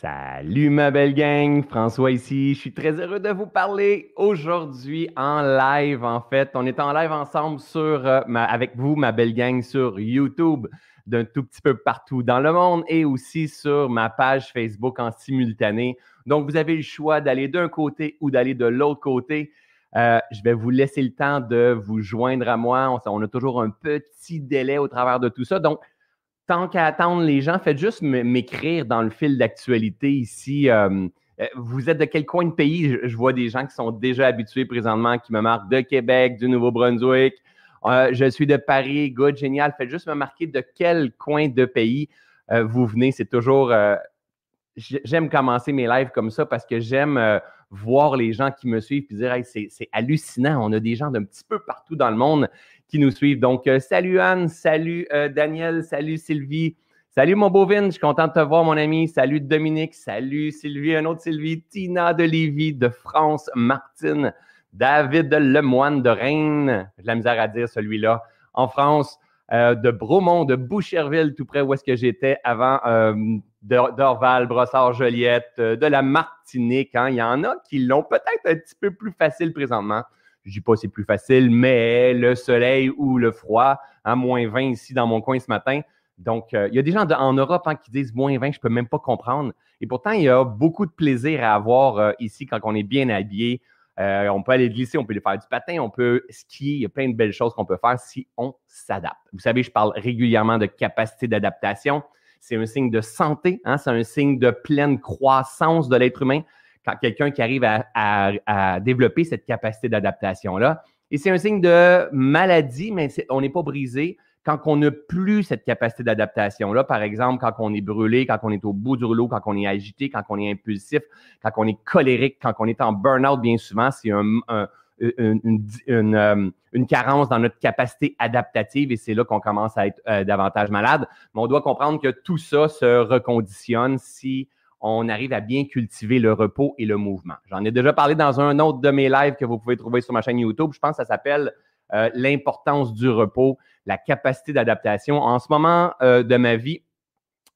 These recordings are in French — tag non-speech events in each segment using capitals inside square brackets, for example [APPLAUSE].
Salut ma belle gang, François ici. Je suis très heureux de vous parler aujourd'hui en live. En fait, on est en live ensemble sur, euh, avec vous, ma belle gang, sur YouTube d'un tout petit peu partout dans le monde et aussi sur ma page Facebook en simultané. Donc, vous avez le choix d'aller d'un côté ou d'aller de l'autre côté. Euh, je vais vous laisser le temps de vous joindre à moi. On, on, a toujours un petit délai au travers de tout ça. Donc, tant qu'à attendre les gens, faites juste m'écrire dans le fil d'actualité ici. Euh, euh, vous êtes de quel coin de pays? Je, vois des gens qui sont déjà habitués présentement, qui me marquent de Québec, du Nouveau-Brunswick. Euh, je suis de Paris, good, génial. Faites juste me marquer de quel coin de pays vous venez. C'est toujours. j'aime commencer mes lives comme ça parce que j'aime voir les gens qui me suivent et dire c'est hallucinant. On a des gens d'un petit peu partout dans le monde qui nous suivent. Donc, euh, salut Anne, salut euh, Daniel, salut Sylvie. Salut mon Vin, je suis content de te voir, mon ami. Salut Dominique, salut Sylvie, un autre Sylvie, Tina de Lévis, de France, Martine, David Lemoine de Rennes, j'ai la misère à dire celui-là, en France, euh, de Bromont, de Boucherville, tout près où est-ce que j'étais avant, d'Orval, Brossard, Joliette, de la Martinique. Hein. Il y en a qui l'ont peut-être un petit peu plus facile présentement. Je dis pas c'est plus facile, mais le soleil ou le froid, à moins 20 ici dans mon coin ce matin. Donc, euh, il y a des gens en Europe hein, qui disent moins 20, je peux même pas comprendre. Et pourtant, il y a beaucoup de plaisir à avoir euh, ici quand on est bien habillé. Euh, on peut aller glisser, on peut aller faire du patin, on peut skier. Il y a plein de belles choses qu'on peut faire si on s'adapte. Vous savez, je parle régulièrement de capacité d'adaptation. C'est un signe de santé, hein, c'est un signe de pleine croissance de l'être humain quand quelqu'un qui arrive à, développer cette capacité d'adaptation-là. Et c'est un signe de maladie, mais on n'est pas brisé quand on n'a plus cette capacité d'adaptation-là. Par exemple, quand on est brûlé, quand on est au bout du rouleau, quand on est agité, quand on est impulsif, quand on est colérique, quand on est en burn-out, bien souvent, c'est une, euh, une, carence dans notre capacité adaptative et c'est là qu'on commence à être euh, davantage malade. Mais on doit comprendre que tout ça se reconditionne si on arrive à bien cultiver le repos et le mouvement. J'en ai déjà parlé dans un autre de mes lives que vous pouvez trouver sur ma chaîne YouTube. Je pense que ça s'appelle euh, l'importance du repos, la capacité d'adaptation. En ce moment euh, de ma vie,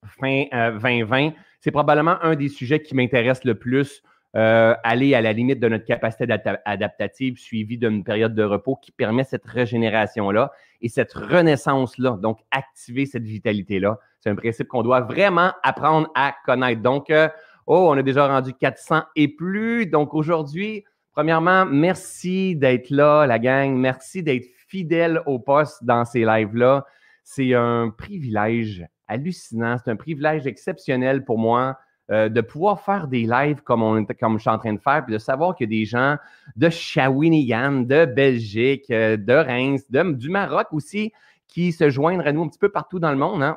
fin 2020, euh, c'est probablement un des sujets qui m'intéresse le plus. aller à la limite de notre capacité adaptative suivie d'une période de repos qui permet cette régénération-là et cette renaissance-là, donc activer cette vitalité-là. C'est un principe qu'on doit vraiment apprendre à connaître. Donc, euh, oh, on a déjà rendu 400 et plus. Donc, aujourd'hui, premièrement, merci d'être là, la gang. Merci d'être fidèle au poste dans ces lives-là. C'est un privilège hallucinant. C'est un privilège exceptionnel pour moi. Euh, de pouvoir faire des lives comme, on, comme je suis en train de faire, puis de savoir qu'il y a des gens de Shawinigan, de Belgique, euh, de Reims, du Maroc aussi, qui se joignent à nous un petit peu partout dans le monde. Hein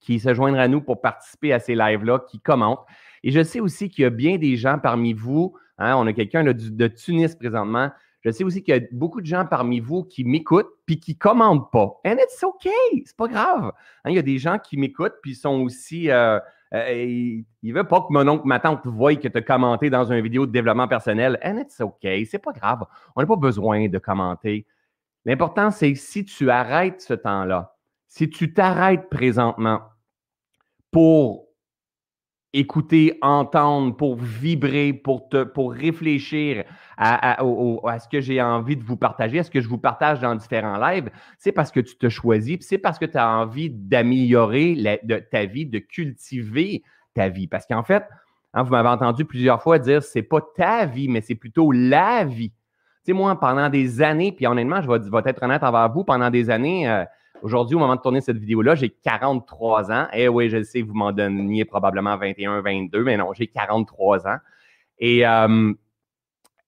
qui se joindront à nous pour participer à ces lives-là, qui commentent. Et je sais aussi qu'il y a bien des gens parmi vous, hein, on a quelqu'un de, Tunis présentement, je sais aussi qu'il y a beaucoup de gens parmi vous qui m'écoutent puis qui commentent pas. And it's okay, c'est pas grave. Hein, il y a des gens qui m'écoutent puis sont aussi. Euh, euh, ils ne veulent pas que mon oncle, ma tante voient que tu as commenté dans une vidéo de développement personnel. And it's okay, c'est pas grave. On n'a pas besoin de commenter. L'important, c'est si tu arrêtes ce temps-là, si tu t'arrêtes présentement pour écouter, entendre, pour vibrer, pour, te, pour réfléchir à, ce que j'ai envie de vous partager, à ce que je vous partage dans différents lives, c'est parce que tu te choisis, c'est parce que tu as envie d'améliorer ta vie, de cultiver ta vie. Parce qu'en fait, hein, vous m'avez entendu plusieurs fois dire c'est pas ta vie, mais c'est plutôt la vie. Tu sais, moi, pendant des années, puis honnêtement, je vais, être honnête envers vous, pendant des années, euh, Aujourd'hui, au moment de tourner cette vidéo-là, j'ai 43 ans. Eh oui, je sais, vous m'en donniez probablement 21, 22, mais non, j'ai 43 ans. Et, euh,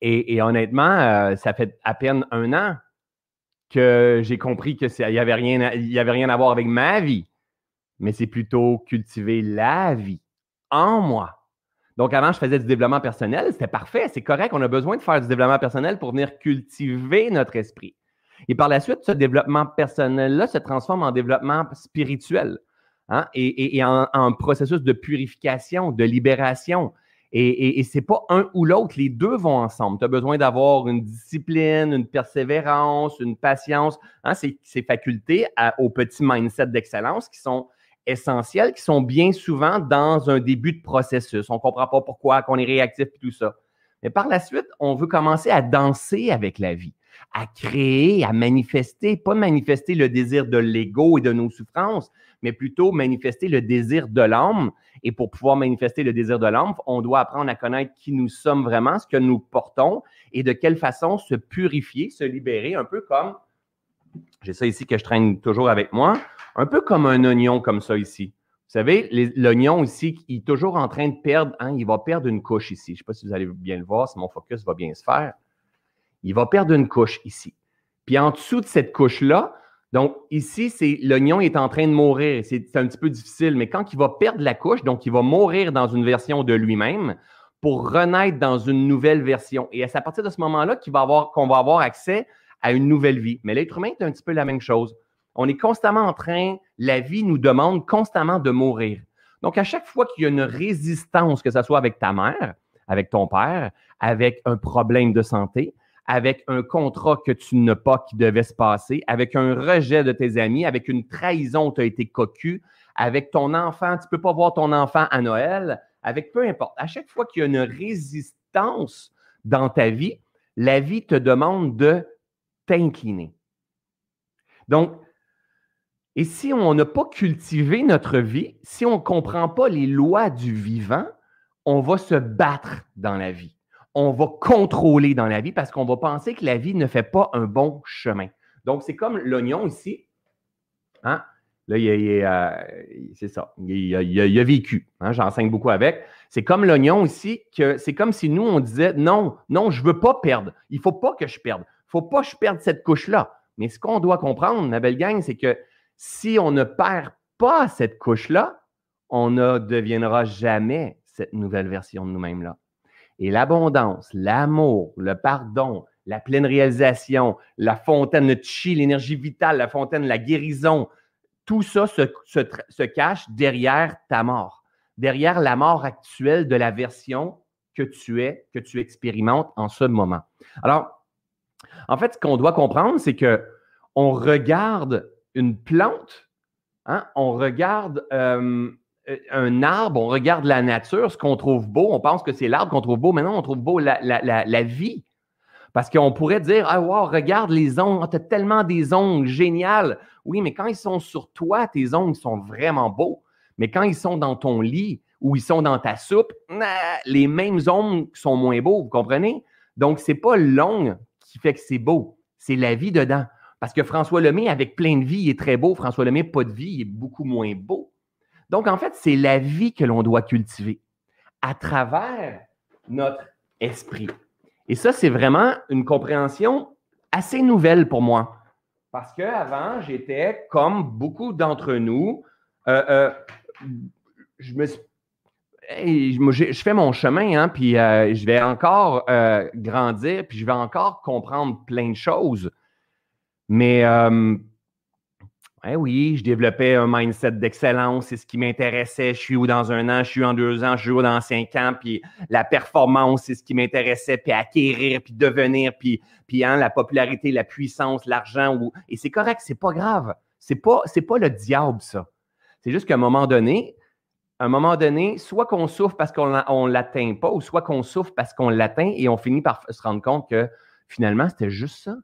et, honnêtement, euh, ça fait à peine un an que j'ai compris qu'il n'y avait, avait rien à voir avec ma vie, mais c'est plutôt cultiver la vie en moi. Donc, avant, je faisais du développement personnel. C'était parfait, c'est correct. On a besoin de faire du développement personnel pour venir cultiver notre esprit. Et par la suite, ce développement personnel-là se transforme en développement spirituel hein, et, en, processus de purification, de libération. Et, et, c'est pas un ou l'autre, les deux vont ensemble. Tu as besoin d'avoir une discipline, une persévérance, une patience, hein, ces, facultés au petit mindset d'excellence qui sont essentielles qui sont bien souvent dans un début de processus. On ne comprend pas pourquoi, qu'on est réactif et tout ça. Mais par la suite, on veut commencer à danser avec la vie, à créer, à manifester, pas manifester le désir de l'ego et de nos souffrances, mais plutôt manifester le désir de l'âme. Et pour pouvoir manifester le désir de l'âme, on doit apprendre à connaître qui nous sommes vraiment, ce que nous portons et de quelle façon se purifier, se libérer, un peu comme, j'ai ça ici que je traîne toujours avec moi, un peu comme un oignon comme ça ici. Vous savez, l'oignon ici, il est toujours en train de perdre, hein, il va perdre une couche ici. Je ne sais pas si vous allez bien le voir, si mon focus va bien se faire. Il va perdre une couche ici. Puis en dessous de cette couche-là, donc ici, c'est l'oignon est en train de mourir. C'est un petit peu difficile, mais quand il va perdre la couche, donc il va mourir dans une version de lui-même pour renaître dans une nouvelle version. Et c'est à partir de ce moment-là qu'on va, avoir, qu'on va avoir accès à une nouvelle vie. Mais l'être humain est un petit peu la même chose. On est constamment en train, la vie nous demande constamment de mourir. Donc, à chaque fois qu'il y a une résistance, que ce soit avec ta mère, avec ton père, avec un problème de santé, avec un contrat que tu n'as pas qui devait se passer, avec un rejet de tes amis, avec une trahison, tu as été cocu, avec ton enfant, tu ne peux pas voir ton enfant à Noël, avec peu importe. À chaque fois qu'il y a une résistance dans ta vie, la vie te demande de t'incliner. Donc, et si on n'a pas cultivé notre vie, si on ne comprend pas les lois du vivant, on va se battre dans la vie. On va contrôler dans la vie parce qu'on va penser que la vie ne fait pas un bon chemin. Donc, c'est comme l'oignon ici. Hein? Là, il, euh, c'est ça. Il, a, vécu. Hein? J'enseigne beaucoup avec. C'est comme l'oignon ici, que c'est comme si nous, on disait non, non, je ne veux pas perdre. Il ne faut pas que je perde. Il ne faut pas que je perde cette couche-là. Mais ce qu'on doit comprendre, ma belle gang, c'est que si on ne perd pas cette couche-là, on ne deviendra jamais cette nouvelle version de nous-mêmes là. Et l'abondance, l'amour, le pardon, la pleine réalisation, la fontaine, de chi, l'énergie vitale, la fontaine, la guérison, tout ça se, cache derrière ta mort, derrière la mort actuelle de la version que tu es, que tu expérimentes en ce moment. Alors, en fait, ce qu'on doit comprendre, c'est que on regarde une plante, hein, on regarde euh, un arbre, on regarde la nature, ce qu'on trouve beau, on pense que c'est l'arbre qu'on trouve beau, mais non, on trouve beau la, vie. Parce qu'on pourrait dire, ah wow, regarde les ongles, tu as tellement des ongles, génial. Oui, mais quand ils sont sur toi, tes ongles sont vraiment beaux. Mais quand ils sont dans ton lit ou ils sont dans ta soupe, les mêmes ongles sont moins beaux, vous comprenez? Donc, ce n'est pas l'ongle qui fait que c'est beau, c'est la vie dedans. Parce que François Lemay, avec plein de vie, il est très beau. François Lemay, pas de vie, il est beaucoup moins beau. Donc, en fait, c'est la vie que l'on doit cultiver à travers notre esprit. Et ça, c'est vraiment une compréhension assez nouvelle pour moi. Parce qu'avant, j'étais comme beaucoup d'entre nous, euh, euh, je fais mon chemin, hein, puis euh, je vais encore grandir, puis je vais encore comprendre plein de choses. Mais oui, je développais un mindset d'excellence, c'est ce qui m'intéressait. Je suis où dans un an, je suis en deux ans, je suis où dans cinq ans, puis la performance, c'est ce qui m'intéressait, puis acquérir, puis devenir, puis, puis hein, la popularité, la puissance, l'argent. Et c'est correct, c'est pas grave. C'est pas, pas le diable, ça. C'est juste qu'à un moment donné, un moment donné, soit qu'on souffre parce qu'on ne l'atteint pas, ou soit qu'on souffre parce qu'on l'atteint et on finit par se rendre compte que finalement, c'était juste ça.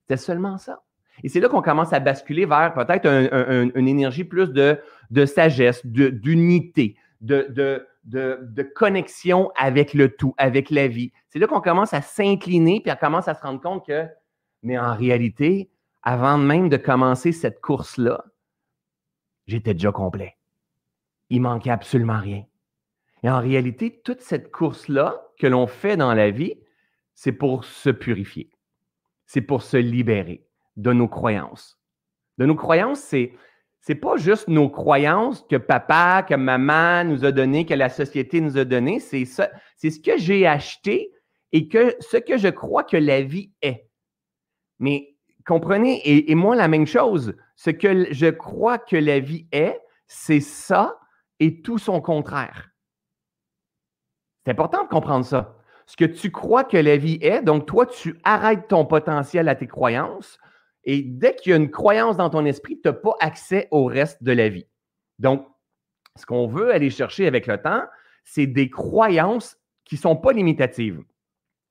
C'était seulement ça. Et c'est là qu'on commence à basculer vers peut-être une énergie plus de, de sagesse, d'unité, de, de, de, connexion avec le tout, avec la vie. C'est là qu'on commence à s'incliner, puis on commence à se rendre compte que, mais en réalité, avant même de commencer cette course-là, j'étais déjà complet. Il manquait absolument rien. Et en réalité, toute cette course-là que l'on fait dans la vie, c'est pour se purifier. C'est pour se libérer de nos croyances. De nos croyances, c'est c'est pas juste nos croyances que papa, que maman nous a donné, que la société nous a donné, c'est ce que j'ai acheté et que ce que je crois que la vie est. Mais comprenez, et, et moi la même chose, ce que je crois que la vie est, c'est ça et tout son contraire. C'est important de comprendre ça. Ce que tu crois que la vie est, donc toi, tu arrêtes ton potentiel à tes croyances, et dès qu'il y a une croyance dans ton esprit, tu n'as pas accès au reste de la vie. Donc, ce qu'on veut aller chercher avec le temps, c'est des croyances qui ne sont pas limitatives.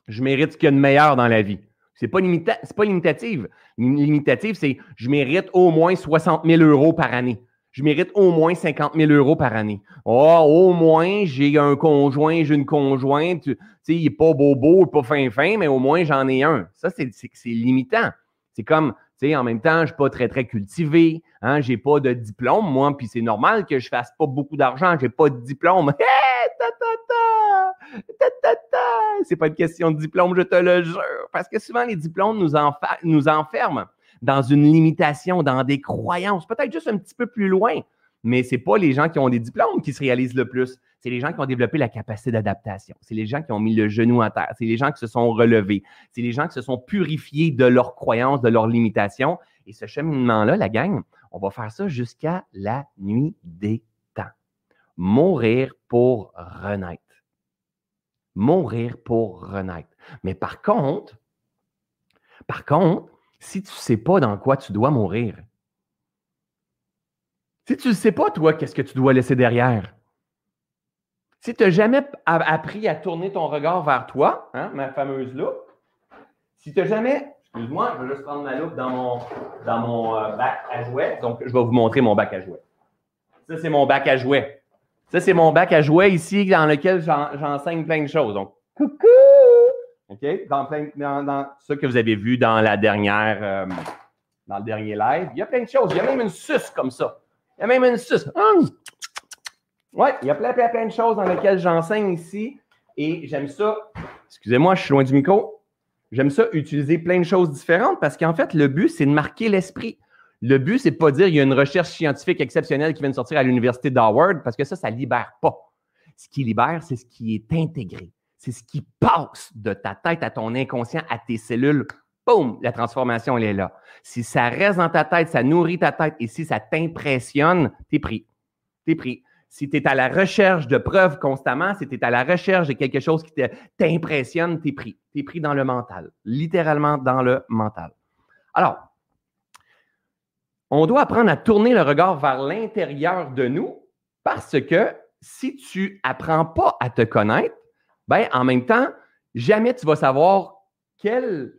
Je mérite ce qu'il y a de meilleur dans la vie. Ce n'est pas, limita pas limitative. Limitative, c'est je mérite au moins 60 000 euros par année. Je mérite au moins 50 000 euros par année. Oh, au moins, j'ai un conjoint, j'ai une conjointe. Tu sais, il n'est pas beau, beau, pas fin, fin, mais au moins, j'en ai un. Ça, c'est limitant. C'est comme, tu sais, en même temps, je ne suis pas très, très cultivé. Hein, je n'ai pas de diplôme, moi, puis c'est normal que je ne fasse pas beaucoup d'argent. Je n'ai pas de diplôme. [LAUGHS] C'est pas une question de diplôme, je te le jure. Parce que souvent, les diplômes nous, nous enferment dans une limitation, dans des croyances, peut-être juste un petit peu plus loin. Mais ce n'est pas les gens qui ont des diplômes qui se réalisent le plus. C'est les gens qui ont développé la capacité d'adaptation. C'est les gens qui ont mis le genou à terre. C'est les gens qui se sont relevés. C'est les gens qui se sont purifiés de leurs croyances, de leurs limitations. Et ce cheminement-là, la gang, on va faire ça jusqu'à la nuit des temps. Mourir pour renaître. Mourir pour renaître. Mais par contre, par contre, si tu ne sais pas dans quoi tu dois mourir, si tu ne sais pas, toi, qu'est-ce que tu dois laisser derrière, si tu n'as jamais appris à tourner ton regard vers toi, hein, ma fameuse loupe, si tu n'as jamais, excuse-moi, je vais juste prendre ma loupe dans mon, dans mon euh, bac à jouets. Donc, je vais vous montrer mon bac à jouets. Ça, c'est mon bac à jouets. Ça, c'est mon bac à jouets ici dans lequel j'enseigne plein de choses. Donc, coucou! OK? Dans, plein, dans, ce que vous avez vu dans la dernière, euh, dans le dernier live, il y a plein de choses. Il y a même une suce comme ça. Il y a même une suce. Hum! Il y a plein, plein, plein de choses dans lesquelles j'enseigne ici. Et j'aime ça. Excusez-moi, je suis loin du micro. J'aime ça utiliser plein de choses différentes parce qu'en fait, le but, c'est de marquer l'esprit. Le but, c'est de pas dire qu'il y a une recherche scientifique exceptionnelle qui vient de sortir à l'université d'Harvard parce que ça, ça libère pas. Ce qui libère, c'est ce qui est intégré c'est ce qui passe de ta tête à ton inconscient, à tes cellules. Boum, la transformation, elle est là. Si ça reste dans ta tête, ça nourrit ta tête et si ça t'impressionne, t'es pris. T'es pris. Si tu es à la recherche de preuves constamment, si tu es à la recherche de quelque chose qui t'impressionne, t'es pris. T'es pris dans le mental. Littéralement dans le mental. Alors, on doit apprendre à tourner le regard vers l'intérieur de nous parce que si tu apprends pas à te connaître, ben, en même temps, jamais tu vas savoir quel,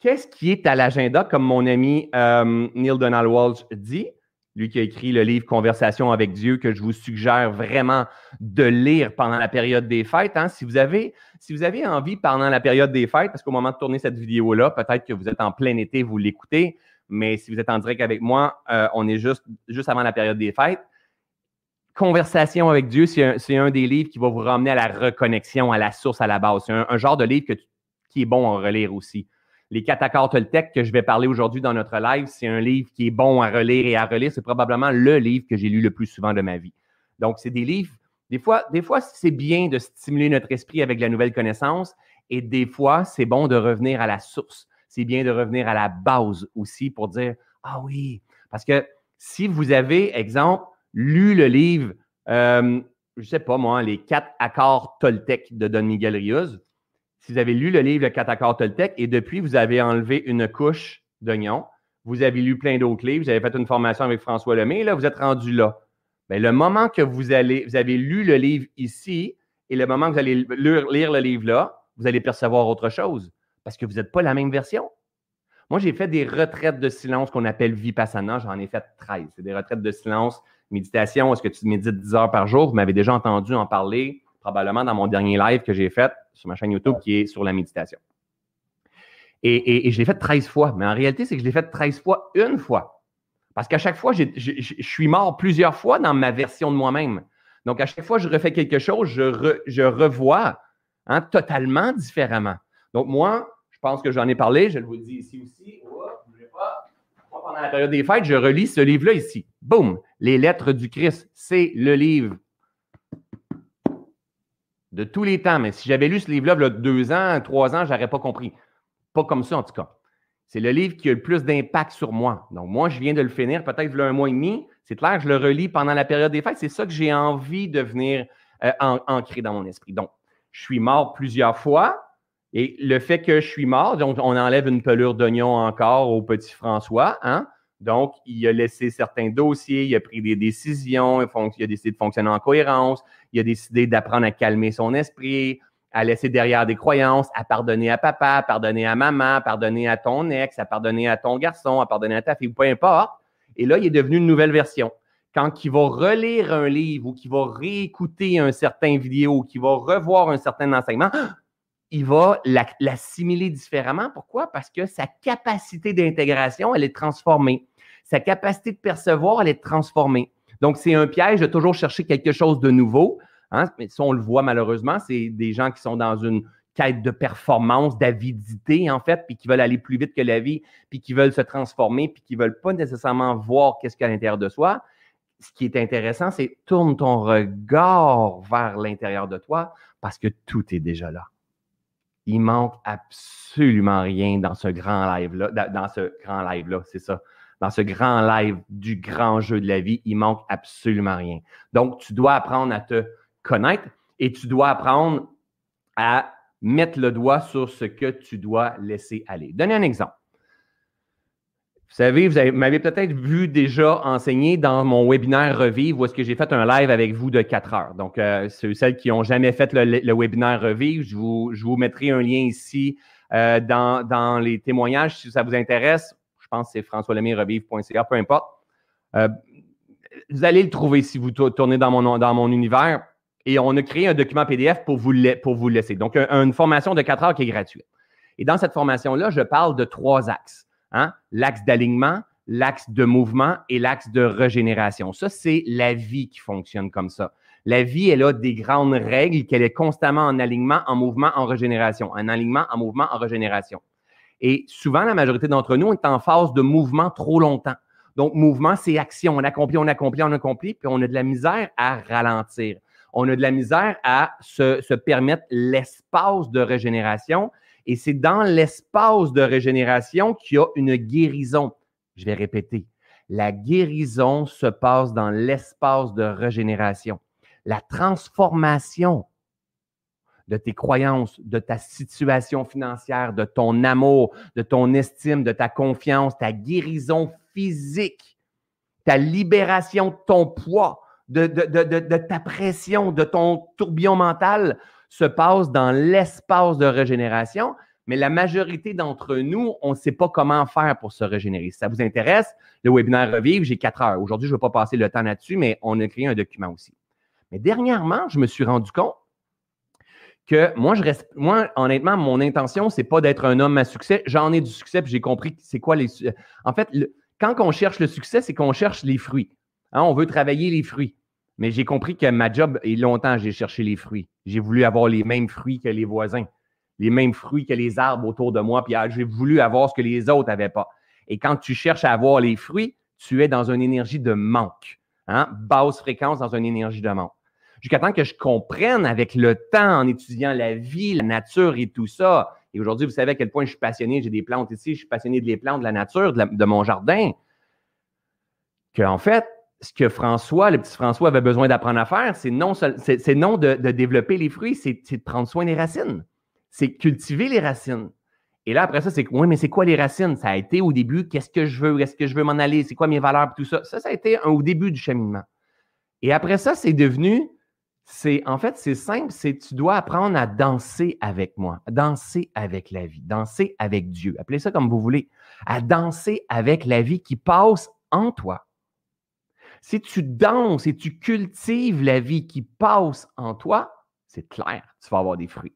qu'est-ce qui est à l'agenda, comme mon ami euh, Neil Donald Walsh dit, lui qui a écrit le livre Conversation avec Dieu, que je vous suggère vraiment de lire pendant la période des fêtes. Hein. Si, vous avez, si vous avez envie pendant la période des fêtes, parce qu'au moment de tourner cette vidéo-là, peut-être que vous êtes en plein été, vous l'écoutez, mais si vous êtes en direct avec moi, euh, on est juste, juste avant la période des fêtes. Conversation avec Dieu, c'est un, des livres qui va vous ramener à la reconnexion, à la source, à la base. C'est un, genre de livre qui est bon à relire aussi. Les quatre accords Toltec que je vais parler aujourd'hui dans notre live, c'est un livre qui est bon à relire et à relire. C'est probablement le livre que j'ai lu le plus souvent de ma vie. Donc, c'est des livres, des fois, c'est bien de stimuler notre esprit avec la nouvelle connaissance et des fois, c'est bon de revenir à la source. C'est bien de revenir à la base aussi pour dire, ah oui, parce que si vous avez, exemple, lu le livre, euh, je ne sais pas moi, Les quatre accords Toltec de Don Miguel Rios, si vous avez lu le livre Les quatre accords Toltec et depuis vous avez enlevé une couche d'oignon, vous avez lu plein d'autres livres, vous avez fait une formation avec François Lemay, là, vous êtes rendu là. Bien, le moment que vous, allez, vous avez lu le livre ici et le moment que vous allez lire, le livre là, vous allez percevoir autre chose parce que vous n'êtes pas la même version. Moi, j'ai fait des retraites de silence qu'on appelle Vipassana. J'en ai fait 13. C'est des retraites de silence Méditation, est-ce que tu médites 10 heures par jour? Vous m'avez déjà entendu en parler probablement dans mon dernier live que j'ai fait sur ma chaîne YouTube qui est sur la méditation. Et, je l'ai fait 13 fois. Mais en réalité, c'est que je l'ai fait 13 fois une fois. Parce qu'à chaque fois, je suis mort plusieurs fois dans ma version de moi-même. Donc, à chaque fois que je refais quelque chose, je, revois hein, totalement différemment. Donc, moi, je pense que j'en ai parlé, je vous le dis ici aussi. pendant la période des fêtes, je relis ce livre-là ici. Boum! Les lettres du Christ, c'est le livre de tous les temps. Mais si j'avais lu ce livre-là il y a deux ans, trois ans, je n'aurais pas compris. Pas comme ça, en tout cas. C'est le livre qui a le plus d'impact sur moi. Donc, moi, je viens de le finir, peut-être il un mois et demi. C'est clair, je le relis pendant la période des fêtes. C'est ça que j'ai envie de venir euh, ancrer dans mon esprit. Donc, je suis mort plusieurs fois. Et le fait que je suis mort, donc on enlève une pelure d'oignon encore au petit François, hein? Donc, il a laissé certains dossiers, il a pris des décisions, il a décidé de fonctionner en cohérence, il a décidé d'apprendre à calmer son esprit, à laisser derrière des croyances, à pardonner à papa, pardonner à maman, pardonner à ton ex, à pardonner à ton garçon, à pardonner à ta fille, peu importe. Et là, il est devenu une nouvelle version. Quand il va relire un livre ou qu'il va réécouter un certain vidéo, qu'il va revoir un certain enseignement, il va l'assimiler différemment. Pourquoi? Parce que sa capacité d'intégration, elle est transformée. Sa capacité de percevoir, elle est transformée. Donc, c'est un piège de toujours chercher quelque chose de nouveau. Hein? Mais ça, on le voit malheureusement, c'est des gens qui sont dans une quête de performance, d'avidité, en fait, puis qui veulent aller plus vite que la vie, puis qui veulent se transformer, puis qui ne veulent pas nécessairement voir qu'est-ce qu'il y a à l'intérieur de soi. Ce qui est intéressant, c'est tourne ton regard vers l'intérieur de toi parce que tout est déjà là il manque absolument rien dans ce grand live-là, dans ce grand live-là, c'est ça. Dans ce grand live du grand jeu de la vie, il manque absolument rien. Donc, tu dois apprendre à te connaître et tu dois apprendre à mettre le doigt sur ce que tu dois laisser aller. Donnez un exemple. Vous savez, vous m'avez peut-être vu déjà enseigner dans mon webinaire Revive où est-ce que j'ai fait un live avec vous de 4 heures. Donc, euh, ceux celles qui n'ont jamais fait le, webinaire Revive, je vous, mettrai un lien ici euh, dans, les témoignages si ça vous intéresse. Je pense que c'est françoislemire.revive.ca, peu importe. Euh, vous allez le trouver si vous tournez dans mon, univers. Et on a créé un document PDF pour vous, pour vous laisser. Donc, une formation de 4 heures qui est gratuite. Et dans cette formation-là, je parle de trois axes. Hein? L'axe d'alignement, l'axe de mouvement et l'axe de régénération. Ça, c'est la vie qui fonctionne comme ça. La vie, elle a des grandes règles qu'elle est constamment en alignement, en mouvement, en régénération. En alignement, en mouvement, en régénération. Et souvent, la majorité d'entre nous, est en phase de mouvement trop longtemps. Donc, mouvement, c'est action. On accomplit, on accomplit, on accomplit, puis on a de la misère à ralentir. On a de la misère à se permettre l'espace de régénération et c'est dans l'espace de régénération qu'il y a une guérison. Je vais répéter. La guérison se passe dans l'espace de régénération. La transformation de tes croyances, de ta situation financière, de ton amour, de ton estime, de ta confiance, ta guérison physique, ta libération de ton poids, de, ta pression, de ton tourbillon mental se passe dans l'espace de régénération, mais la majorité d'entre nous, on ne sait pas comment faire pour se régénérer. Si ça vous intéresse, le webinaire Revive, j'ai quatre heures. Aujourd'hui, je ne vais pas passer le temps là-dessus, mais on a créé un document aussi. Mais dernièrement, je me suis rendu compte que moi, je reste, moi, honnêtement, mon intention, c'est pas d'être un homme à succès. J'en ai du succès, puis j'ai compris c'est quoi les. En fait, quand on cherche le succès, c'est qu'on cherche les fruits. Hein, on veut travailler les fruits. Mais j'ai compris que ma job, et longtemps, j'ai cherché les fruits. J'ai voulu avoir les mêmes fruits que les voisins, les mêmes fruits que les arbres autour de moi, puis ah, j'ai voulu avoir ce que les autres n'avaient pas. Et quand tu cherches à avoir les fruits, tu es dans une énergie de manque. Hein? Basse fréquence dans une énergie de manque. Jusqu'à temps que je comprenne avec le temps, en étudiant la vie, la nature et tout ça. Et aujourd'hui, vous savez à quel point je suis passionné. J'ai des plantes ici, je suis passionné des plantes, de la nature, de, de mon jardin. Qu'en fait, ce que François, le petit François, avait besoin d'apprendre à faire, c'est non, de, développer les fruits, c'est, de prendre soin des racines. C'est cultiver les racines. Et là, après ça, c'est oui, mais c'est quoi les racines? Ça a été au début, qu'est-ce que je veux? Est-ce que je veux m'en aller? C'est quoi mes valeurs? Tout ça. Ça, ça a été au début du cheminement. Et après ça, c'est devenu, c'est en fait, c'est simple, c'est tu dois apprendre à danser avec moi, danser avec la vie, danser avec Dieu. Appelez ça comme vous voulez. À danser avec la vie qui passe en toi. Si tu danses et tu cultives la vie qui passe en toi, c'est clair, tu vas avoir des fruits.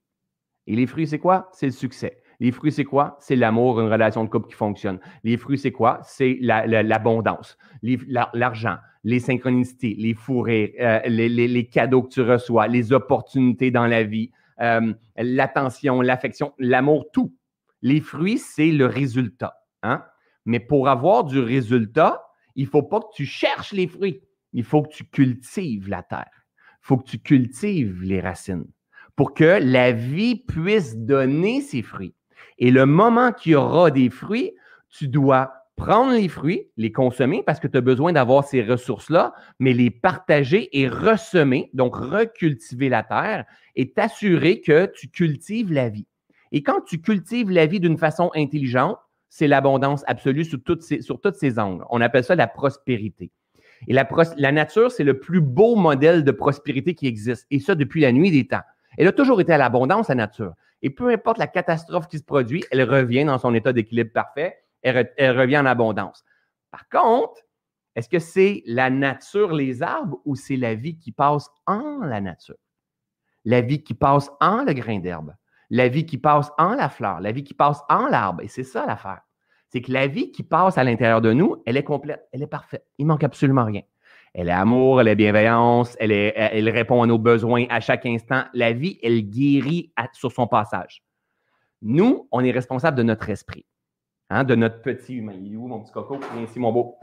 Et les fruits, c'est quoi? C'est le succès. Les fruits, c'est quoi? C'est l'amour, une relation de couple qui fonctionne. Les fruits, c'est quoi? C'est l'abondance, l'argent, les synchronicités, les fourrés, euh, les, cadeaux que tu reçois, les opportunités dans la vie, euh, l'attention, l'affection, l'amour, tout. Les fruits, c'est le résultat. Hein? Mais pour avoir du résultat, il ne faut pas que tu cherches les fruits. Il faut que tu cultives la terre. Il faut que tu cultives les racines pour que la vie puisse donner ses fruits. Et le moment qu'il y aura des fruits, tu dois prendre les fruits, les consommer parce que tu as besoin d'avoir ces ressources-là, mais les partager et ressemer, donc recultiver la terre et t'assurer que tu cultives la vie. Et quand tu cultives la vie d'une façon intelligente, c'est l'abondance absolue sur toutes, ces, angles. On appelle ça la prospérité. Et la, nature, c'est le plus beau modèle de prospérité qui existe. Et ça, depuis la nuit des temps. Elle a toujours été à l'abondance, la nature. Et peu importe la catastrophe qui se produit, elle revient dans son état d'équilibre parfait. Elle, revient en abondance. Par contre, est-ce que c'est la nature, les arbres, ou c'est la vie qui passe en la nature? La vie qui passe en le grain d'herbe, la vie qui passe en la fleur, la vie qui passe en l'arbre. Et c'est ça l'affaire. C'est que la vie qui passe à l'intérieur de nous, elle est complète, elle est parfaite. Il manque absolument rien. Elle est amour, elle est bienveillance, elle, répond à nos besoins à chaque instant. La vie, elle guérit sur son passage. Nous, on est responsable de notre esprit, hein, de notre petit humain. Il est où mon petit coco? Viens ici, mon beau.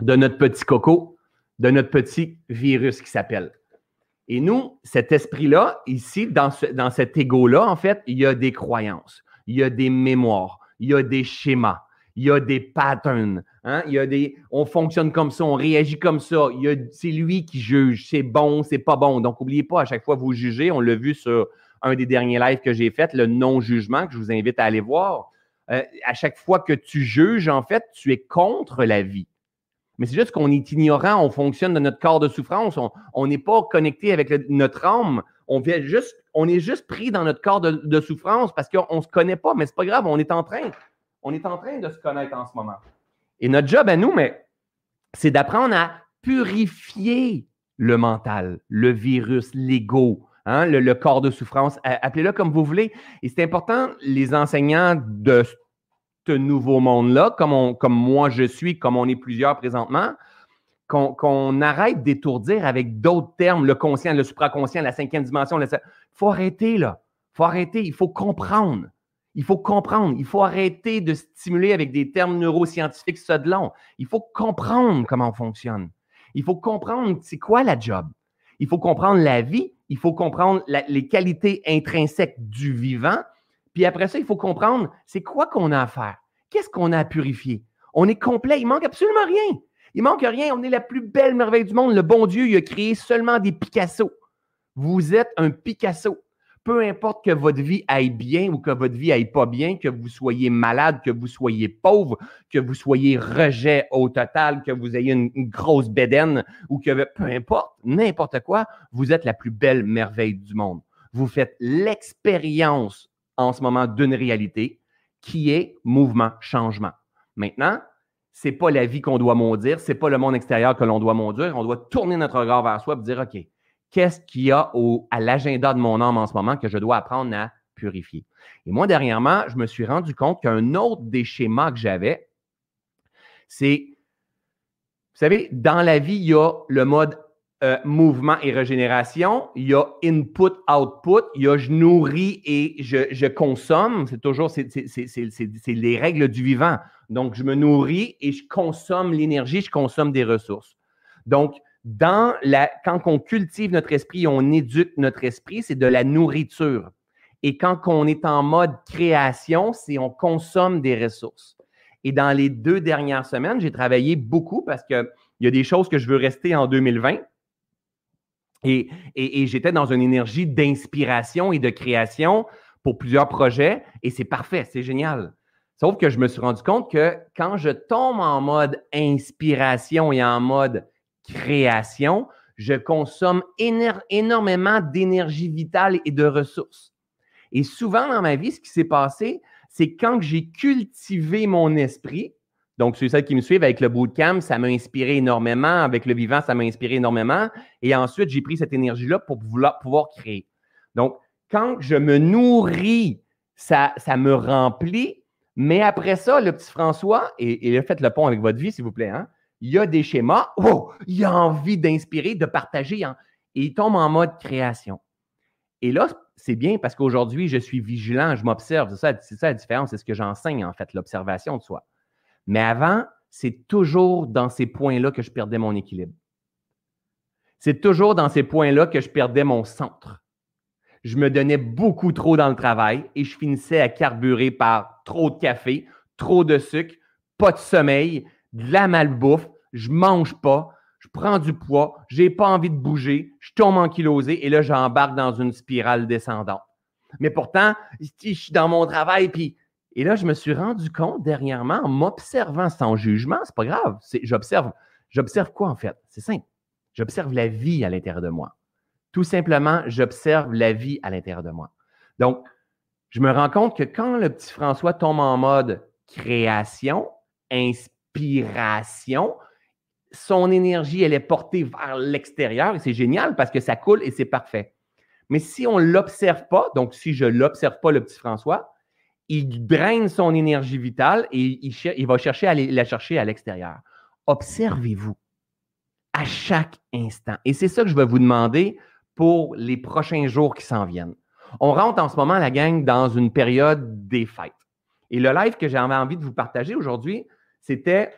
De notre petit coco, de notre petit virus qui s'appelle et nous, cet esprit-là, ici, dans, cet ego-là, en fait, il y a des croyances, il y a des mémoires, il y a des schémas, il y a des patterns. Hein? Il y a des, on fonctionne comme ça, on réagit comme ça. C'est lui qui juge, c'est bon, c'est pas bon. Donc, n'oubliez pas, à chaque fois vous jugez, on l'a vu sur un des derniers lives que j'ai fait, le non-jugement, que je vous invite à aller voir. Euh, à chaque fois que tu juges, en fait, tu es contre la vie. Mais c'est juste qu'on est ignorant, on fonctionne dans notre corps de souffrance, on n'est pas connecté avec notre âme. On, vient juste, on est juste pris dans notre corps de, souffrance parce qu'on ne se connaît pas, mais c'est pas grave, on est en train. On est en train de se connaître en ce moment. Et notre job à nous, c'est d'apprendre à purifier le mental, le virus, l'ego, hein, le, le, corps de souffrance. Appelez-le comme vous voulez. Et c'est important, les enseignants de ce nouveau monde-là, comme, comme moi je suis, comme on est plusieurs présentement, qu'on arrête d'étourdir avec d'autres termes, le conscient, le supraconscient, la cinquième dimension. Il faut arrêter, là. Il faut arrêter. Il faut comprendre. Il faut comprendre. Il faut arrêter de stimuler avec des termes neuroscientifiques ça de long. Il faut comprendre comment on fonctionne. Il faut comprendre c'est quoi la job. Il faut comprendre la vie. Il faut comprendre les qualités intrinsèques du vivant. Puis après ça, il faut comprendre c'est quoi qu'on a à faire? Qu'est-ce qu'on a à purifier? On est complet. Il manque absolument rien. Il manque rien. On est la plus belle merveille du monde. Le bon Dieu, il a créé seulement des Picasso. Vous êtes un Picasso. Peu importe que votre vie aille bien ou que votre vie aille pas bien, que vous soyez malade, que vous soyez pauvre, que vous soyez rejet au total, que vous ayez une, grosse bédaine ou que peu importe, n'importe quoi, vous êtes la plus belle merveille du monde. Vous faites l'expérience en ce moment d'une réalité qui est mouvement, changement. Maintenant, ce n'est pas la vie qu'on doit maudire, ce n'est pas le monde extérieur que l'on doit maudire. On doit tourner notre regard vers soi et dire OK, qu'est-ce qu'il y a à l'agenda de mon âme en ce moment que je dois apprendre à purifier? Et moi, dernièrement, je me suis rendu compte qu'un autre des schémas que j'avais, c'est, vous savez, dans la vie, il y a le mode euh, mouvement et régénération, il y a input, output, il y a je nourris et je, consomme. C'est toujours, c'est les règles du vivant. Donc, je me nourris et je consomme l'énergie, je consomme des ressources. Donc, dans la, quand on cultive notre esprit, on éduque notre esprit, c'est de la nourriture. Et quand on est en mode création, c'est on consomme des ressources. Et dans les deux dernières semaines, j'ai travaillé beaucoup parce qu'il y a des choses que je veux rester en 2020 et, j'étais dans une énergie d'inspiration et de création pour plusieurs projets et c'est parfait, c'est génial. Sauf que je me suis rendu compte que quand je tombe en mode inspiration et en mode création, je consomme énormément d'énergie vitale et de ressources. Et souvent dans ma vie, ce qui s'est passé, c'est quand j'ai cultivé mon esprit, donc, ceux qui me suivent avec le bootcamp, ça m'a inspiré énormément. Avec le vivant, ça m'a inspiré énormément. Et ensuite, j'ai pris cette énergie-là pour pouvoir créer. Donc, quand je me nourris, ça, ça me remplit. Mais après ça, le petit François, et, et faites le pont avec votre vie, s'il vous plaît, hein, il y a des schémas. Oh, il a envie d'inspirer, de partager. Hein, et il tombe en mode création. Et là, c'est bien parce qu'aujourd'hui, je suis vigilant, je m'observe. C'est ça, ça la différence, c'est ce que j'enseigne, en fait, l'observation de soi. Mais avant, c'est toujours dans ces points-là que je perdais mon équilibre. C'est toujours dans ces points-là que je perdais mon centre. Je me donnais beaucoup trop dans le travail et je finissais à carburer par trop de café, trop de sucre, pas de sommeil, de la malbouffe, je mange pas, je prends du poids, j'ai pas envie de bouger, je tombe en kilosé et là j'embarque dans une spirale descendante. Mais pourtant, je suis dans mon travail puis Et là, je me suis rendu compte dernièrement, en m'observant sans jugement, c'est pas grave, j'observe. J'observe quoi en fait? C'est simple. J'observe la vie à l'intérieur de moi. Tout simplement, j'observe la vie à l'intérieur de moi. Donc, je me rends compte que quand le petit François tombe en mode création, inspiration, son énergie, elle est portée vers l'extérieur et c'est génial parce que ça coule et c'est parfait. Mais si on ne l'observe pas, donc si je ne l'observe pas, le petit François, il draine son énergie vitale et il, va chercher à la chercher à l'extérieur. Observez-vous à chaque instant. Et c'est ça que je vais vous demander pour les prochains jours qui s'en viennent. On rentre en ce moment, la gang, dans une période des fêtes. Et le live que j'avais envie de vous partager aujourd'hui, c'était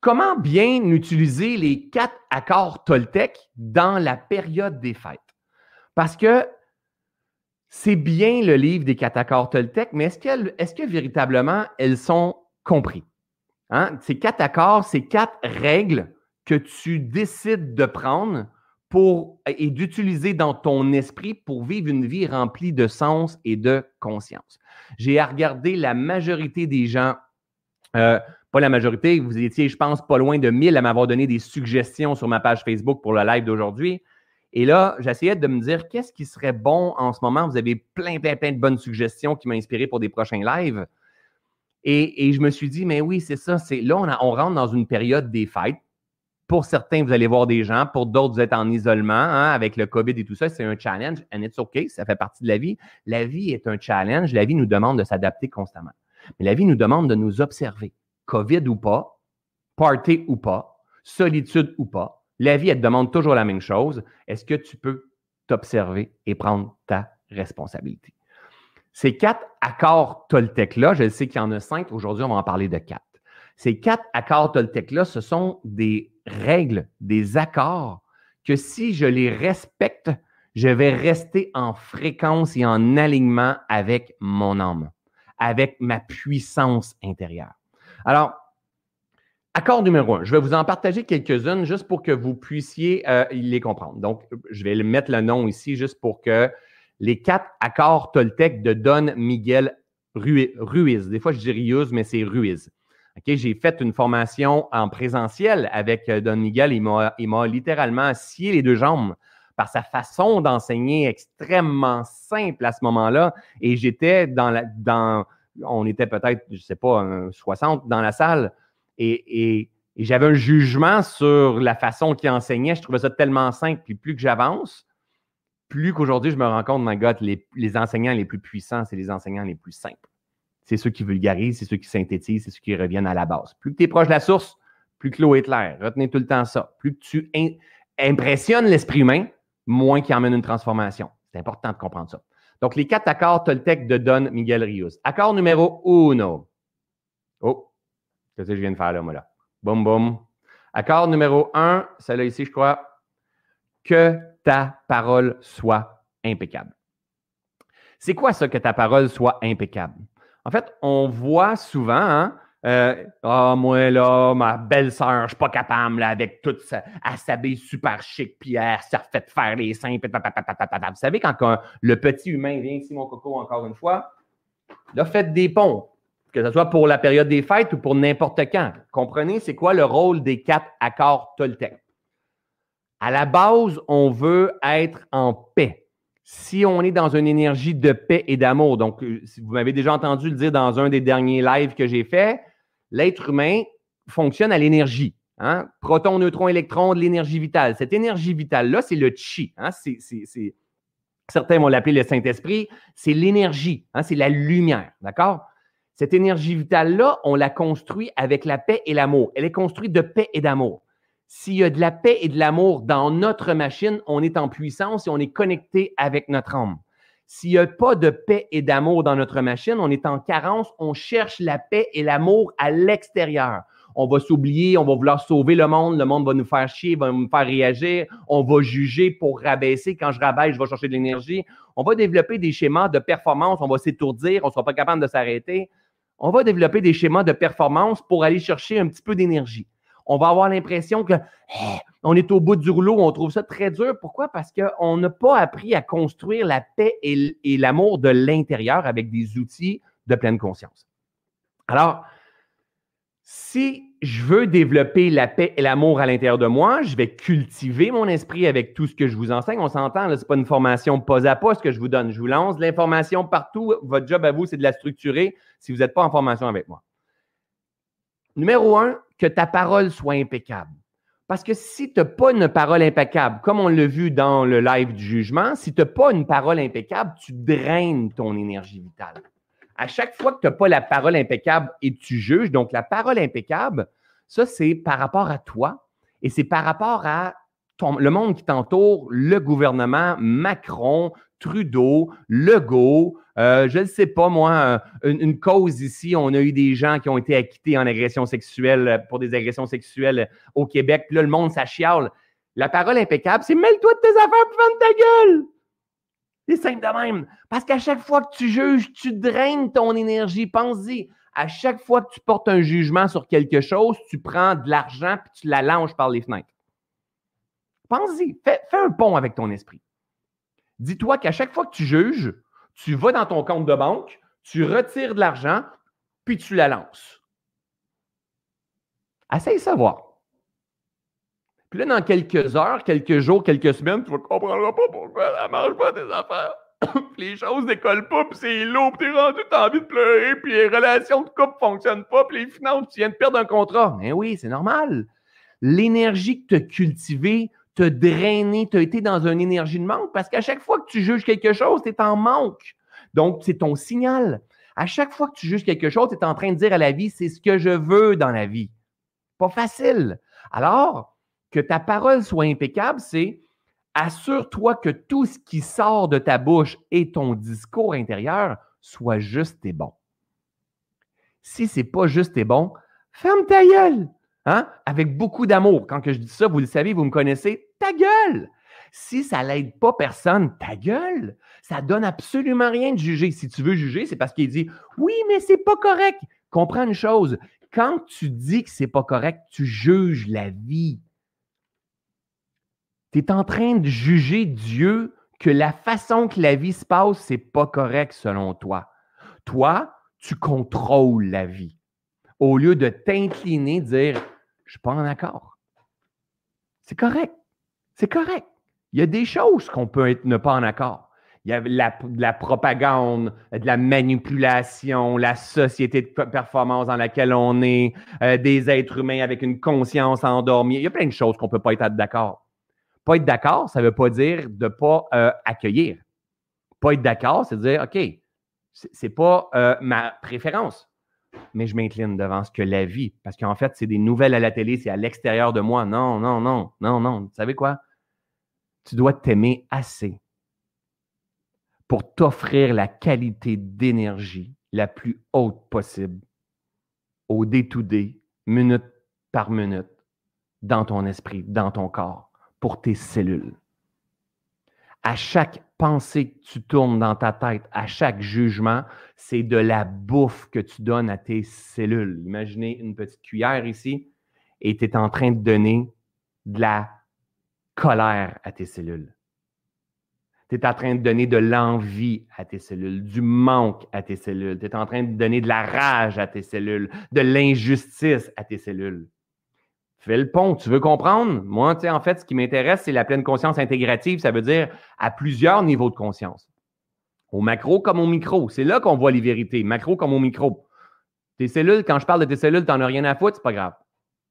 comment bien utiliser les quatre accords Toltec dans la période des fêtes. Parce que c'est bien le livre des quatre accords Toltec, mais est-ce, est que véritablement elles sont comprises? Hein? Ces quatre accords, ces quatre règles que tu décides de prendre et d'utiliser dans ton esprit pour vivre une vie remplie de sens et de conscience. J'ai regardé la majorité des gens, euh, pas la majorité, vous étiez, je pense, pas loin de 1000 à m'avoir donné des suggestions sur ma page Facebook pour le live d'aujourd'hui. Et là, j'essayais de me dire qu'est-ce qui serait bon en ce moment? Vous avez plein, plein, plein de bonnes suggestions qui m'ont inspiré pour des prochains lives. Et, je me suis dit, mais oui, c'est ça. C'est là, on, rentre dans une période des fêtes pour certains, vous allez voir des gens. Pour d'autres, vous êtes en isolement hein, avec le COVID et tout ça. C'est un challenge. And it's OK. Ça fait partie de la vie. La vie est un challenge. La vie nous demande de s'adapter constamment. Mais la vie nous demande de nous observer. COVID ou pas, party ou pas, solitude ou pas. La vie, elle te demande toujours la même chose. Est-ce que tu peux t'observer et prendre ta responsabilité? Ces quatre accords Toltec-là, je sais qu'il y en a cinq. Aujourd'hui, on va en parler de quatre. Ces quatre accords Toltec-là, ce sont des règles, des accords que si je les respecte, je vais rester en fréquence et en alignement avec mon âme, avec ma puissance intérieure. Alors, accord numéro un, je vais vous en partager quelques-unes juste pour que vous puissiez euh, les comprendre. Donc, je vais mettre le nom ici juste pour que les quatre accords Toltec de Don Miguel Ruiz. Des fois, je dis Ruiz, mais c'est Ruiz j'ai fait une formation en présentiel avec euh, Don Miguel. Il m'a littéralement scié les deux jambes par sa façon d'enseigner extrêmement simple à ce moment-là. Et j'étais dans la, dans, on était peut-être, je ne sais pas, 60 dans la salle. Et, j'avais un jugement sur la façon qu'il enseignait. Je trouvais ça tellement simple. Puis plus que j'avance, plus qu'aujourd'hui, je me rends compte, my God, les enseignants les plus puissants, c'est les enseignants les plus simples c'est ceux qui vulgarisent, c'est ceux qui synthétisent, c'est ceux qui reviennent à la base. Plus que tu es proche de la source, plus que l'eau est claire. Retenez tout le temps ça. Plus que tu impressionnes l'esprit humain, moins qu'il emmène une transformation. C'est important de comprendre ça. Donc, les quatre accords Toltec de Don Miguel Rios. Accord numéro uno. Oh, que je viens de faire là, moi, là? Boum, boum. Accord numéro un, celle-là ici, je crois. Que ta parole soit impeccable. C'est quoi ça, que ta parole soit impeccable? En fait, on voit souvent, hein, euh, ah, moi, là, ma belle-sœur, je suis pas capable, là, avec toute ça, elle s'habille super chic, puis elle s'est faire les seins, Vous savez, quand le petit humain vient ici, mon coco, encore une fois, là, faites des ponts, que ce soit pour la période des fêtes ou pour n'importe quand. Comprenez, c'est quoi le rôle des quatre accords Toltec? À la base, on veut être en paix si on est dans une énergie de paix et d'amour, donc euh, vous m'avez déjà entendu le dire dans un des derniers lives que j'ai fait, l'être humain fonctionne à l'énergie. Hein? Proton, neutron, électron, de l'énergie vitale. Cette énergie vitale-là, c'est le chi. Hein? certains vont l'appeler le Saint-Esprit. C'est l'énergie, hein? c'est la lumière. D'accord? Cette énergie vitale-là, on la construit avec la paix et l'amour. Elle est construite de paix et d'amour. S'il y a de la paix et de l'amour dans notre machine, on est en puissance et on est connecté avec notre âme. S'il n'y a pas de paix et d'amour dans notre machine, on est en carence, on cherche la paix et l'amour à l'extérieur. On va s'oublier, on va vouloir sauver le monde, le monde va nous faire chier, va nous faire réagir, on va juger pour rabaisser. Quand je rabaisse, je vais chercher de l'énergie. On va développer des schémas de performance, on va s'étourdir, on ne sera pas capable de s'arrêter. On va développer des schémas de performance pour aller chercher un petit peu d'énergie on va avoir l'impression que on est au bout du rouleau, on trouve ça très dur. Pourquoi? Parce qu'on n'a pas appris à construire la paix et l'amour de l'intérieur avec des outils de pleine conscience. Alors, si je veux développer la paix et l'amour à l'intérieur de moi, je vais cultiver mon esprit avec tout ce que je vous enseigne. On s'entend, ce n'est pas une formation pas à pas ce que je vous donne. Je vous lance l'information partout. Votre job à vous, c'est de la structurer si vous n'êtes pas en formation avec moi. Numéro un, que ta parole soit impeccable. Parce que si tu n'as pas une parole impeccable, comme on l'a vu dans le live du jugement, si tu n'as pas une parole impeccable, tu draines ton énergie vitale à chaque fois que tu n'as pas la parole impeccable et tu juges, donc la parole impeccable, ça, c'est par rapport à toi et c'est par rapport à le monde qui t'entoure, le gouvernement, Macron, Trudeau, Legault, euh, je ne sais pas, moi, une, cause ici, on a eu des gens qui ont été acquittés en agression sexuelle, pour des agressions sexuelles au Québec, puis là, le monde, ça chiale. La parole impeccable, c'est mêle-toi de tes affaires, puis de ta gueule. C'est simple de même. Parce qu'à chaque fois que tu juges, tu draines ton énergie. Pense-y. À chaque fois que tu portes un jugement sur quelque chose, tu prends de l'argent et tu la lances par les fenêtres. Pense-y. Fais, un pont avec ton esprit. Dis-toi qu'à chaque fois que tu juges, tu vas dans ton compte de banque, tu retires de l'argent, puis tu la lances. Essaye de savoir. Puis là, dans quelques heures, quelques jours, quelques semaines, tu ne comprendras pas pourquoi ça ne marche pas tes affaires. [COUGHS] les choses décollent pas, puis c'est lourd, puis t'es rendu, t'as envie de pleurer, puis les relations de couple fonctionnent pas, puis les finances, tu viens de perdre un contrat. Mais oui, c'est normal. L'énergie que tu as cultivée, te drainé, tu as été dans une énergie de manque, parce qu'à chaque fois que tu juges quelque chose, tu es en manque. Donc, c'est ton signal. À chaque fois que tu juges quelque chose, tu es en train de dire à la vie, c'est ce que je veux dans la vie. Pas facile. Alors, que ta parole soit impeccable, c'est assure-toi que tout ce qui sort de ta bouche et ton discours intérieur soit juste et bon. Si c'est pas juste et bon, ferme ta gueule. Hein? Avec beaucoup d'amour. Quand je dis ça, vous le savez, vous me connaissez, ta gueule. Si ça l'aide pas personne, ta gueule. Ça donne absolument rien de juger. Si tu veux juger, c'est parce qu'il dit oui, mais c'est pas correct. Comprends une chose. Quand tu dis que c'est pas correct, tu juges la vie tu es en train de juger Dieu que la façon que la vie se passe, c'est pas correct selon toi. Toi, tu contrôles la vie. Au lieu de t'incliner, dire Je suis pas en accord. C'est correct. C'est correct. Il y a des choses qu'on peut être ne pas en accord. Il y a la, de la propagande, de la manipulation, la société de performance dans laquelle on est, euh, des êtres humains avec une conscience endormie. Il y a plein de choses qu'on ne peut pas être d'accord. Pas être d'accord, ça ne veut pas dire de ne pas euh, accueillir. Pas être d'accord, c'est dire, OK, ce n'est pas euh, ma préférence, mais je m'incline devant ce que la vie, parce qu'en fait, c'est des nouvelles à la télé, c'est à l'extérieur de moi. Non, non, non, non, non. Vous savez quoi? Tu dois t'aimer assez pour t'offrir la qualité d'énergie la plus haute possible au day-to-day, minute par minute, dans ton esprit, dans ton corps pour tes cellules. À chaque pensée que tu tournes dans ta tête, à chaque jugement, c'est de la bouffe que tu donnes à tes cellules. Imaginez une petite cuillère ici et tu es en train de donner de la colère à tes cellules. Tu es en train de donner de l'envie à tes cellules, du manque à tes cellules. Tu es en train de donner de la rage à tes cellules, de l'injustice à tes cellules. Fais le pont. Tu veux comprendre? Moi, tu sais, en fait, ce qui m'intéresse, c'est la pleine conscience intégrative. Ça veut dire à plusieurs niveaux de conscience. Au macro comme au micro. C'est là qu'on voit les vérités. Macro comme au micro. Tes cellules, quand je parle de tes cellules, tu n'en as rien à foutre, c'est pas grave.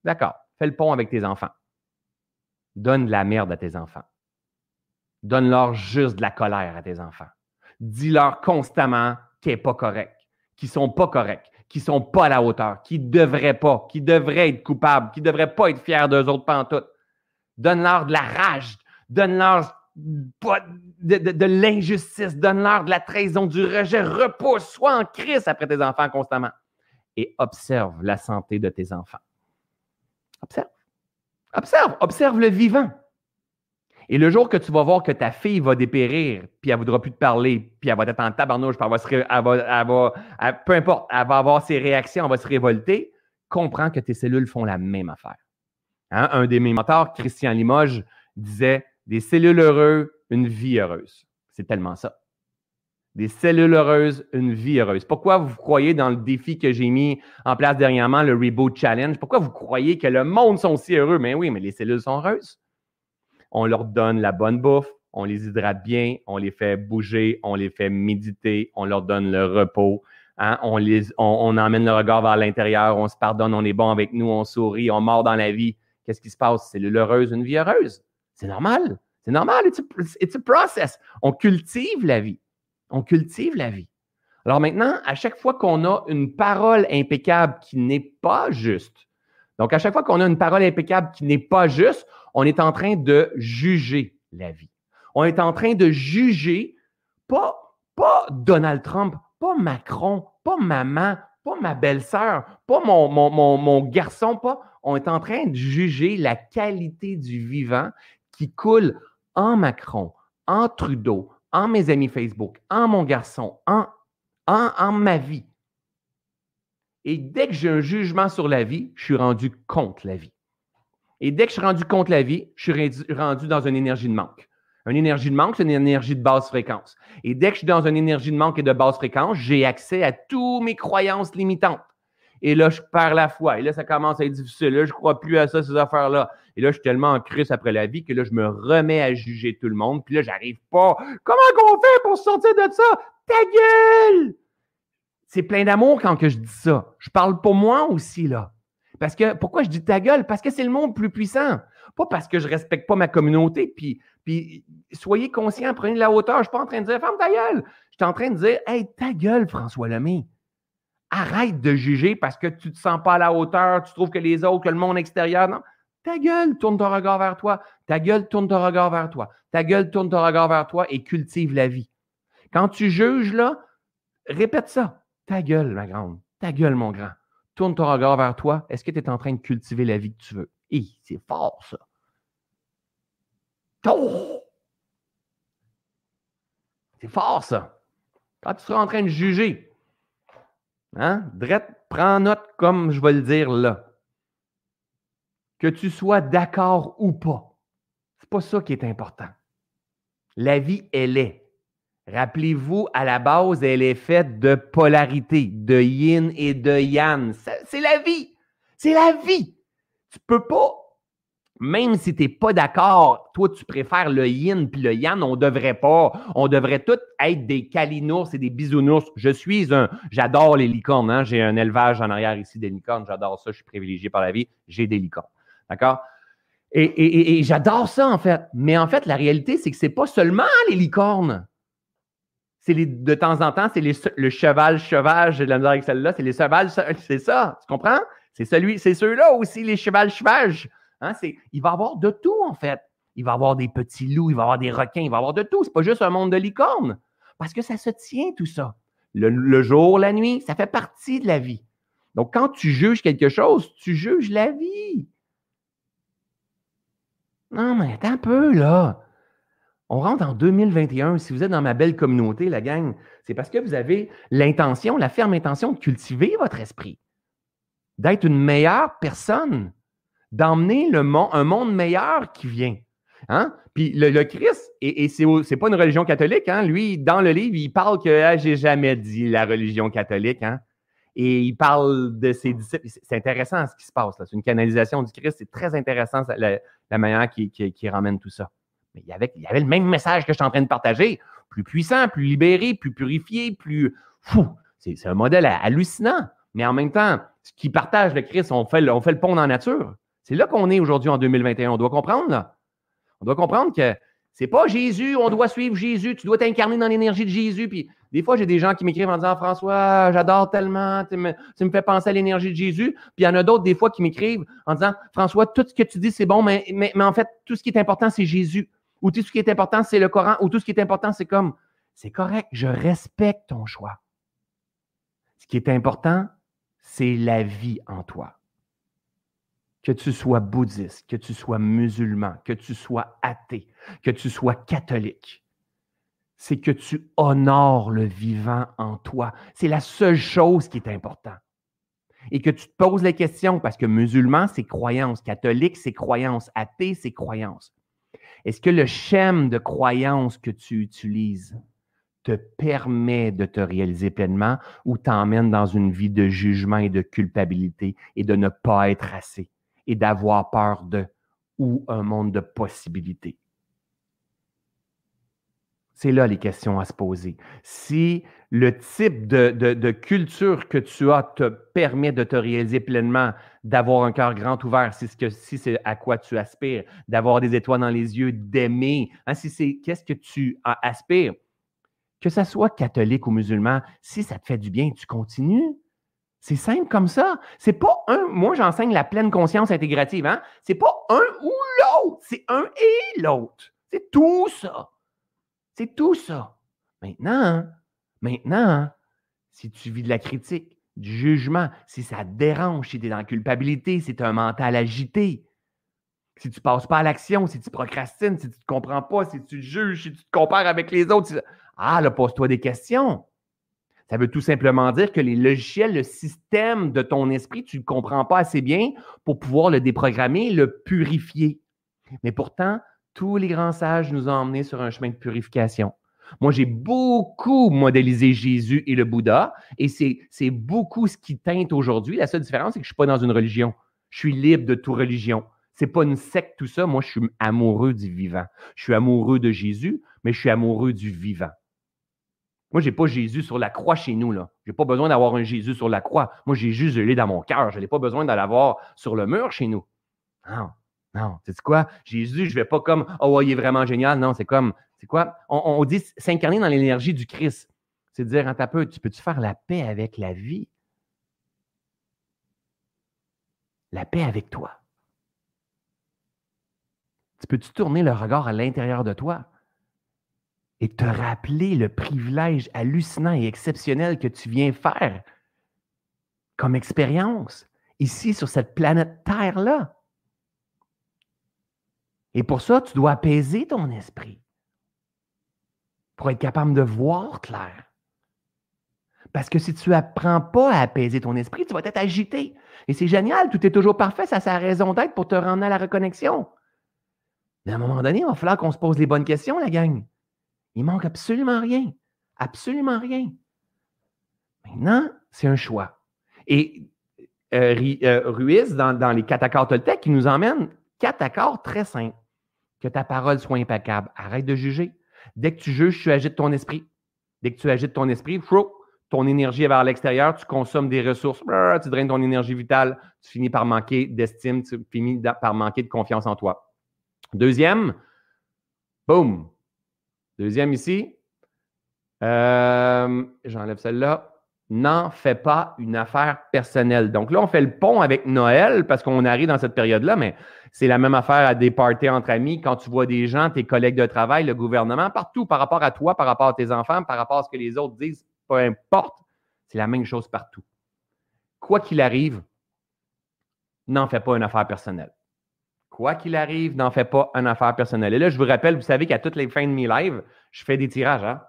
D'accord. Fais le pont avec tes enfants. Donne de la merde à tes enfants. Donne-leur juste de la colère à tes enfants. Dis-leur constamment qu'ils n'est pas correct, qu'ils sont pas corrects, qui sont pas à la hauteur, qui devraient pas, qui devraient être coupables, qui devraient pas être fiers d'eux autres pantoute. Donne-leur de la rage, donne-leur de, de, l'injustice, donne-leur de la trahison, du rejet, repousse, sois en crise après tes enfants constamment. Et observe la santé de tes enfants. Observe. Observe, observe le vivant. Et le jour que tu vas voir que ta fille va dépérir, puis elle voudra plus te parler, puis elle va être en tabarnouche, puis elle va se elle va, peu importe, elle va avoir ses réactions, elle va se révolter, comprends que tes cellules font la même affaire. Hein? Un des mes mentors, Christian Limoges, disait Des cellules heureuses, une vie heureuse. C'est tellement ça. Des cellules heureuses, une vie heureuse. Pourquoi vous croyez dans le défi que j'ai mis en place dernièrement, le Reboot Challenge? Pourquoi vous croyez que le monde sont si heureux? Mais oui, mais les cellules sont heureuses. On leur donne la bonne bouffe, on les hydrate bien, on les fait bouger, on les fait méditer, on leur donne le repos, hein, on, les, on, emmène le regard vers l'intérieur, on se pardonne, on est bon avec nous, on sourit, on mord dans la vie. Qu'est-ce qui se passe? C'est heureuse, une vie heureuse. C'est normal. C'est normal. It's a, it's process. On cultive la vie. On cultive la vie. Alors maintenant, à chaque fois qu'on a une parole impeccable qui n'est pas juste, donc à chaque fois qu'on a une parole impeccable qui n'est pas juste, on est en train de juger la vie. On est en train de juger pas, pas Donald Trump, pas Macron, pas maman, pas ma belle-sœur, pas mon, mon, mon, garçon, pas. On est en train de juger la qualité du vivant qui coule en Macron, en Trudeau, en mes amis Facebook, en mon garçon, en, en, en ma vie. Et dès que j'ai un jugement sur la vie, je suis rendu contre la vie. Et dès que je suis rendu contre la vie, je suis rendu dans une énergie de manque. Une énergie de manque, c'est une énergie de basse fréquence. Et dès que je suis dans une énergie de manque et de basse fréquence, j'ai accès à toutes mes croyances limitantes. Et là, je perds la foi. Et là, ça commence à être difficile. Là, je ne crois plus à ça, ces affaires-là. Et là, je suis tellement en crise après la vie que là, je me remets à juger tout le monde. Puis là, j'arrive pas. Comment qu'on fait pour sortir de ça? Ta gueule! C'est plein d'amour quand je dis ça. Je parle pour moi aussi, là. Parce que, pourquoi je dis ta gueule? Parce que c'est le monde plus puissant. Pas parce que je respecte pas ma communauté. Puis, soyez conscients, prenez de la hauteur. Je suis pas en train de dire, ferme ta gueule. Je suis en train de dire, hey, ta gueule, François Lemay. Arrête de juger parce que tu ne te sens pas à la hauteur, tu trouves que les autres, que le monde extérieur. Non. Ta gueule, tourne ton regard vers toi. Ta gueule, tourne ton regard vers toi. Ta gueule, tourne ton regard vers toi et cultive la vie. Quand tu juges, là, répète ça. Ta gueule, ma grande. Ta gueule, mon grand. Tourne ton regard vers toi. Est-ce que tu es en train de cultiver la vie que tu veux? Hé, c'est fort, ça. C'est fort, ça. Quand tu seras en train de juger, Hein? Drette, prends note comme je vais le dire là. Que tu sois d'accord ou pas. C'est pas ça qui est important. La vie, elle est. Rappelez-vous, à la base, elle est faite de polarité, de yin et de yang. C'est la vie. C'est la vie. Tu peux pas même si tu n'es pas d'accord, toi, tu préfères le yin puis le yang, on devrait pas. On devrait tous être des calinours et des bisounours. Je suis un. J'adore les licornes. Hein? J'ai un élevage en arrière ici des licornes. J'adore ça. Je suis privilégié par la vie. J'ai des licornes. D'accord? Et, j'adore ça, en fait. Mais en fait, la réalité, c'est que ce n'est pas seulement les licornes. De temps en temps, c'est le cheval cheval, j'ai de la misère avec celle-là, c'est les chevals, [LAUGHS] c'est ça, tu comprends? C'est celui, c'est ceux-là aussi, les cheval cheval. Hein, il va y avoir de tout, en fait. Il va y avoir des petits loups, il va y avoir des requins, il va y avoir de tout. C'est pas juste un monde de licornes. Parce que ça se tient, tout ça. Le, jour, la nuit, ça fait partie de la vie. Donc, quand tu juges quelque chose, tu juges la vie. Non, mais attends un peu, là. On rentre en 2021. Si vous êtes dans ma belle communauté, la gang, c'est parce que vous avez l'intention, la ferme intention de cultiver votre esprit, d'être une meilleure personne d'emmener le un monde meilleur qui vient. Hein? Puis le, Christ, et, et c'est pas une religion catholique, hein? lui, dans le livre, il parle que ah, j'ai jamais dit la religion catholique. Hein? Et il parle de ses disciples. C'est intéressant ce qui se passe. C'est une canalisation du Christ. C'est très intéressant la, manière qui, qui, ramène tout ça. Mais il y, avait, le même message que je suis en train de partager. Plus puissant, plus libéré, plus purifié, plus fou. C'est un modèle hallucinant. Mais en même temps, ce qui partage le Christ, on fait, le pont dans la nature. C'est là qu'on est aujourd'hui en 2021. On doit comprendre, là. On doit comprendre que c'est pas Jésus, on doit suivre Jésus, tu dois t'incarner dans l'énergie de Jésus. Puis des fois, j'ai des gens qui m'écrivent en disant François, j'adore tellement, tu me, fais penser à l'énergie de Jésus. Puis il y en a d'autres, des fois, qui m'écrivent en disant François, tout ce que tu dis, c'est bon, mais en fait, tout ce qui est important, c'est Jésus. Ou tout ce qui est important, c'est le Coran. Ou tout ce qui est important, c'est comme c'est correct, je respecte ton choix. Ce qui est important, c'est la vie en toi que tu sois bouddhiste, que tu sois musulman, que tu sois athée, que tu sois catholique, c'est que tu honores le vivant en toi. C'est la seule chose qui est importante. Et que tu te poses les questions, parce que musulman, c'est croyance, catholique, c'est croyance, athée, c'est croyance. Est-ce que le schème de croyance que tu utilises te permet de te réaliser pleinement ou t'emmène dans une vie de jugement et de culpabilité et de ne pas être assez et d'avoir peur de ou un monde de possibilités? C'est là les questions à se poser. Si le type de, culture que tu as te permet de te réaliser pleinement, d'avoir un cœur grand ouvert, si c'est à quoi tu aspires, d'avoir des étoiles dans les yeux, d'aimer, hein, si c'est qu'est-ce que tu aspires, que ce soit catholique ou musulman, si ça te fait du bien, tu continues. C'est simple comme ça. C'est pas un. Moi, j'enseigne la pleine conscience intégrative. Hein? C'est pas un ou l'autre. C'est un et l'autre. C'est tout ça. C'est tout ça. Maintenant, maintenant, si tu vis de la critique, du jugement, si ça te dérange, si tu es dans la culpabilité, si tu un mental agité, si tu ne passes pas à l'action, si tu procrastines, si tu ne te comprends pas, si tu juges, si tu te compares avec les autres, ah, là, pose-toi des questions. Ça veut tout simplement dire que les logiciels, le système de ton esprit, tu ne le comprends pas assez bien pour pouvoir le déprogrammer, le purifier. Mais pourtant, tous les grands sages nous ont emmenés sur un chemin de purification. Moi, j'ai beaucoup modélisé Jésus et le Bouddha, et c'est beaucoup ce qui teinte aujourd'hui. La seule différence, c'est que je ne suis pas dans une religion. Je suis libre de toute religion. Ce n'est pas une secte, tout ça. Moi, je suis amoureux du vivant. Je suis amoureux de Jésus, mais je suis amoureux du vivant. Moi, je n'ai pas Jésus sur la croix chez nous. Je n'ai pas besoin d'avoir un Jésus sur la croix. Moi, Jésus, je l'ai dans mon cœur. Je n'ai pas besoin de l'avoir sur le mur chez nous. Non, non. C'est quoi? Jésus, je ne vais pas comme Oh, il est vraiment génial. Non, c'est comme, c'est quoi? On, dit s'incarner dans l'énergie du Christ. C'est dire, en peu, tu peux-tu faire la paix avec la vie? La paix avec toi. Tu peux-tu tourner le regard à l'intérieur de toi? et te rappeler le privilège hallucinant et exceptionnel que tu viens faire comme expérience ici sur cette planète Terre-là? Et pour ça, tu dois apaiser ton esprit pour être capable de voir clair. Parce que si tu n'apprends pas à apaiser ton esprit, tu vas être agité. Et c'est génial, tout est toujours parfait, ça a sa raison d'être pour te rendre à la reconnexion. Mais à un moment donné, il va falloir qu'on se pose les bonnes questions, la gang. Il manque absolument rien. Absolument rien. Maintenant, c'est un choix. Et euh, euh, Ruiz, dans, les quatre accords Toltec, il nous emmène quatre accords très simples. Que ta parole soit impeccable. Arrête de juger. Dès que tu juges, tu agites ton esprit. Dès que tu agites ton esprit, ton énergie est vers l'extérieur, tu consommes des ressources, tu draines ton énergie vitale, tu finis par manquer d'estime, tu finis par manquer de confiance en toi. Deuxième, boum, Deuxième ici. Euh, j'enlève celle-là. N'en fais pas une affaire personnelle. Donc là, on fait le pont avec Noël parce qu'on arrive dans cette période-là, mais c'est la même affaire à des entre amis. Quand tu vois des gens, tes collègues de travail, le gouvernement, partout, par rapport à toi, par rapport à tes enfants, par rapport à ce que les autres disent, peu importe, c'est la même chose partout. Quoi qu'il arrive, n'en fais pas une affaire personnelle. Quoi qu'il arrive, n'en fais pas une affaire personnelle. Et là, je vous rappelle, vous savez qu'à toutes les fins de mes lives, je fais des tirages. Hein?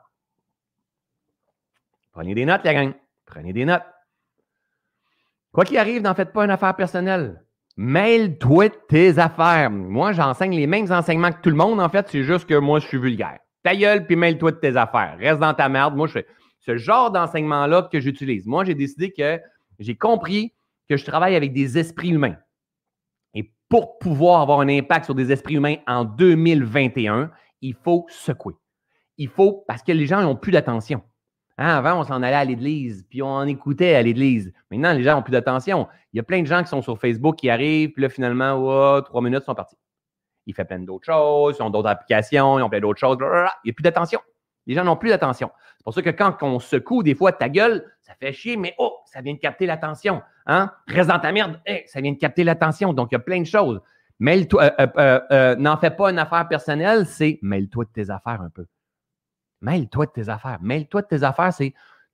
Prenez des notes, la gang. Prenez des notes. Quoi qu'il arrive, n'en faites pas une affaire personnelle. De tes affaires. Moi, j'enseigne les mêmes enseignements que tout le monde. En fait, c'est juste que moi, je suis vulgaire. Ta gueule, puis de tes affaires. Reste dans ta merde. Moi, je fais ce genre d'enseignement-là que j'utilise. Moi, j'ai décidé que j'ai compris que je travaille avec des esprits humains pour pouvoir avoir un impact sur des esprits humains en 2021, il faut secouer. Il faut, parce que les gens n'ont plus d'attention. Hein, avant, on s'en allait à l'église, puis on en écoutait à l'église. Maintenant, les gens n'ont plus d'attention. Il y a plein de gens qui sont sur Facebook qui arrivent, puis là, finalement, trois minutes, sont partis. Ils font plein d'autres choses, ils ont d'autres applications, ils ont plein d'autres choses. Il n'y a plus d'attention. Les gens n'ont plus d'attention. C'est pour ça que quand on secoue des fois ta gueule, ça fait chier, mais oh, ça vient de capter l'attention. Hein? Reste dans ta merde, ça vient de capter l'attention. Donc, il y a plein de choses. Mêle-toi, euh, euh, euh, n'en fais pas une affaire personnelle, c'est mêle-toi de tes affaires un peu. Mêle-toi de tes affaires. Mêle-toi de tes affaires,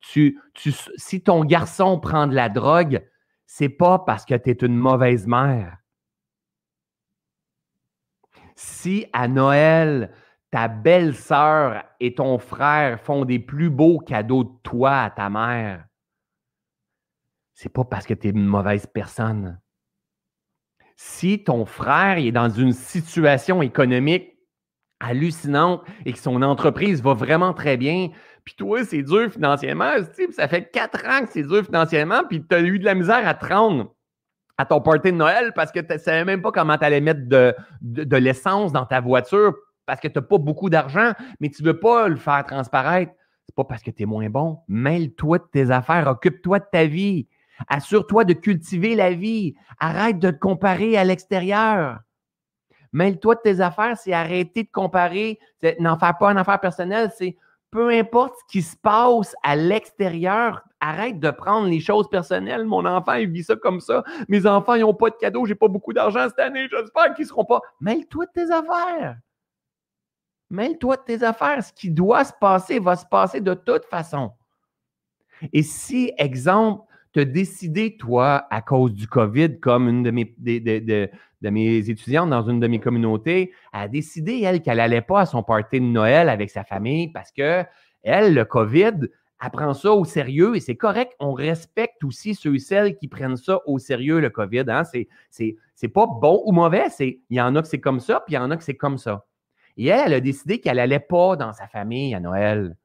si ton garçon prend de la drogue, c'est pas parce que tu es une mauvaise mère. Si à Noël, ta belle-sœur et ton frère font des plus beaux cadeaux de toi à ta mère, c'est pas parce que tu es une mauvaise personne. Si ton frère est dans une situation économique hallucinante et que son entreprise va vraiment très bien, puis toi, c'est dur financièrement. Ça fait quatre ans que c'est dur financièrement, puis tu as eu de la misère à te rendre à ton party de Noël parce que tu ne savais même pas comment tu allais mettre de, de, l'essence dans ta voiture parce que tu n'as pas beaucoup d'argent, mais tu ne veux pas le faire transparaître. C'est pas parce que tu es moins bon. Mêle-toi de tes affaires, occupe-toi de ta vie. Assure-toi de cultiver la vie. Arrête de te comparer à l'extérieur. Mêle-toi de tes affaires, c'est arrêter de comparer, n'en faire pas une affaire personnelle, c'est peu importe ce qui se passe à l'extérieur, arrête de prendre les choses personnelles. Mon enfant, il vit ça comme ça. Mes enfants, ils n'ont pas de cadeaux, j'ai pas beaucoup d'argent cette année, j'espère qu'ils ne seront pas. Mêle-toi de tes affaires. Mêle-toi de tes affaires. Ce qui doit se passer va se passer de toute façon. Et si, exemple, décidé, toi, à cause du COVID, comme une de mes, de, mes étudiantes dans une de mes communautés, a décidé, elle, qu'elle n'allait pas à son party de Noël avec sa famille parce que, elle, le COVID, elle prend ça au sérieux et c'est correct. On respecte aussi ceux et celles qui prennent ça au sérieux, le COVID. Hein? C'est, pas bon ou mauvais. Il y en a que c'est comme ça, puis il y en a que c'est comme ça. Et elle, elle a décidé qu'elle n'allait pas dans sa famille à Noël.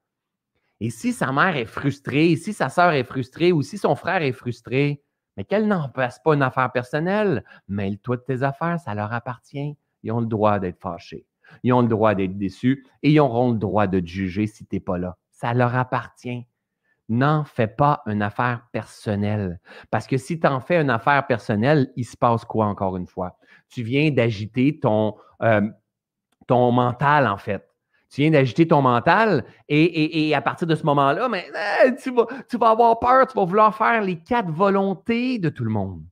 Et si sa mère est frustrée, si sa sœur est frustrée ou si son frère est frustré, mais qu'elle n'en passe pas une affaire personnelle, mêle-toi de tes affaires, ça leur appartient. Ils ont le droit d'être fâchés. Ils ont le droit d'être déçus et ils auront le droit de te juger si tu n'es pas là. Ça leur appartient. N'en fais pas une affaire personnelle. Parce que si tu en fais une affaire personnelle, il se passe quoi encore une fois? Tu viens d'agiter ton, euh, ton mental, en fait tu viens d'agiter ton mental et, à partir de ce moment-là, eh, tu, vas, tu vas avoir peur, tu vas vouloir faire les quatre volontés de tout le monde.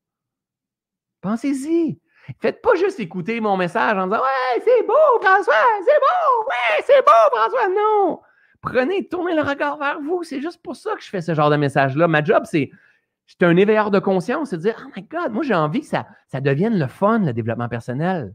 Pensez-y. Faites pas juste écouter mon message en disant Ouais, c'est beau, François, c'est beau, ouais, c'est beau, François. Non. Prenez, tournez le regard vers vous. C'est juste pour ça que je fais ce genre de message-là. Ma job, c'est. J'étais un éveilleur de conscience, c'est de dire Oh my God, moi j'ai envie que ça, ça devienne le fun, le développement personnel.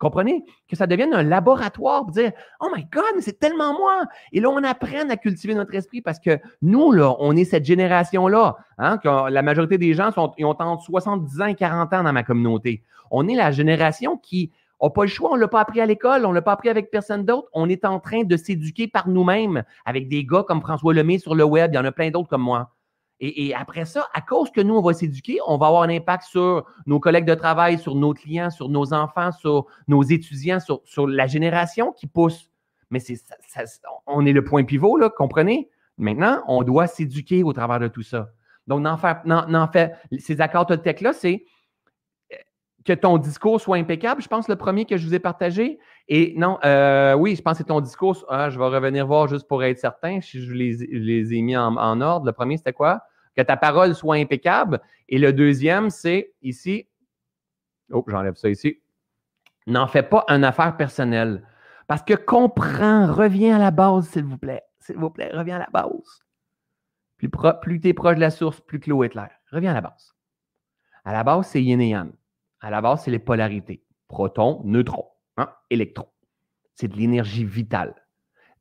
Comprenez? Que ça devienne un laboratoire pour dire Oh my God, mais c'est tellement moi! Et là, on apprend à cultiver notre esprit parce que nous, là, on est cette génération-là. Hein, la majorité des gens sont, ils ont entre 70 ans et 40 ans dans ma communauté. On est la génération qui n'a pas le choix, on ne l'a pas appris à l'école, on ne l'a pas appris avec personne d'autre. On est en train de s'éduquer par nous-mêmes avec des gars comme François Lemay sur le web. Il y en a plein d'autres comme moi. Et, après ça, à cause que nous, on va s'éduquer, on va avoir un impact sur nos collègues de travail, sur nos clients, sur nos enfants, sur nos étudiants, sur, la génération qui pousse. Mais c'est, on est le point pivot, là, comprenez? Maintenant, on doit s'éduquer au travers de tout ça. Donc, n'en faire, fait, ces accords Toltec-là, c'est euh, que ton discours soit impeccable. Je pense le premier que je vous ai partagé. Et non, euh, oui, je pense que c'est ton discours. Ah, je vais revenir voir juste pour être certain si je les, les ai mis en ordre. Le premier, c'était quoi? Que ta parole soit impeccable. Et le deuxième, c'est ici, oh, j'enlève ça ici, n'en fais pas une affaire personnelle. Parce que comprends, reviens à la base, s'il vous plaît. S'il vous plaît, reviens à la base. Plus, plus tu es proche de la source, plus que l'eau est claire. Reviens à la base. À la base, c'est yin et yang. À la base, c'est les polarités. Proton, neutron, hein, électron. C'est de l'énergie vitale.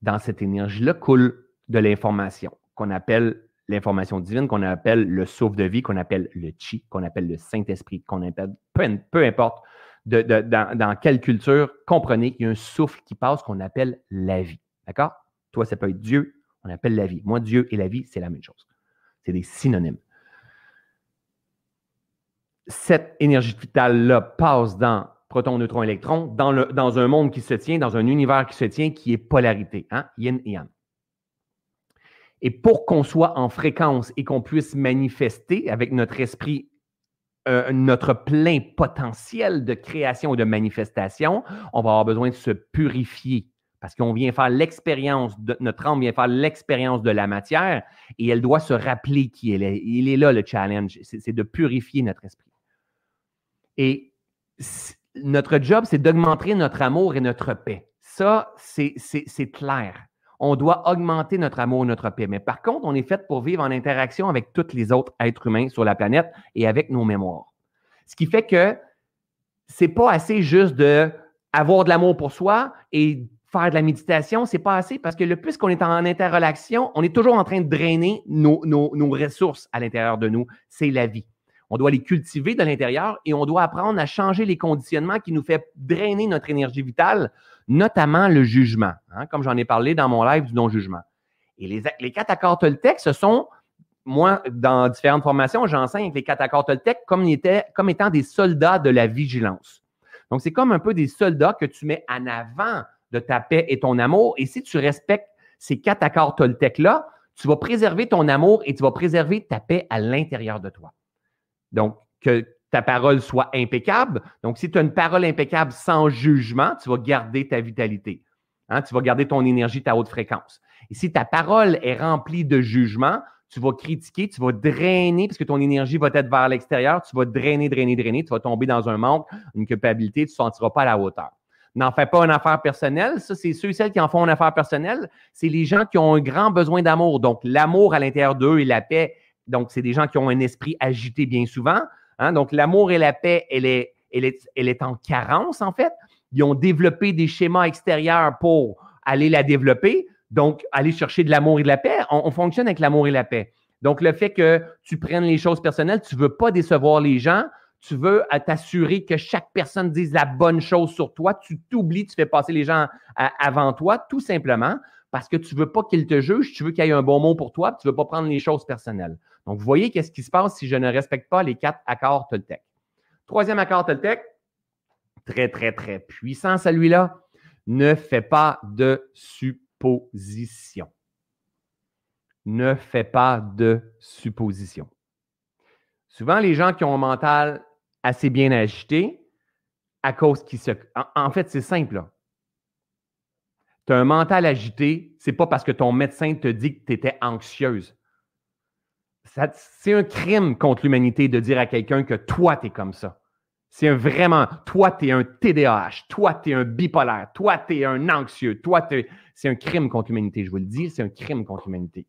Dans cette énergie-là coule de l'information qu'on appelle l'information divine qu'on appelle le souffle de vie, qu'on appelle le chi, qu'on appelle le Saint-Esprit, qu'on appelle, peu, importe dans, quelle culture, comprenez qu'il y a un souffle qui passe qu'on appelle la vie. D'accord? Toi, ça peut être Dieu, on appelle la vie. Moi, Dieu et la vie, c'est la même chose. C'est des synonymes. Cette énergie vitale-là passe dans proton, neutron, électron, dans, un monde qui se tient, dans un univers qui se tient, qui est polarité, hein? yin et yang. Et pour qu'on soit en fréquence et qu'on puisse manifester avec notre esprit euh, notre plein potentiel de création et de manifestation, on va avoir besoin de se purifier parce qu'on vient faire l'expérience, notre âme vient faire l'expérience de la matière et elle doit se rappeler qui elle est. Il est là le challenge, c'est de purifier notre esprit. Et notre job, c'est d'augmenter notre amour et notre paix. Ça, c'est clair on doit augmenter notre amour, notre paix. Mais par contre, on est fait pour vivre en interaction avec tous les autres êtres humains sur la planète et avec nos mémoires. Ce qui fait que c'est pas assez juste de avoir de l'amour pour soi et faire de la méditation, c'est pas assez parce que le plus qu'on est en interrelation, on est toujours en train de drainer nos, ressources à l'intérieur de nous. C'est la vie. On doit les cultiver de l'intérieur et on doit apprendre à changer les conditionnements qui nous fait drainer notre énergie vitale, notamment le jugement, hein, comme j'en ai parlé dans mon live du non-jugement. Et les, quatre accords Toltec, ce sont, moi, dans différentes formations, j'enseigne les quatre accords Toltec comme, comme étant des soldats de la vigilance. Donc, c'est comme un peu des soldats que tu mets en avant de ta paix et ton amour. Et si tu respectes ces quatre accords Toltec-là, tu vas préserver ton amour et tu vas préserver ta paix à l'intérieur de toi. Donc, que ta parole soit impeccable. Donc, si tu as une parole impeccable sans jugement, tu vas garder ta vitalité. Hein, tu vas garder ton énergie, ta haute fréquence. Et si ta parole est remplie de jugement, tu vas critiquer, tu vas drainer, parce que ton énergie va être vers l'extérieur, tu vas drainer, drainer, drainer, tu vas tomber dans un manque, une culpabilité, tu ne te sentiras pas à la hauteur. N'en fais pas une affaire personnelle. Ça, c'est ceux et celles qui en font une affaire personnelle. C'est les gens qui ont un grand besoin d'amour. Donc, l'amour à l'intérieur d'eux et la paix. Donc, c'est des gens qui ont un esprit agité bien souvent. Hein? Donc, l'amour et la paix, elle est, en carence, en fait. Ils ont développé des schémas extérieurs pour aller la développer. Donc, aller chercher de l'amour et de la paix. On, fonctionne avec l'amour et la paix. Donc, le fait que tu prennes les choses personnelles, tu ne veux pas décevoir les gens, tu veux t'assurer que chaque personne dise la bonne chose sur toi, tu t'oublies, tu fais passer les gens avant toi, tout simplement parce que tu ne veux pas qu'ils te jugent, tu veux qu'il y ait un bon mot pour toi, tu ne veux pas prendre les choses personnelles. Donc, vous voyez qu'est-ce qui se passe si je ne respecte pas les quatre accords Toltec. Troisième accord Toltec, très, très, très puissant celui-là, ne fais pas de suppositions. Ne fais pas de suppositions. Souvent, les gens qui ont un mental assez bien agité, à cause qu'ils se. En, fait, c'est simple. Tu as un mental agité, c'est pas parce que ton médecin te dit que tu étais anxieuse. C'est un crime contre l'humanité de dire à quelqu'un que toi, tu es comme ça. C'est vraiment, toi, tu es un TDAH, toi, tu es un bipolaire, toi, tu es un anxieux, toi, c'est un crime contre l'humanité, je vous le dis, c'est un crime contre l'humanité.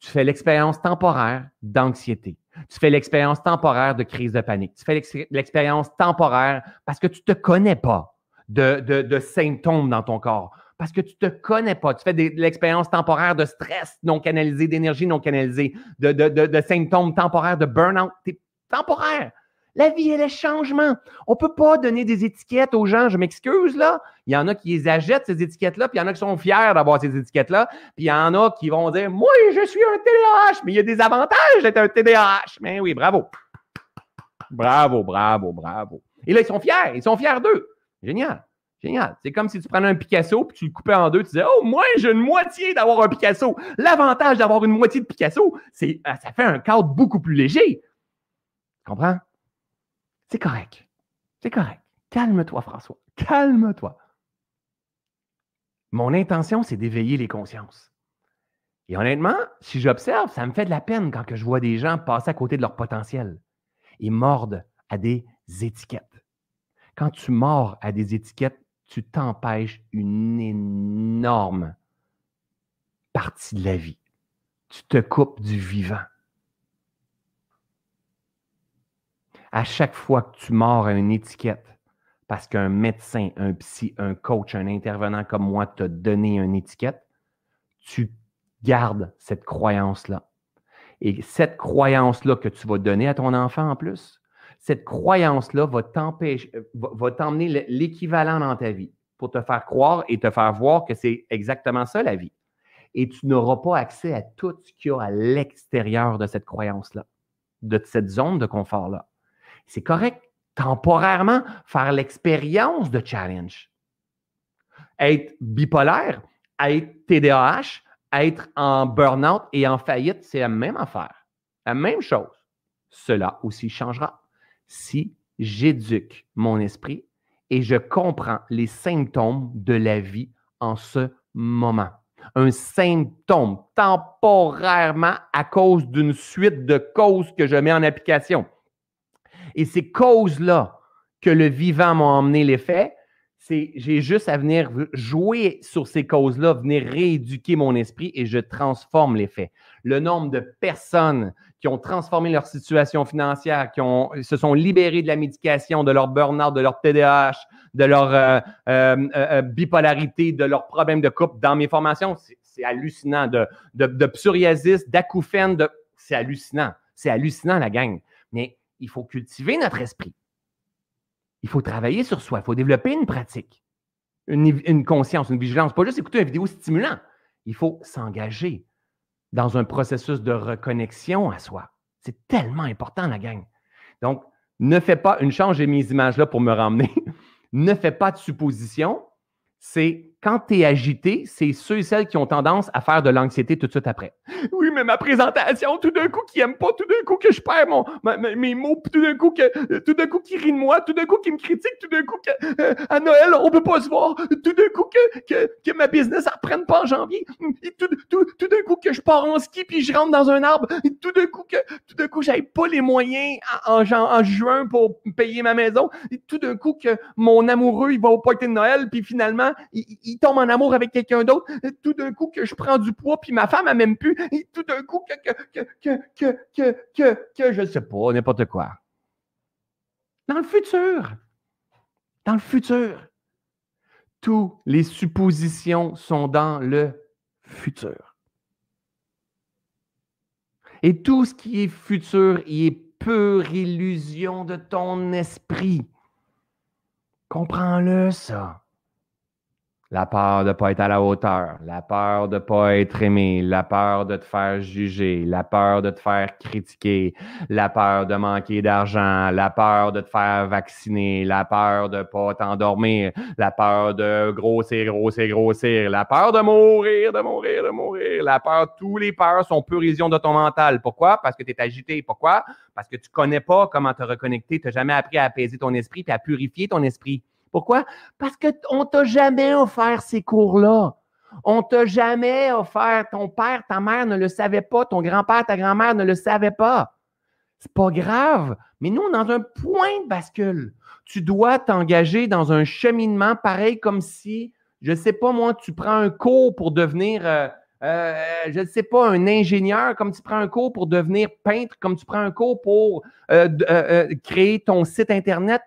Tu fais l'expérience temporaire d'anxiété. Tu fais l'expérience temporaire de crise de panique. Tu fais l'expérience temporaire parce que tu ne te connais pas de, symptômes dans ton corps. Parce que tu ne te connais pas. Tu fais l'expérience temporaire de stress non canalisé, d'énergie non canalisée, de, de, symptômes temporaires de burn-out. C'est temporaire. La vie, elle est changement. On ne peut pas donner des étiquettes aux gens. Je m'excuse, là. Il y en a qui les achètent, ces étiquettes-là, puis il y en a qui sont fiers d'avoir ces étiquettes-là, puis il y en a qui vont dire Moi, je suis un TDAH, mais il y a des avantages d'être un TDAH. Mais oui, bravo. Bravo, bravo, bravo. Et là, ils sont fiers. Ils sont fiers d'eux. Génial. Génial. C'est comme si tu prenais un Picasso puis tu le coupais en deux, tu disais Oh, moi, j'ai une moitié d'avoir un Picasso. L'avantage d'avoir une moitié de Picasso, c'est euh, ça fait un cadre beaucoup plus léger. Tu comprends? C'est correct. C'est correct. Calme-toi, François. Calme-toi. Mon intention, c'est d'éveiller les consciences. Et honnêtement, si j'observe, ça me fait de la peine quand je vois des gens passer à côté de leur potentiel. Ils mordent à des étiquettes. Quand tu mords à des étiquettes, tu t'empêches une énorme partie de la vie. Tu te coupes du vivant. à chaque fois que tu mords une étiquette, parce qu'un médecin, un psy, un coach, un intervenant comme moi t'a donné une étiquette, tu gardes cette croyance-là. Et cette croyance-là que tu vas donner à ton enfant en plus, cette croyance-là va t'empêcher, va t'emmener l'équivalent dans ta vie pour te faire croire et te faire voir que c'est exactement ça la vie. Et tu n'auras pas accès à tout ce qu'il y a à l'extérieur de cette croyance-là, de cette zone de confort-là. C'est correct temporairement faire l'expérience de challenge. Être bipolaire, être TDAH, être en burn-out et en faillite, c'est la même affaire. La même chose. Cela aussi changera si j'éduque mon esprit et je comprends les symptômes de la vie en ce moment. Un symptôme temporairement à cause d'une suite de causes que je mets en application. Et ces causes-là que le vivant m'a emmené l'effet, c'est j'ai juste à venir jouer sur ces causes-là, venir rééduquer mon esprit et je transforme l'effet. Le nombre de personnes qui ont transformé leur situation financière, qui ont, se sont libérées de la médication, de leur burn-out, de leur TDAH, de leur euh, euh, euh, bipolarité, de leurs problèmes de couple dans mes formations, c'est hallucinant. De, de, psoriasis, d'acouphènes, de, c'est hallucinant. C'est hallucinant, la gang. Mais il faut cultiver notre esprit. Il faut travailler sur soi. Il faut développer une pratique, une, conscience, une vigilance. Pas juste écouter une vidéo stimulant. il faut s'engager dans un processus de reconnexion à soi. C'est tellement important, la gang. Donc, ne fais pas une change, j'ai mes images là pour me ramener. [LAUGHS] ne fais pas de suppositions. C'est quand tu es agité, c'est ceux et celles qui ont tendance à faire de l'anxiété tout de suite après. Oui, mais ma présentation, tout d'un coup, qui n'aime pas, tout d'un coup, que je perds mon, mes mots, tout d'un coup, que, tout d'un coup, qui rit de moi, tout d'un coup, qui me critique, tout d'un coup, que, euh, à Noël, on peut pas se voir, tout d'un coup, que, que, que, ma business, ne reprenne pas en janvier, tout, tout, tout d'un coup, que je pars en ski, puis je rentre dans un arbre, tout d'un coup, que, tout d'un coup, j'avais pas les moyens en, juin pour payer ma maison, tout d'un coup, que mon amoureux, il va au party de Noël, puis finalement, il il tombe en amour avec quelqu'un d'autre, tout d'un coup que je prends du poids, puis ma femme, elle m'aime plus, et tout d'un coup que, que, que, que, que, que, je sais pas, n'importe quoi. Dans le futur, dans le futur, toutes les suppositions sont dans le futur. Et tout ce qui est futur y est pure illusion de ton esprit. Comprends-le, ça. La peur de ne pas être à la hauteur, la peur de ne pas être aimé, la peur de te faire juger, la peur de te faire critiquer, la peur de manquer d'argent, la peur de te faire vacciner, la peur de ne pas t'endormir, la peur de grossir, grossir, grossir, la peur de mourir, de mourir, de mourir, la peur, tous les peurs sont purisions de ton mental. Pourquoi? Parce que tu es agité. Pourquoi? Parce que tu ne connais pas comment te reconnecter, tu n'as jamais appris à apaiser ton esprit et à purifier ton esprit. Pourquoi? Parce qu'on ne t'a jamais offert ces cours-là. On t'a jamais offert, ton père, ta mère ne le savait pas, ton grand-père, ta grand-mère ne le savait pas. C'est pas grave, mais nous, dans un point de bascule, tu dois t'engager dans un cheminement pareil comme si, je ne sais pas moi, tu prends un cours pour devenir, euh, euh, je ne sais pas, un ingénieur, comme tu prends un cours pour devenir peintre, comme tu prends un cours pour euh, créer ton site Internet.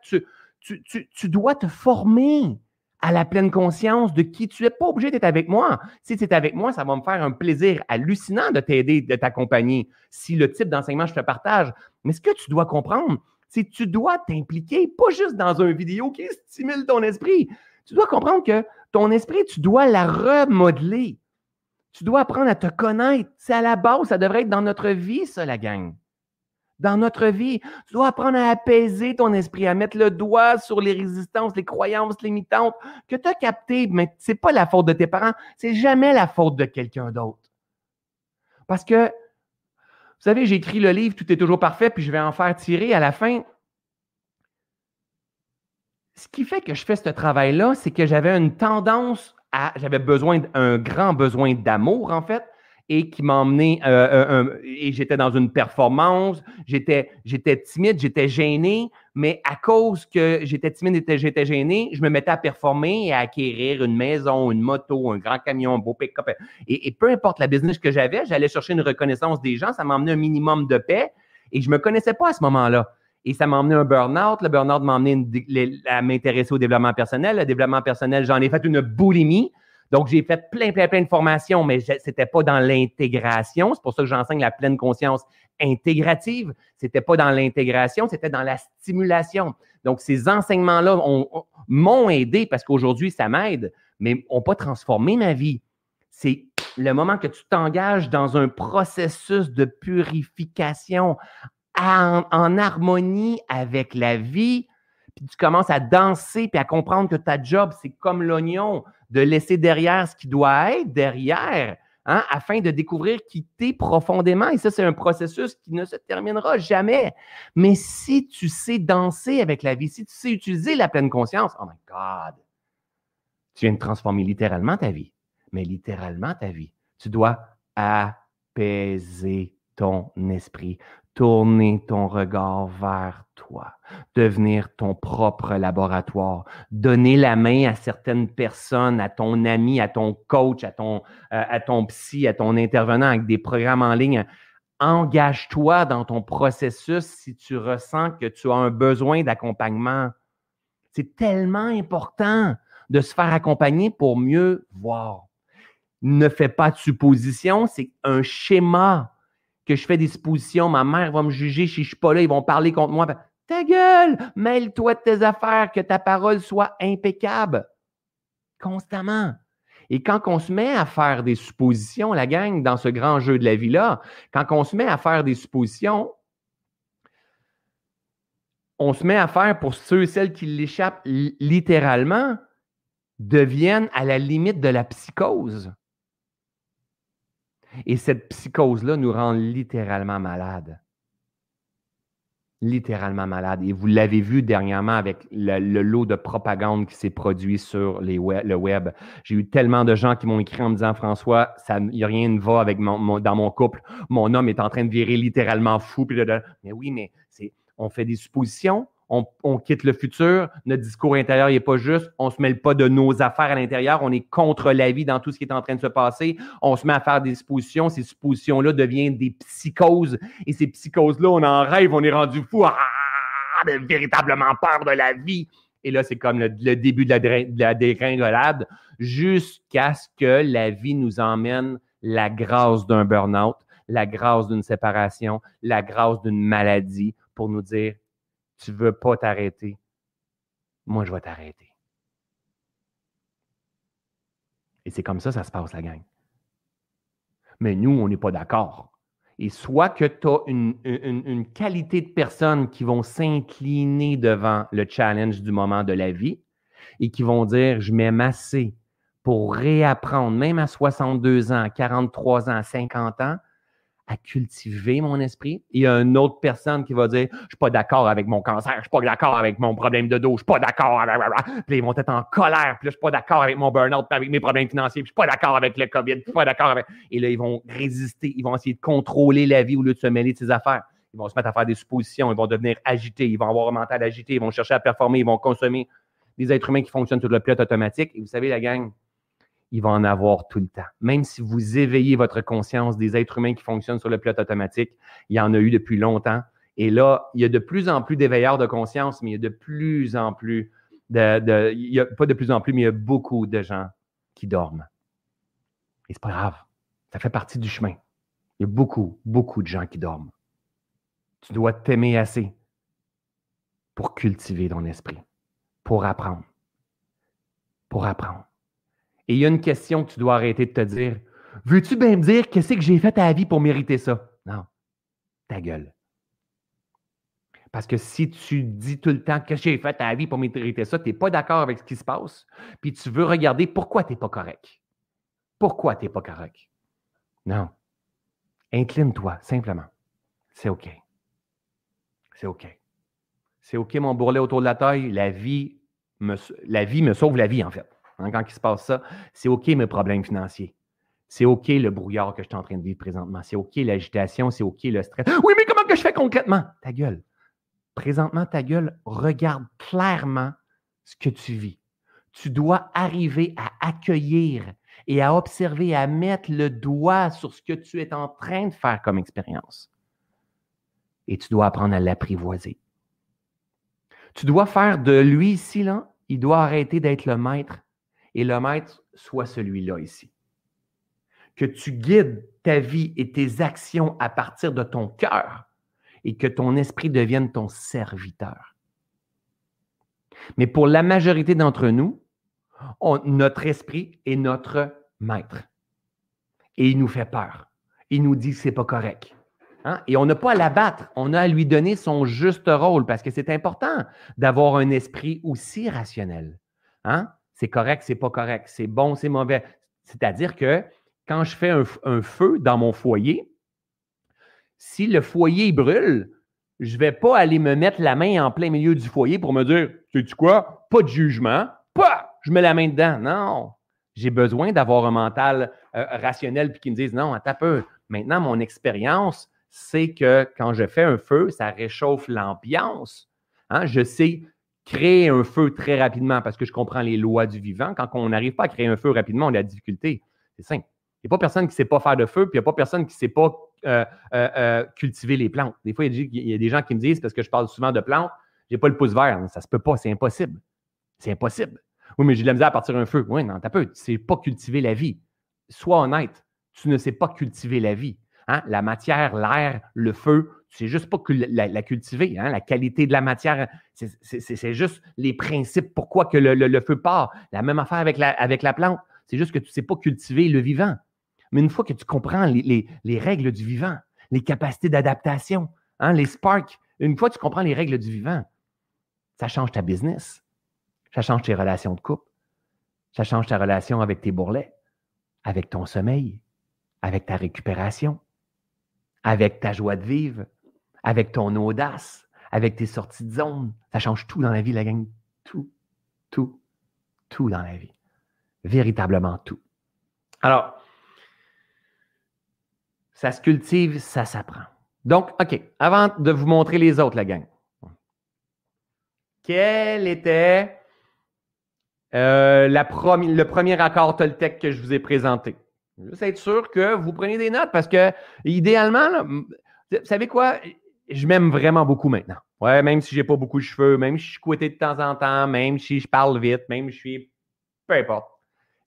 Tu, dois te former à la pleine conscience de qui tu es. Pas obligé d'être avec moi. Si tu es avec moi, ça va me faire un plaisir hallucinant de t'aider, de t'accompagner, si le type d'enseignement je te partage. Mais ce que tu dois comprendre, c'est que tu dois t'impliquer, pas juste dans une vidéo qui stimule ton esprit. Tu dois comprendre que ton esprit, tu dois la remodeler. Tu dois apprendre à te connaître. C'est à la base, ça devrait être dans notre vie, ça, la gang dans notre vie. Tu dois apprendre à apaiser ton esprit, à mettre le doigt sur les résistances, les croyances limitantes que tu as captées, mais ce n'est pas la faute de tes parents, c'est jamais la faute de quelqu'un d'autre. Parce que, vous savez, j'ai écrit le livre Tout est toujours parfait, puis je vais en faire tirer à la fin. Ce qui fait que je fais ce travail-là, c'est que j'avais une tendance à, j'avais besoin, un grand besoin d'amour, en fait, et qui m'a emmené, euh, euh, et j'étais dans une performance, j'étais, timide, j'étais gêné, mais à cause que j'étais timide et j'étais gêné, je me mettais à performer et à acquérir une maison, une moto, un grand camion, un beau pick-up. Et, peu importe la business que j'avais, j'allais chercher une reconnaissance des gens, ça m'a emmené un minimum de paix et je me connaissais pas à ce moment-là. Et ça m'a emmené un burn-out. Le burn-out m'a emmené à m'intéresser au développement personnel. Le développement personnel, j'en ai fait une boulimie. Donc, j'ai fait plein, plein, plein de formations, mais ce n'était pas dans l'intégration. C'est pour ça que j'enseigne la pleine conscience intégrative. Ce n'était pas dans l'intégration, c'était dans la stimulation. Donc, ces enseignements-là m'ont aidé parce qu'aujourd'hui, ça m'aide, mais n'ont pas transformé ma vie. C'est le moment que tu t'engages dans un processus de purification en, en harmonie avec la vie, puis tu commences à danser puis à comprendre que ta job, c'est comme l'oignon de laisser derrière ce qui doit être derrière, hein, afin de découvrir qui t'es profondément. Et ça, c'est un processus qui ne se terminera jamais. Mais si tu sais danser avec la vie, si tu sais utiliser la pleine conscience, oh my God, tu viens de transformer littéralement ta vie. Mais littéralement ta vie. Tu dois apaiser ton esprit tourner ton regard vers toi, devenir ton propre laboratoire, donner la main à certaines personnes, à ton ami, à ton coach, à ton, euh, à ton psy, à ton intervenant avec des programmes en ligne. Engage-toi dans ton processus si tu ressens que tu as un besoin d'accompagnement. C'est tellement important de se faire accompagner pour mieux voir. Ne fais pas de supposition, c'est un schéma que je fais des suppositions, ma mère va me juger si je suis pas là, ils vont parler contre moi. Ta gueule, mêle-toi de tes affaires, que ta parole soit impeccable. Constamment. Et quand on se met à faire des suppositions, la gang, dans ce grand jeu de la vie-là, quand on se met à faire des suppositions, on se met à faire pour ceux et celles qui l'échappent littéralement, deviennent à la limite de la psychose. Et cette psychose-là nous rend littéralement malades. Littéralement malades. Et vous l'avez vu dernièrement avec le, lot de propagande qui s'est produit sur le web. J'ai eu tellement de gens qui m'ont écrit en me disant François, il n'y a rien ne va mon, dans mon couple. Mon homme est en train de virer littéralement fou. mais oui, mais on fait des suppositions, on, quitte le futur, notre discours intérieur n'est pas juste, on ne se mêle pas de nos affaires à l'intérieur, on est contre la vie dans tout ce qui est en train de se passer, on se met à faire des suppositions, ces suppositions-là deviennent des psychoses, et ces psychoses-là, on en rêve, on est rendu fou, ah, véritablement peur de la vie. Et là, c'est comme le, début de la, de la dégringolade, jusqu'à ce que la vie nous emmène la grâce d'un burn-out, la grâce d'une séparation, la grâce d'une maladie pour nous dire tu ne veux pas t'arrêter, moi, je vais t'arrêter. Et c'est comme ça ça se passe, la gang. Mais nous, on n'est pas d'accord. Et soit que tu as une, une, qualité de personnes qui vont s'incliner devant le challenge du moment de la vie et qui vont dire, je m'aime assez pour réapprendre, même à 62 ans, 43 ans, 50 ans, à cultiver mon esprit. Il y a une autre personne qui va dire Je suis pas d'accord avec mon cancer, je suis pas d'accord avec mon problème de dos, je suis pas d'accord. Puis ils vont être en colère, puis là, je suis pas d'accord avec mon burn-out, avec mes problèmes financiers, puis je suis pas d'accord avec le COVID, je suis pas d'accord avec. Et là, ils vont résister, ils vont essayer de contrôler la vie au lieu de se mêler de ses affaires. Ils vont se mettre à faire des suppositions, ils vont devenir agités, ils vont avoir un mental agité, ils vont chercher à performer, ils vont consommer des êtres humains qui fonctionnent sur le pilote automatique. Et vous savez, la gang, il va en avoir tout le temps. Même si vous éveillez votre conscience des êtres humains qui fonctionnent sur le pilote automatique, il y en a eu depuis longtemps. Et là, il y a de plus en plus d'éveilleurs de conscience, mais il y a de plus en plus de, pas de plus en plus, mais il y a beaucoup de gens qui dorment. Et c'est pas grave. Ça fait partie du chemin. Il y a beaucoup, beaucoup de gens qui dorment. Tu dois t'aimer assez pour cultiver ton esprit, pour apprendre, pour apprendre. Et il y a une question que tu dois arrêter de te dire. Veux-tu bien me dire qu'est-ce que j'ai fait à la vie pour mériter ça? Non. Ta gueule. Parce que si tu dis tout le temps que j'ai fait à la vie pour mériter ça, tu n'es pas d'accord avec ce qui se passe, puis tu veux regarder pourquoi tu n'es pas correct. Pourquoi tu n'es pas correct? Non. Incline-toi, simplement. C'est OK. C'est OK. C'est OK, mon bourrelet autour de la taille. La vie me, la vie me sauve la vie, en fait. Hein, quand il se passe ça, c'est OK mes problèmes financiers. C'est OK le brouillard que je suis en train de vivre présentement. C'est OK l'agitation, c'est OK le stress. Oui, mais comment que je fais concrètement? Ta gueule. Présentement, ta gueule, regarde clairement ce que tu vis. Tu dois arriver à accueillir et à observer, à mettre le doigt sur ce que tu es en train de faire comme expérience. Et tu dois apprendre à l'apprivoiser. Tu dois faire de lui ici, là, il doit arrêter d'être le maître et le maître soit celui-là ici. Que tu guides ta vie et tes actions à partir de ton cœur et que ton esprit devienne ton serviteur. Mais pour la majorité d'entre nous, notre esprit est notre maître. Et il nous fait peur. Il nous dit que ce n'est pas correct. Hein? Et on n'a pas à l'abattre, on a à lui donner son juste rôle parce que c'est important d'avoir un esprit aussi rationnel. Hein? C'est correct, c'est pas correct, c'est bon, c'est mauvais. C'est-à-dire que quand je fais un, feu dans mon foyer, si le foyer brûle, je ne vais pas aller me mettre la main en plein milieu du foyer pour me dire, sais-tu quoi, pas de jugement, pas, je mets la main dedans. Non, j'ai besoin d'avoir un mental euh, rationnel puis qui me dise, non, attends peu. Maintenant, mon expérience, c'est que quand je fais un feu, ça réchauffe l'ambiance. Hein? Je sais créer un feu très rapidement parce que je comprends les lois du vivant. Quand on n'arrive pas à créer un feu rapidement, on a la difficulté. C'est simple. Il n'y a pas personne qui ne sait pas faire de feu, puis il n'y a pas personne qui ne sait pas euh, euh, euh, cultiver les plantes. Des fois, il y, a des gens qui me disent, parce que je parle souvent de plantes, je n'ai pas le pouce vert. Ça ne se peut pas, c'est impossible. C'est impossible. Oui, mais j'ai de la misère à partir d'un feu. Oui, non, t'as peu. Tu ne sais pas cultiver la vie. Sois honnête. Tu ne sais pas cultiver la vie. Hein? La matière, l'air, le feu, c'est juste pas que la, cultiver, hein, la qualité de la matière, c'est juste les principes, pourquoi que le, feu part. La même affaire avec la, plante. C'est juste que tu ne sais pas cultiver le vivant. Mais une fois que tu comprends les, règles du vivant, les capacités d'adaptation, hein, les sparks, une fois que tu comprends les règles du vivant, ça change ta business. Ça change tes relations de couple. Ça change ta relation avec tes bourrelets, avec ton sommeil, avec ta récupération, avec ta joie de vivre, avec ton audace, avec tes sorties de zone. Ça change tout dans la vie, la gang. Tout, tout, tout dans la vie. Véritablement tout. Alors, ça se cultive, ça s'apprend. Donc, OK, avant de vous montrer les autres, la gang, quel était euh, le premier accord Toltec que je vous ai présenté? Juste être sûr que vous prenez des notes parce que, idéalement, vous savez quoi? Je m'aime vraiment beaucoup maintenant. Ouais, même si j'ai pas beaucoup de cheveux, même si je suis couetté de temps en temps, même si je parle vite, même si je suis. Peu importe.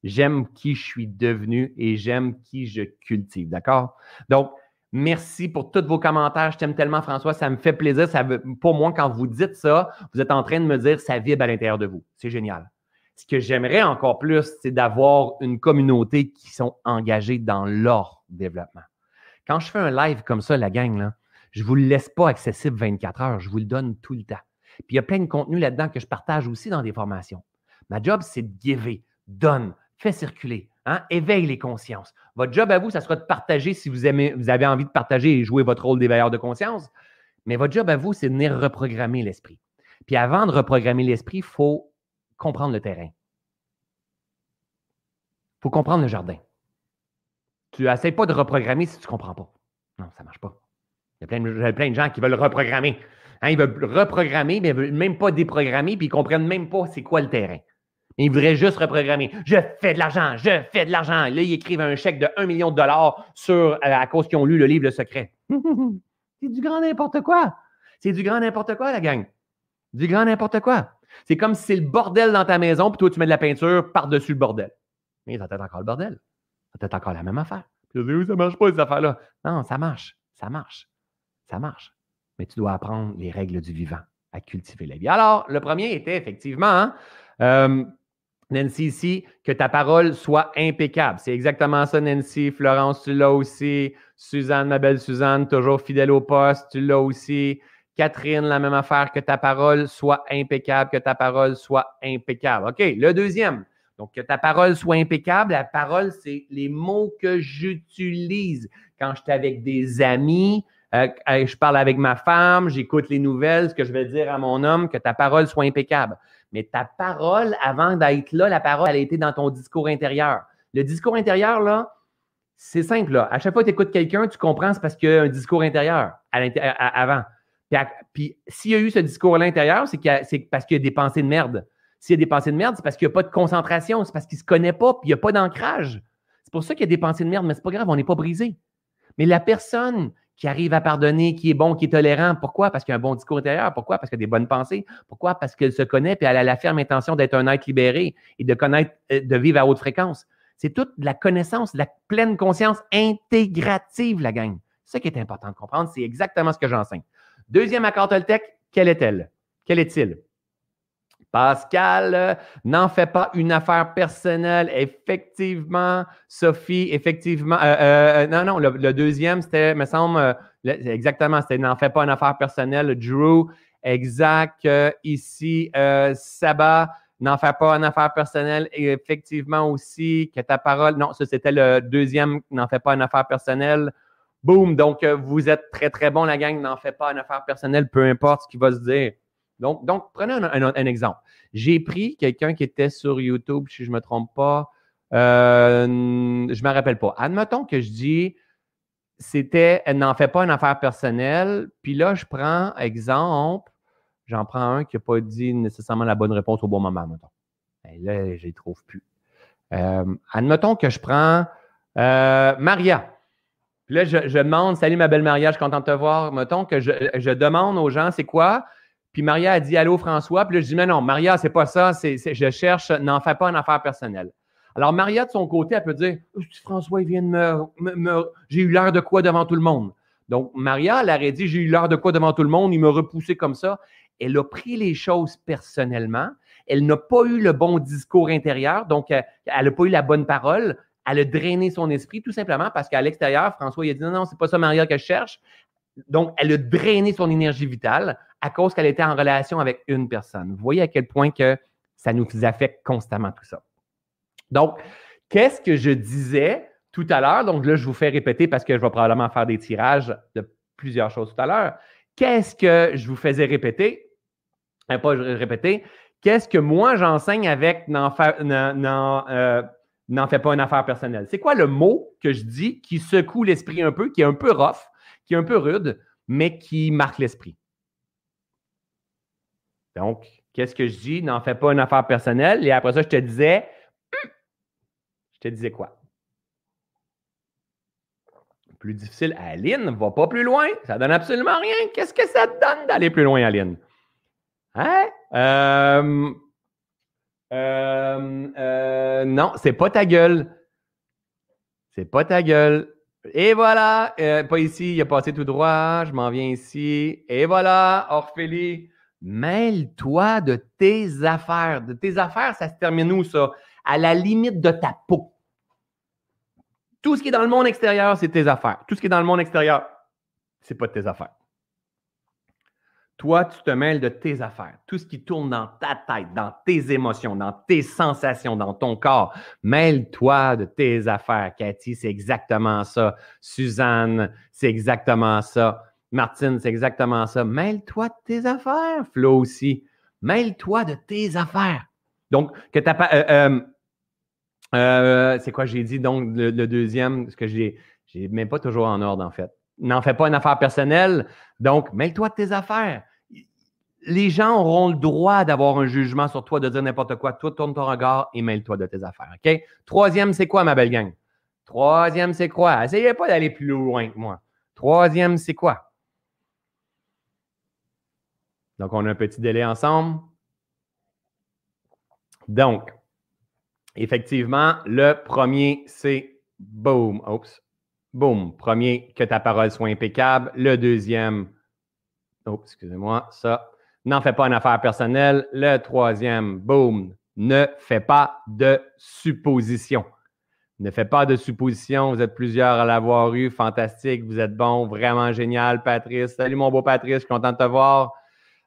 J'aime qui je suis devenu et j'aime qui je cultive. D'accord? Donc, merci pour tous vos commentaires. Je t'aime tellement, François. Ça me fait plaisir. Ça pour moi, quand vous dites ça, vous êtes en train de me dire ça vibre à l'intérieur de vous. C'est génial. Ce que j'aimerais encore plus, c'est d'avoir une communauté qui sont engagées dans leur développement. Quand je fais un live comme ça, la gang, là, je ne vous le laisse pas accessible 24 heures, je vous le donne tout le temps. Puis il y a plein de contenu là-dedans que je partage aussi dans des formations. Ma job, c'est de giver, donne, fait circuler, hein, éveille les consciences. Votre job à vous, ça sera de partager si vous, vous avez envie de partager et jouer votre rôle d'éveilleur de conscience. Mais votre job à vous, c'est de venir reprogrammer l'esprit. Puis avant de reprogrammer l'esprit, il faut comprendre le terrain. Il faut comprendre le jardin. Tu n'essayes pas de reprogrammer si tu ne comprends pas. Non, ça ne marche pas. Il y a plein de, plein de gens qui veulent reprogrammer. Hein, ils veulent reprogrammer, mais ils ne veulent même pas déprogrammer, puis ils ne comprennent même pas c'est quoi le terrain. Ils voudraient juste reprogrammer. Je fais de l'argent, je fais de l'argent. Là, ils écrivent un chèque de 1 million de dollars sur, euh, à cause qu'ils ont lu le livre Le Secret. [LAUGHS] c'est du grand n'importe quoi. C'est du grand n'importe quoi, la gang. Du grand n'importe quoi. C'est comme si c'est le bordel dans ta maison, puis toi, tu mets de la peinture par-dessus le bordel. Mais ça peut-être encore le bordel. Ça peut-être encore la même affaire. Puis, ça marche pas, ces affaires-là. Non, ça marche. Ça marche. Ça marche. Mais tu dois apprendre les règles du vivant, à cultiver la vie. Alors, le premier était effectivement, hein, euh, Nancy, ici, que ta parole soit impeccable. C'est exactement ça, Nancy. Florence, tu l'as aussi. Suzanne, ma belle Suzanne, toujours fidèle au poste, tu l'as aussi. Catherine, la même affaire, que ta parole soit impeccable, que ta parole soit impeccable. OK, le deuxième. Donc, que ta parole soit impeccable. La parole, c'est les mots que j'utilise quand je suis avec des amis, euh, je parle avec ma femme, j'écoute les nouvelles, ce que je vais dire à mon homme, que ta parole soit impeccable. Mais ta parole, avant d'être là, la parole, elle a été dans ton discours intérieur. Le discours intérieur, là, c'est simple. Là. À chaque fois que tu écoutes quelqu'un, tu comprends, c'est parce qu'il y a un discours intérieur avant. Puis, s'il y a eu ce discours à l'intérieur, c'est parce qu'il y a des pensées de merde. S'il y a des pensées de merde, c'est parce qu'il n'y a pas de concentration, c'est parce qu'il ne se connaît pas, puis il n'y a pas d'ancrage. C'est pour ça qu'il y a des pensées de merde, mais ce n'est pas grave, on n'est pas brisé. Mais la personne qui arrive à pardonner, qui est bon, qui est tolérant, pourquoi? Parce qu'il y a un bon discours intérieur. Pourquoi? Parce qu'il y a des bonnes pensées. Pourquoi? Parce qu'elle se connaît, puis elle a la ferme intention d'être un être libéré et de connaître, euh, de vivre à haute fréquence. C'est toute la connaissance, la pleine conscience intégrative, la gang. C'est ça qui est important de comprendre. C'est exactement ce que j'enseigne. Deuxième accord Toltec, quelle est-elle? Quel est-il? Pascal, n'en fais pas une affaire personnelle. Effectivement, Sophie, effectivement. Euh, euh, non, non, le, deuxième, c'était, me semble, exactement, c'était n'en fais pas une affaire personnelle. Drew, exact. ici, euh, Saba, n'en fais pas une affaire personnelle. Et effectivement aussi, que ta parole. Non, ça, c'était le deuxième, n'en fais pas une affaire personnelle. Boum! Donc, euh, vous êtes très, très bon, la gang. N'en fait pas une affaire personnelle, peu importe ce qui va se dire. Donc, donc prenez un, exemple. J'ai pris quelqu'un qui était sur YouTube, si je ne me trompe pas. Euh, je ne me rappelle pas. Admettons que je dis c'était n'en fait pas une affaire personnelle. Puis là, je prends exemple, j'en prends un qui n'a pas dit nécessairement la bonne réponse au bon moment, admettons. Et ben là, je ne trouve plus. Euh, admettons que je prends Maria. Puis là, je, demande, salut ma belle Maria, je suis contente de te voir. Mettons que je, demande aux gens, c'est quoi? Puis Maria a dit Allô François. Puis là, je dis Mais non, Maria, c'est pas ça. C'est, je cherche, n'en fais pas une affaire personnelle. Alors, Maria, de son côté, elle peut dire François, il vient de me. j'ai eu l'air de quoi devant tout le monde? Donc, Maria, elle aurait dit J'ai eu l'air de quoi devant tout le monde? Il m'a repoussé comme ça. Elle a pris les choses personnellement. Elle n'a pas eu le bon discours intérieur, donc elle n'a pas eu la bonne parole. Elle a drainé son esprit tout simplement parce qu'à l'extérieur, François il a dit non, non, c'est pas ça Maria que je cherche. Donc, elle a drainé son énergie vitale à cause qu'elle était en relation avec une personne. Vous voyez à quel point que ça nous affecte constamment tout ça. Donc, qu'est-ce que je disais tout à l'heure? Donc là, je vous fais répéter parce que je vais probablement faire des tirages de plusieurs choses tout à l'heure. Qu'est-ce que je vous faisais répéter? Euh, pas répéter. Qu'est-ce que moi j'enseigne avec n'en euh, fais pas une affaire personnelle? C'est quoi le mot que je dis qui secoue l'esprit un peu, qui est un peu rough, un peu rude, mais qui marque l'esprit? Donc, qu'est-ce que je dis? N'en fais pas une affaire personnelle. Et après ça, je te disais, je te disais quoi? Plus difficile. Aline, va pas plus loin. Ça donne absolument rien. Qu'est-ce que ça te donne d'aller plus loin, Aline? Hein? Euh, euh, euh, non, c'est pas ta gueule. C'est pas ta gueule. Et voilà, pas ici, il a passé tout droit, je m'en viens ici. Et voilà, Orphélie, mêle-toi de tes affaires. De tes affaires, ça se termine où ça? À la limite de ta peau. Tout ce qui est dans le monde extérieur, c'est tes affaires. Tout ce qui est dans le monde extérieur, c'est pas tes affaires. Toi, tu te mêles de tes affaires. Tout ce qui tourne dans ta tête, dans tes émotions, dans tes sensations, dans ton corps. Mêle-toi de tes affaires. Cathy, c'est exactement ça. Suzanne, c'est exactement ça. Martine, c'est exactement ça. Mêle-toi de tes affaires. Flo aussi. Mêle-toi de tes affaires. Donc, que tu pas. Euh, euh, euh, c'est quoi j'ai dit? Donc, le, deuxième, ce que j'ai, j'ai même pas toujours en ordre, en fait. N'en fais pas une affaire personnelle. Donc, mêle-toi de tes affaires. Les gens auront le droit d'avoir un jugement sur toi, de dire n'importe quoi. Toi, tourne ton regard et mêle-toi de tes affaires. OK? Troisième, c'est quoi, ma belle gang? Troisième, c'est quoi? Essayez pas d'aller plus loin que moi. Troisième, c'est quoi? Donc, on a un petit délai ensemble. Donc, effectivement, le premier, c'est boom. Oups. Boom. Premier, que ta parole soit impeccable. Le deuxième, oh, excusez-moi, ça. N'en fais pas une affaire personnelle. Le troisième, boom. Ne fais pas de suppositions. Ne fais pas de suppositions. Vous êtes plusieurs à l'avoir eu. Fantastique. Vous êtes bon. Vraiment génial, Patrice. Salut, mon beau Patrice. Je suis content de te voir.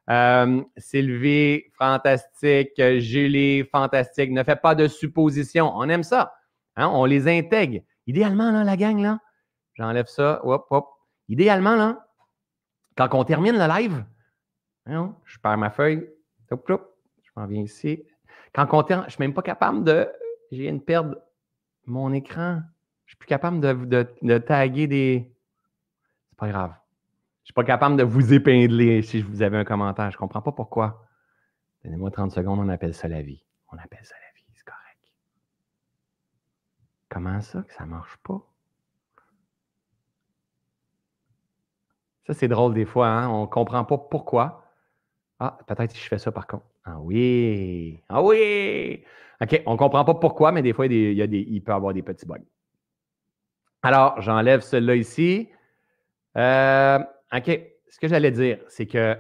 Euh, Sylvie, fantastique. Julie, fantastique. Ne fais pas de suppositions. On aime ça. Hein? On les intègre. Idéalement, la gang, là, j'enlève ça. Idéalement, là, quand on termine le live, hein, je perds ma feuille. Je m'en viens ici. Quand on je ne suis même pas capable de. J'ai viens de mon écran. Je ne suis plus capable de, de, de taguer des. C'est pas grave. Je ne suis pas capable de vous épingler si vous avez un commentaire. Je ne comprends pas pourquoi. Donnez-moi 30 secondes, on appelle ça la vie. On appelle ça la vie, c'est correct. Comment ça que ça ne marche pas? Ça, c'est drôle des fois, hein? on ne comprend pas pourquoi. Ah, peut-être si je fais ça par contre. Ah oui! Ah oui! OK, on ne comprend pas pourquoi, mais des fois, il, y a des, il peut y avoir des petits bugs. Alors, j'enlève celui-là ici. Euh, OK. Ce que j'allais dire, c'est que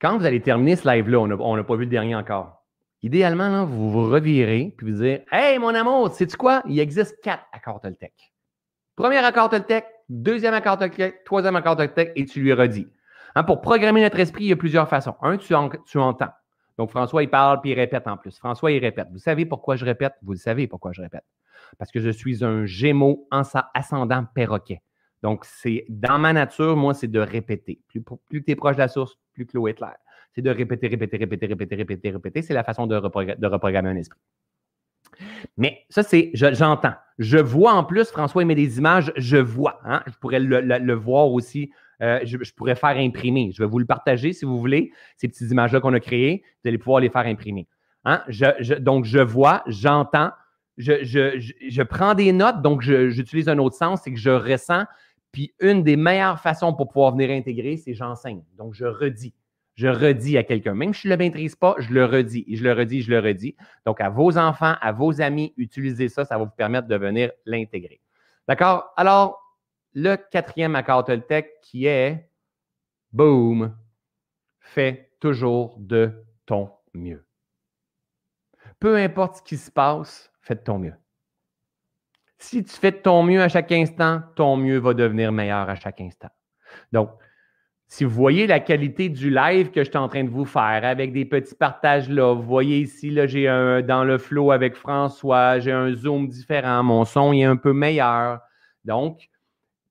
quand vous allez terminer ce live-là, on n'a pas vu le dernier encore. Idéalement, vous vous revirez puis vous dire Hey, mon amour, sais-tu quoi? Il existe quatre accords Toltec. Premier accord Toltec, deuxième accord Toltec, troisième accord Toltec, et tu lui redis. Hein, pour programmer notre esprit, il y a plusieurs façons. Un, tu, entends. Donc, François, il parle puis il répète en plus. François, il répète. Vous savez pourquoi je répète? Vous le savez pourquoi je répète. Parce que je suis un gémeaux ascendant perroquet. Donc, c'est dans ma nature, moi, c'est de répéter. Plus, plus tu es proche de la source, plus que l'eau est claire. C'est de répéter, répéter, répéter, répéter, répéter, répéter. C'est la façon de, reprogrammer un esprit. Mais ça, c'est, j'entends. Je, vois en plus, François il met des images, je vois. Hein. Je pourrais le, voir aussi. Euh, je, pourrais faire imprimer. Je vais vous le partager si vous voulez, ces petites images-là qu'on a créées. Vous allez pouvoir les faire imprimer. Hein? donc, je vois, j'entends, je, prends des notes, donc j'utilise un autre sens, c'est que je ressens, puis une des meilleures façons pour pouvoir venir intégrer, c'est j'enseigne. Donc, je redis. Je redis à quelqu'un. Même si je ne le maîtrise pas, je le redis. Et je le redis, je le redis. Donc, à vos enfants, à vos amis, utilisez ça. Ça va vous permettre de venir l'intégrer. D'accord? Alors, le quatrième accord Toltec qui est boom, fais toujours de ton mieux. Peu importe ce qui se passe, fais ton mieux. Si tu fais de ton mieux à chaque instant, ton mieux va devenir meilleur à chaque instant. Donc, si vous voyez la qualité du live que je suis en train de vous faire avec des petits partages là, vous voyez ici, là, j'ai un dans le flow avec François, j'ai un zoom différent, mon son est un peu meilleur. Donc,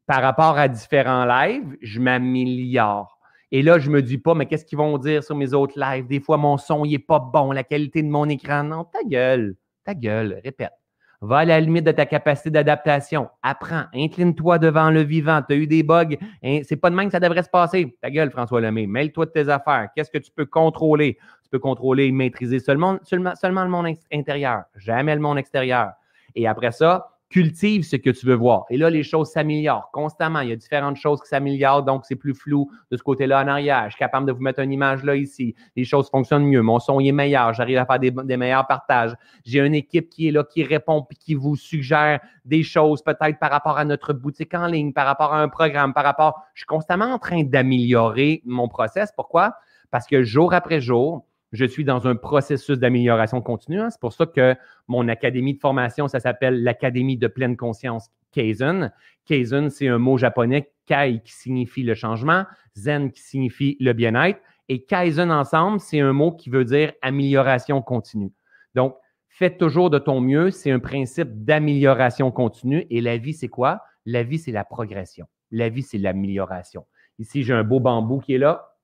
par rapport à différents lives, je m'améliore. Et là, je me dis pas, mais qu'est-ce qu'ils vont dire sur mes autres lives? Des fois, mon son n'est pas bon, la qualité de mon écran. Non, ta gueule, ta gueule, répète. Va à la limite de ta capacité d'adaptation. Apprends. Incline-toi devant le vivant. Tu as eu des bugs. Hein, c'est pas de même que ça devrait se passer. Ta gueule, François Lemay. Mêle-toi de tes affaires. Qu'est-ce que tu peux contrôler? Tu peux contrôler et maîtriser seulement, seulement, seulement le monde intérieur. Jamais le monde extérieur. Et après ça, cultive ce que tu veux voir. Et là, les choses s'améliorent constamment. Il y a différentes choses qui s'améliorent, donc c'est plus flou de ce côté-là en arrière. Je suis capable de vous mettre une image là ici. Les choses fonctionnent mieux. Mon son est meilleur. J'arrive à faire des, meilleurs partages. J'ai une équipe qui est là, qui répond qui vous suggère des choses peut-être par rapport à notre boutique en ligne, par rapport à un programme, par rapport. Je suis constamment en train d'améliorer mon process. Pourquoi? Parce que jour après jour, je suis dans un processus d'amélioration continue. Hein. C'est pour ça que mon académie de formation, ça s'appelle l'Académie de pleine conscience Kaizen. Kaizen, c'est un mot japonais, Kai qui signifie le changement, Zen qui signifie le bien-être. Et Kaizen ensemble, c'est un mot qui veut dire amélioration continue. Donc, fais toujours de ton mieux. C'est un principe d'amélioration continue. Et la vie, c'est quoi? La vie, c'est la progression. La vie, c'est l'amélioration. Ici, j'ai un beau bambou qui est là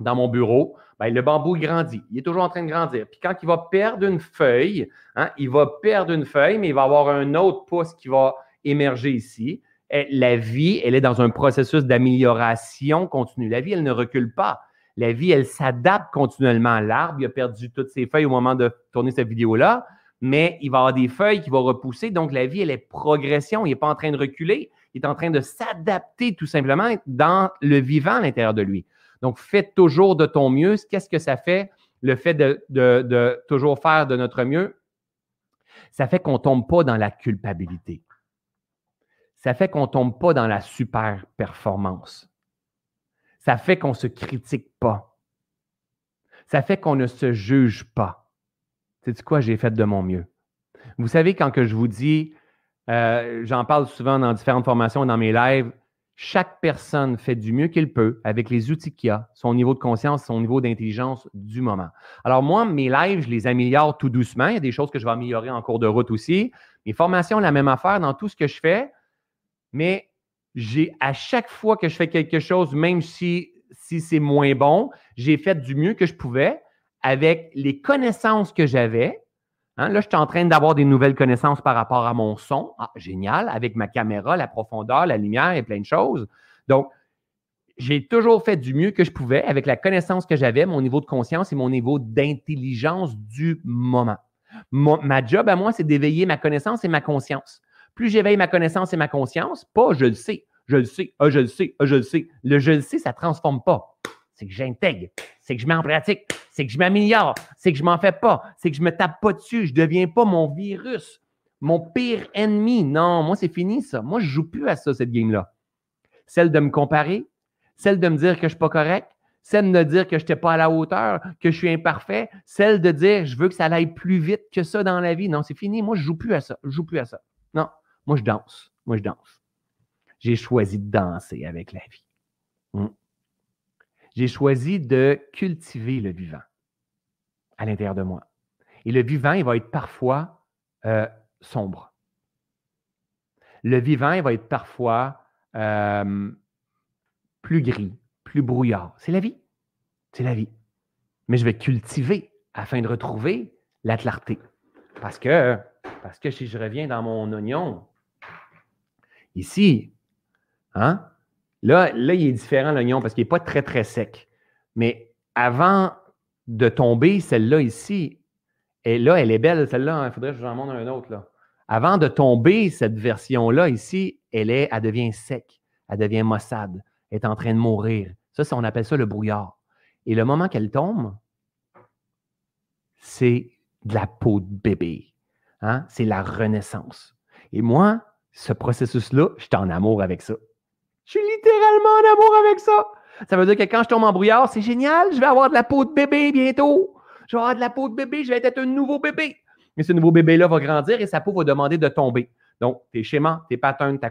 dans mon bureau, ben, le bambou grandit. Il est toujours en train de grandir. Puis quand il va perdre une feuille, hein, il va perdre une feuille, mais il va avoir un autre pouce qui va émerger ici. Et la vie, elle est dans un processus d'amélioration continue. La vie, elle ne recule pas. La vie, elle s'adapte continuellement. L'arbre, il a perdu toutes ses feuilles au moment de tourner cette vidéo-là, mais il va avoir des feuilles qui vont repousser. Donc, la vie, elle est progression. Il n'est pas en train de reculer. Il est en train de s'adapter tout simplement dans le vivant à l'intérieur de lui. Donc, fais toujours de ton mieux. Qu'est-ce que ça fait, le fait de, toujours faire de notre mieux? Ça fait qu'on ne tombe pas dans la culpabilité. Ça fait qu'on ne tombe pas dans la super performance. Ça fait qu'on ne se critique pas. Ça fait qu'on ne se juge pas. C'est quoi? J'ai fait de mon mieux? Vous savez, quand que je vous dis, euh, j'en parle souvent dans différentes formations, dans mes lives, chaque personne fait du mieux qu'il peut avec les outils qu'il a, son niveau de conscience, son niveau d'intelligence du moment. Alors moi, mes lives, je les améliore tout doucement. Il y a des choses que je vais améliorer en cours de route aussi. Mes formations, la même affaire dans tout ce que je fais. Mais j'ai à chaque fois que je fais quelque chose, même si, si c'est moins bon, j'ai fait du mieux que je pouvais avec les connaissances que j'avais Hein, là, je suis en train d'avoir des nouvelles connaissances par rapport à mon son. Ah, génial, avec ma caméra, la profondeur, la lumière et plein de choses. Donc, j'ai toujours fait du mieux que je pouvais avec la connaissance que j'avais, mon niveau de conscience et mon niveau d'intelligence du moment. ma job à moi, c'est d'éveiller ma connaissance et ma conscience. Plus j'éveille ma connaissance et ma conscience, pas je le sais, je le sais, ah, je le sais, ah, je le sais. Le je le sais, ça ne transforme pas. C'est que j'intègre, c'est que je mets en pratique, c'est que je m'améliore, c'est que je m'en fais pas, c'est que je me tape pas dessus, je deviens pas mon virus, mon pire ennemi. Non, moi, c'est fini ça. Moi, je joue plus à ça, cette game-là. Celle de me comparer, celle de me dire que je suis pas correct, celle de me dire que je n'étais pas à la hauteur, que je suis imparfait, celle de dire je veux que ça aille plus vite que ça dans la vie. Non, c'est fini. Moi, je joue plus à ça. Je joue plus à ça. Non, moi, je danse. Moi, je danse. J'ai choisi de danser avec la vie. Hmm j'ai choisi de cultiver le vivant à l'intérieur de moi. Et le vivant, il va être parfois euh, sombre. Le vivant, il va être parfois euh, plus gris, plus brouillard. C'est la vie. C'est la vie. Mais je vais cultiver afin de retrouver la clarté. Parce que, parce que si je reviens dans mon oignon, ici, hein, Là, il est différent, l'oignon, parce qu'il n'est pas très, très sec. Mais avant de tomber, celle-là ici, et là, elle est belle, celle-là. Il hein, faudrait que j'en montre un autre. Avant de tomber, cette version-là ici, elle, est, elle devient sec. Elle devient maussade. Elle est en train de mourir. Ça, on appelle ça le brouillard. Et le moment qu'elle tombe, c'est de la peau de bébé. Hein? C'est la renaissance. Et moi, ce processus-là, je suis en amour avec ça. Je suis littéralement en amour avec ça. Ça veut dire que quand je tombe en brouillard, c'est génial, je vais avoir de la peau de bébé bientôt. Je vais avoir de la peau de bébé, je vais être un nouveau bébé. Mais ce nouveau bébé-là va grandir et sa peau va demander de tomber. Donc, tes schémas, tes patterns, ta,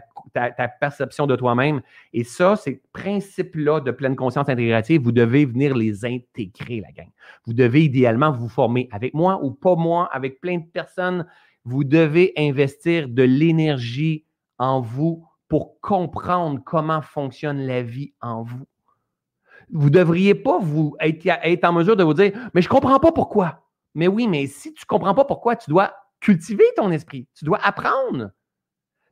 perception de toi-même. Et ça, ces principes-là de pleine conscience intégrative, vous devez venir les intégrer, la gang. Vous devez idéalement vous former avec moi ou pas moi, avec plein de personnes. Vous devez investir de l'énergie en vous pour comprendre comment fonctionne la vie en vous. Vous ne devriez pas vous être, en mesure de vous dire, mais je ne comprends pas pourquoi. Mais oui, mais si tu ne comprends pas pourquoi, tu dois cultiver ton esprit. Tu dois apprendre.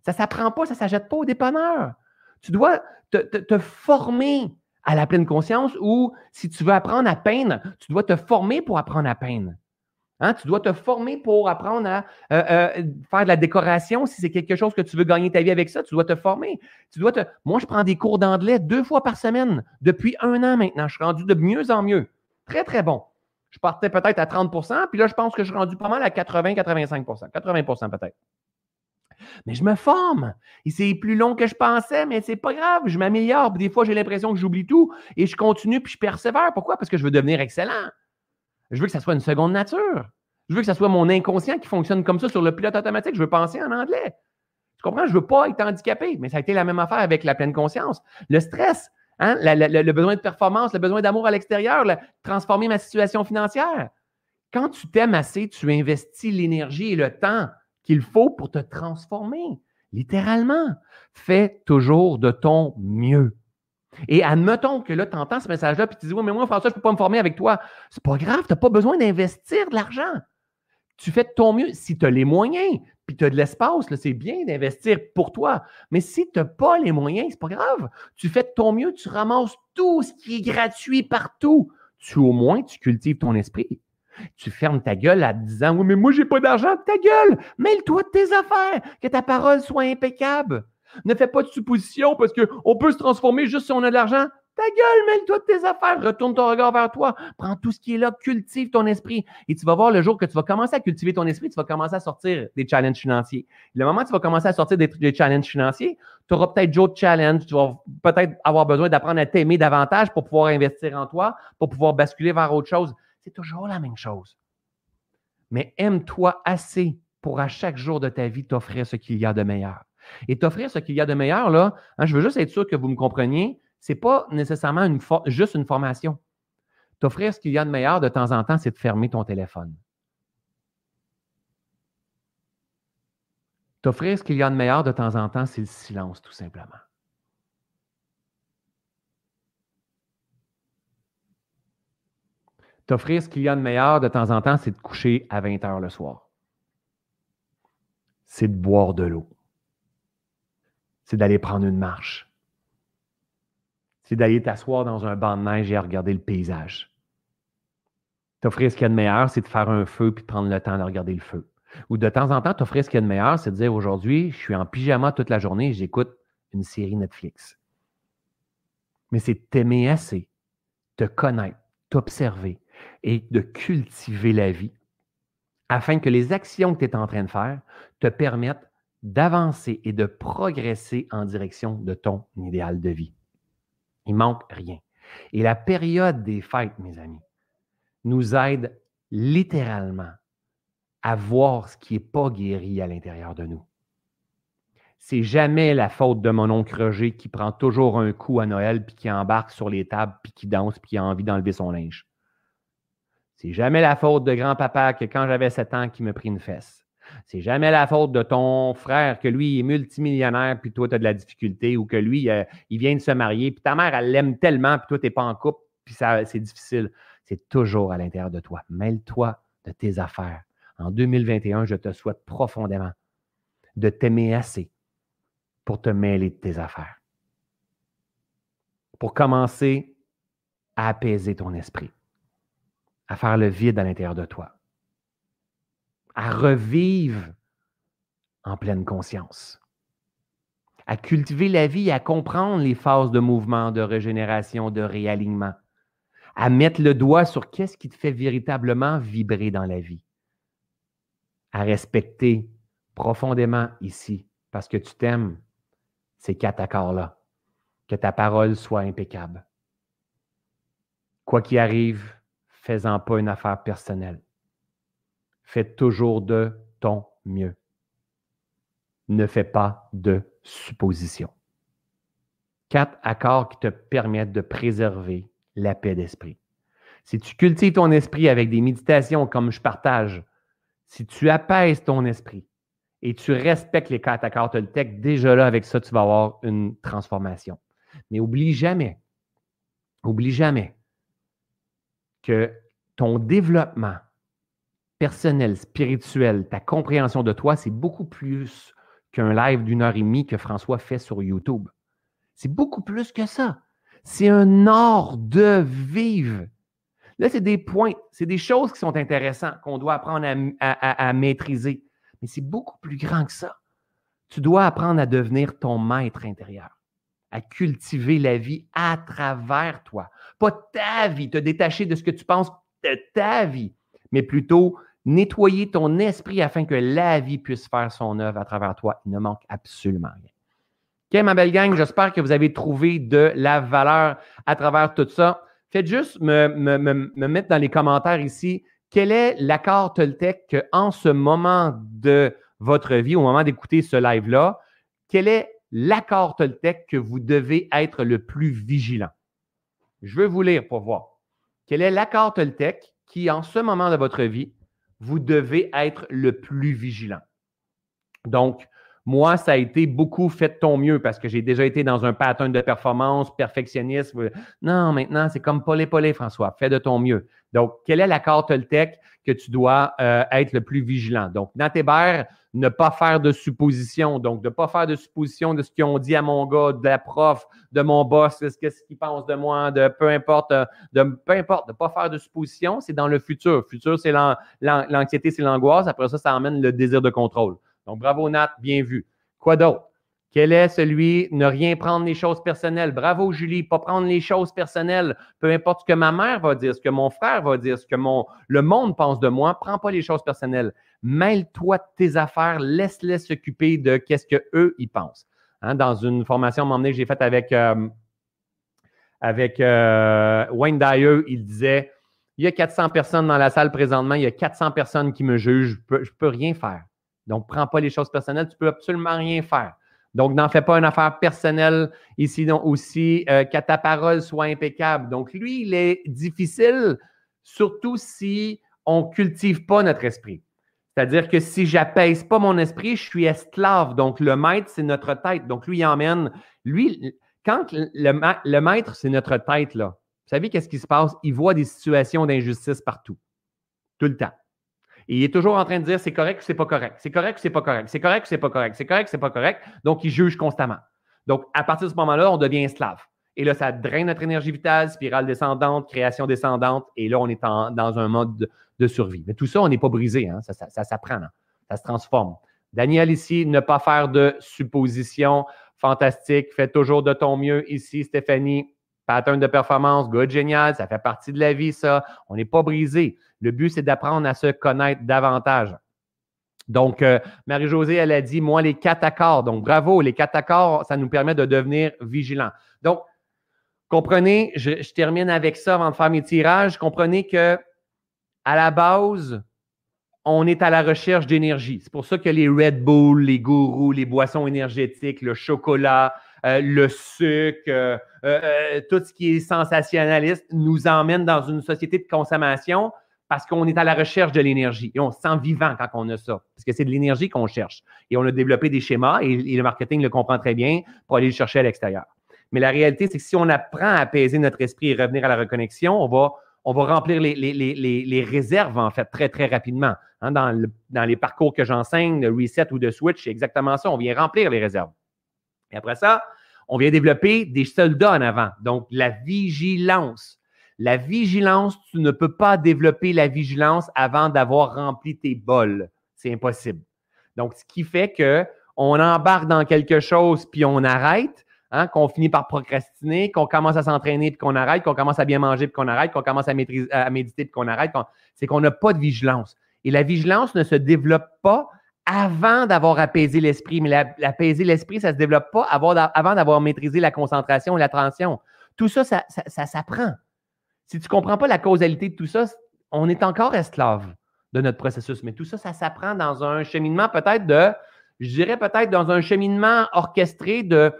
Ça ne s'apprend pas, ça ne s'achète pas au dépanneur. Tu dois te, former à la pleine conscience ou si tu veux apprendre à peindre, tu dois te former pour apprendre à peindre. Hein? Tu dois te former pour apprendre à euh, euh, faire de la décoration. Si c'est quelque chose que tu veux gagner ta vie avec ça, tu dois te former. Tu dois te... Moi, je prends des cours d'anglais deux fois par semaine depuis un an maintenant. Je suis rendu de mieux en mieux. Très, très bon. Je partais peut-être à 30% puis là, je pense que je suis rendu pas mal à 80-85% 80% peut-être. Mais je me forme. C'est plus long que je pensais, mais c'est pas grave. Je m'améliore. Des fois, j'ai l'impression que j'oublie tout et je continue puis je persévère. Pourquoi? Parce que je veux devenir excellent. Je veux que ça soit une seconde nature. Je veux que ça soit mon inconscient qui fonctionne comme ça sur le pilote automatique. Je veux penser en anglais. Tu comprends? Je veux pas être handicapé. Mais ça a été la même affaire avec la pleine conscience. Le stress, Hein? le besoin de performance, le besoin d'amour à l'extérieur, transformer ma situation financière. Quand tu t'aimes assez, tu investis l'énergie et le temps qu'il faut pour te transformer. Littéralement. Fais toujours de ton mieux. Et admettons que là, tu entends ce message-là, puis tu dis Oui, mais moi, François, je ne peux pas me former avec toi. C'est pas grave, tu n'as pas besoin d'investir de l'argent. Tu fais de ton mieux si tu as les moyens puis tu as de l'espace, c'est bien d'investir pour toi. Mais si tu n'as pas les moyens, c'est pas grave. Tu fais de ton mieux, tu ramasses tout ce qui est gratuit partout. Tu au moins, tu cultives ton esprit. Tu fermes ta gueule en disant Oui, mais moi, j'ai pas d'argent. Ta gueule! Mêle-toi de tes affaires, que ta parole soit impeccable. Ne fais pas de suppositions parce qu'on peut se transformer juste si on a de l'argent. Ta gueule, mêle-toi tes affaires, retourne ton regard vers toi, prends tout ce qui est là, cultive ton esprit. Et tu vas voir le jour que tu vas commencer à cultiver ton esprit, tu vas commencer à sortir des challenges financiers. Le moment où tu vas commencer à sortir des, challenges financiers, tu auras peut-être d'autres challenges, tu vas peut-être avoir besoin d'apprendre à t'aimer davantage pour pouvoir investir en toi, pour pouvoir basculer vers autre chose. C'est toujours la même chose. Mais aime-toi assez pour à chaque jour de ta vie t'offrir ce qu'il y a de meilleur. Et t'offrir ce qu'il y a de meilleur, là, hein, je veux juste être sûr que vous me compreniez, ce n'est pas nécessairement une juste une formation. T'offrir ce qu'il y a de meilleur de temps en temps, c'est de fermer ton téléphone. T'offrir ce qu'il y a de meilleur de temps en temps, c'est le silence, tout simplement. T'offrir ce qu'il y a de meilleur de temps en temps, c'est de coucher à 20 heures le soir. C'est de boire de l'eau. C'est d'aller prendre une marche c'est d'aller t'asseoir dans un banc de neige et regarder le paysage. T'offrir ce qu'il y a de meilleur, c'est de faire un feu puis de prendre le temps de regarder le feu. Ou de temps en temps, t'offrir ce qu'il y a de meilleur, c'est de dire aujourd'hui, je suis en pyjama toute la journée et j'écoute une série Netflix. Mais c'est t'aimer assez, te connaître, t'observer et de cultiver la vie afin que les actions que tu es en train de faire te permettent d'avancer et de progresser en direction de ton idéal de vie. Il manque rien. Et la période des fêtes, mes amis, nous aide littéralement à voir ce qui n'est pas guéri à l'intérieur de nous. C'est jamais la faute de mon oncle Roger qui prend toujours un coup à Noël, puis qui embarque sur les tables, puis qui danse, puis qui a envie d'enlever son linge. C'est jamais la faute de grand-papa que quand j'avais 7 ans, qui me prit une fesse. C'est jamais la faute de ton frère que lui est multimillionnaire puis toi tu as de la difficulté ou que lui euh, il vient de se marier puis ta mère elle l'aime tellement puis toi tu n'es pas en couple puis c'est difficile. C'est toujours à l'intérieur de toi. Mêle-toi de tes affaires. En 2021, je te souhaite profondément de t'aimer assez pour te mêler de tes affaires. Pour commencer à apaiser ton esprit, à faire le vide à l'intérieur de toi à revivre en pleine conscience, à cultiver la vie, à comprendre les phases de mouvement, de régénération, de réalignement, à mettre le doigt sur qu'est-ce qui te fait véritablement vibrer dans la vie, à respecter profondément ici, parce que tu t'aimes ces quatre accords-là, que ta parole soit impeccable. Quoi qu'il arrive, fais-en pas une affaire personnelle. Fais toujours de ton mieux. Ne fais pas de suppositions. Quatre accords qui te permettent de préserver la paix d'esprit. Si tu cultives ton esprit avec des méditations comme je partage, si tu apaises ton esprit et tu respectes les quatre accords Toltec, déjà là, avec ça, tu vas avoir une transformation. Mais oublie jamais, oublie jamais que ton développement personnel, spirituel, ta compréhension de toi, c'est beaucoup plus qu'un live d'une heure et demie que François fait sur YouTube. C'est beaucoup plus que ça. C'est un art de vivre. Là, c'est des points, c'est des choses qui sont intéressantes, qu'on doit apprendre à, maîtriser. Mais c'est beaucoup plus grand que ça. Tu dois apprendre à devenir ton maître intérieur, à cultiver la vie à travers toi. Pas ta vie, te détacher de ce que tu penses de ta vie, mais plutôt nettoyer ton esprit afin que la vie puisse faire son œuvre à travers toi. Il ne manque absolument rien. OK, ma belle gang, j'espère que vous avez trouvé de la valeur à travers tout ça. Faites juste me, mettre dans les commentaires ici quel est l'accord Toltec en ce moment de votre vie, au moment d'écouter ce live-là, quel est l'accord Toltec que vous devez être le plus vigilant? Je veux vous lire pour voir. Quel est l'accord Toltec qui, en ce moment de votre vie, vous devez être le plus vigilant. Donc, moi, ça a été beaucoup fait ton mieux parce que j'ai déjà été dans un pattern de performance, perfectionniste. Non, maintenant, c'est comme Paulé Paulé, François. Fais de ton mieux. Donc, quel est l'accord Toltec que tu dois euh, être le plus vigilant? Donc, dans tes ne pas faire de suppositions. Donc, de ne pas faire de suppositions de ce qu'ils ont dit à mon gars, de la prof, de mon boss, ce qu'ils pensent de moi, de peu importe, euh, de peu importe, de ne pas faire de suppositions, c'est dans le futur. Futur, c'est l'anxiété, c'est l'angoisse. Après ça, ça emmène le désir de contrôle. Donc, bravo Nat, bien vu. Quoi d'autre? Quel est celui ne rien prendre les choses personnelles? Bravo Julie, pas prendre les choses personnelles. Peu importe ce que ma mère va dire, ce que mon frère va dire, ce que mon, le monde pense de moi, prends pas les choses personnelles. Mêle-toi de tes affaires, laisse-les s'occuper de qu'est-ce qu'eux, ils pensent. Hein, dans une formation que j'ai faite avec, euh, avec euh, Wayne Dyer, il disait il y a 400 personnes dans la salle présentement, il y a 400 personnes qui me jugent, je ne peux, peux, rien faire. Donc, prends pas les choses personnelles, tu peux absolument rien faire. Donc, n'en fais pas une affaire personnelle ici donc aussi, euh, qu'à ta parole soit impeccable. Donc, lui, il est difficile, surtout si on ne cultive pas notre esprit. C'est-à-dire que si j'apaise pas mon esprit, je suis esclave. Donc, le maître, c'est notre tête. Donc, lui, il emmène. Lui, quand le, le maître, c'est notre tête, là, vous savez qu'est-ce qui se passe? Il voit des situations d'injustice partout. Tout le temps. Il est toujours en train de dire c'est correct ou c'est pas correct, c'est correct ou c'est pas correct, c'est correct ou c'est pas correct, c'est correct ou c'est pas correct? Donc, il juge constamment. Donc, à partir de ce moment-là, on devient esclave. Et là, ça draine notre énergie vitale, spirale descendante, création descendante. Et là, on est dans un mode de, survie. Mais tout ça, on n'est pas brisé. Hein? Ça, ça, s'apprend. Ça se transforme. Daniel ici, ne pas faire de suppositions. Fantastique. Fais toujours de ton mieux ici, Stéphanie. Pattern de performance, good, génial, ça fait partie de la vie, ça. On n'est pas brisé. Le but, c'est d'apprendre à se connaître davantage. Donc, euh, Marie-Josée, elle a dit, moi, les quatre accords. Donc, bravo, les quatre accords, ça nous permet de devenir vigilants. Donc, comprenez, je, je termine avec ça avant de faire mes tirages. Comprenez que, à la base, on est à la recherche d'énergie. C'est pour ça que les Red Bull, les gourous, les boissons énergétiques, le chocolat, euh, le sucre, euh, euh, tout ce qui est sensationnaliste nous emmène dans une société de consommation parce qu'on est à la recherche de l'énergie et on se sent vivant quand on a ça, parce que c'est de l'énergie qu'on cherche. Et on a développé des schémas et, le marketing le comprend très bien pour aller le chercher à l'extérieur. Mais la réalité, c'est que si on apprend à apaiser notre esprit et revenir à la reconnexion, on va, remplir les, les, réserves, en fait, très, très rapidement. Hein, dans, dans les parcours que j'enseigne, de reset ou de switch, c'est exactement ça. On vient remplir les réserves. Et après ça, on vient développer des soldats en avant. Donc, la vigilance. La vigilance, tu ne peux pas développer la vigilance avant d'avoir rempli tes bols. C'est impossible. Donc, ce qui fait que on embarque dans quelque chose puis on arrête, hein, qu'on finit par procrastiner, qu'on commence à s'entraîner puis qu'on arrête, qu'on commence à bien manger puis qu'on arrête, qu'on commence à, maîtriser, à méditer puis qu'on arrête. c'est qu'on n'a pas de vigilance. Et la vigilance ne se développe pas avant d'avoir apaisé l'esprit. Mais l'apaiser l'esprit, ça ne se développe pas avant d'avoir maîtrisé la concentration et l'attention. Tout ça, ça, s'apprend. Si tu ne comprends pas la causalité de tout ça, on est encore esclave de notre processus. Mais tout ça, ça s'apprend dans un cheminement peut-être de, je dirais peut-être dans un cheminement orchestré de.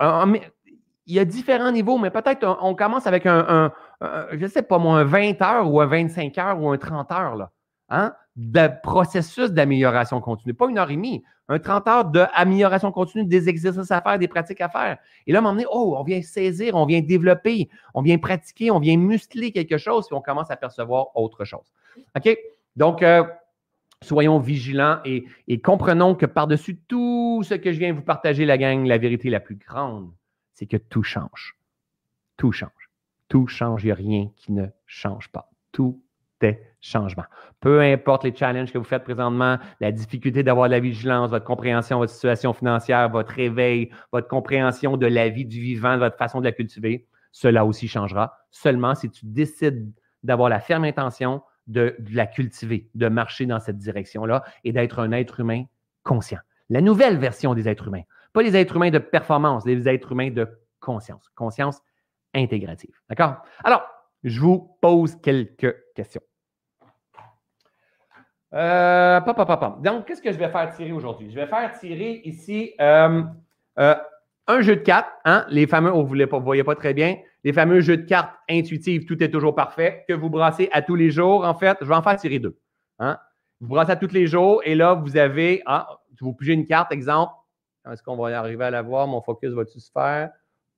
il y a différents niveaux, mais peut-être on, commence avec un, je ne sais pas moi, un 20 heures ou un 25 heures ou un 30 heures. Là, hein, de processus d'amélioration continue. Pas une heure et demie, un 30 heures d'amélioration continue, des exercices à faire, des pratiques à faire. Et là, à oh, on vient saisir, on vient développer, on vient pratiquer, on vient muscler quelque chose, puis on commence à percevoir autre chose. OK? Donc, euh, soyons vigilants et, comprenons que par-dessus tout ce que je viens vous partager, la gang, la vérité la plus grande, c'est que tout change. Tout change. Tout change. Il n'y a rien qui ne change pas. Tout des changements. Peu importe les challenges que vous faites présentement, la difficulté d'avoir la vigilance, votre compréhension de votre situation financière, votre réveil, votre compréhension de la vie du vivant, de votre façon de la cultiver, cela aussi changera seulement si tu décides d'avoir la ferme intention de la cultiver, de marcher dans cette direction-là et d'être un être humain conscient. La nouvelle version des êtres humains. Pas les êtres humains de performance, les êtres humains de conscience. Conscience intégrative. D'accord? Alors, je vous pose quelques questions. Euh, Donc, qu'est-ce que je vais faire tirer aujourd'hui? Je vais faire tirer ici euh, euh, un jeu de cartes. Hein? Les fameux, oh, vous ne voyez pas très bien, les fameux jeux de cartes intuitifs, tout est toujours parfait, que vous brassez à tous les jours. En fait, je vais en faire tirer deux. Hein? Vous brassez à tous les jours et là, vous avez, ah, vous pigez une carte, exemple. Est-ce qu'on va arriver à la voir? Mon focus va-tu se faire?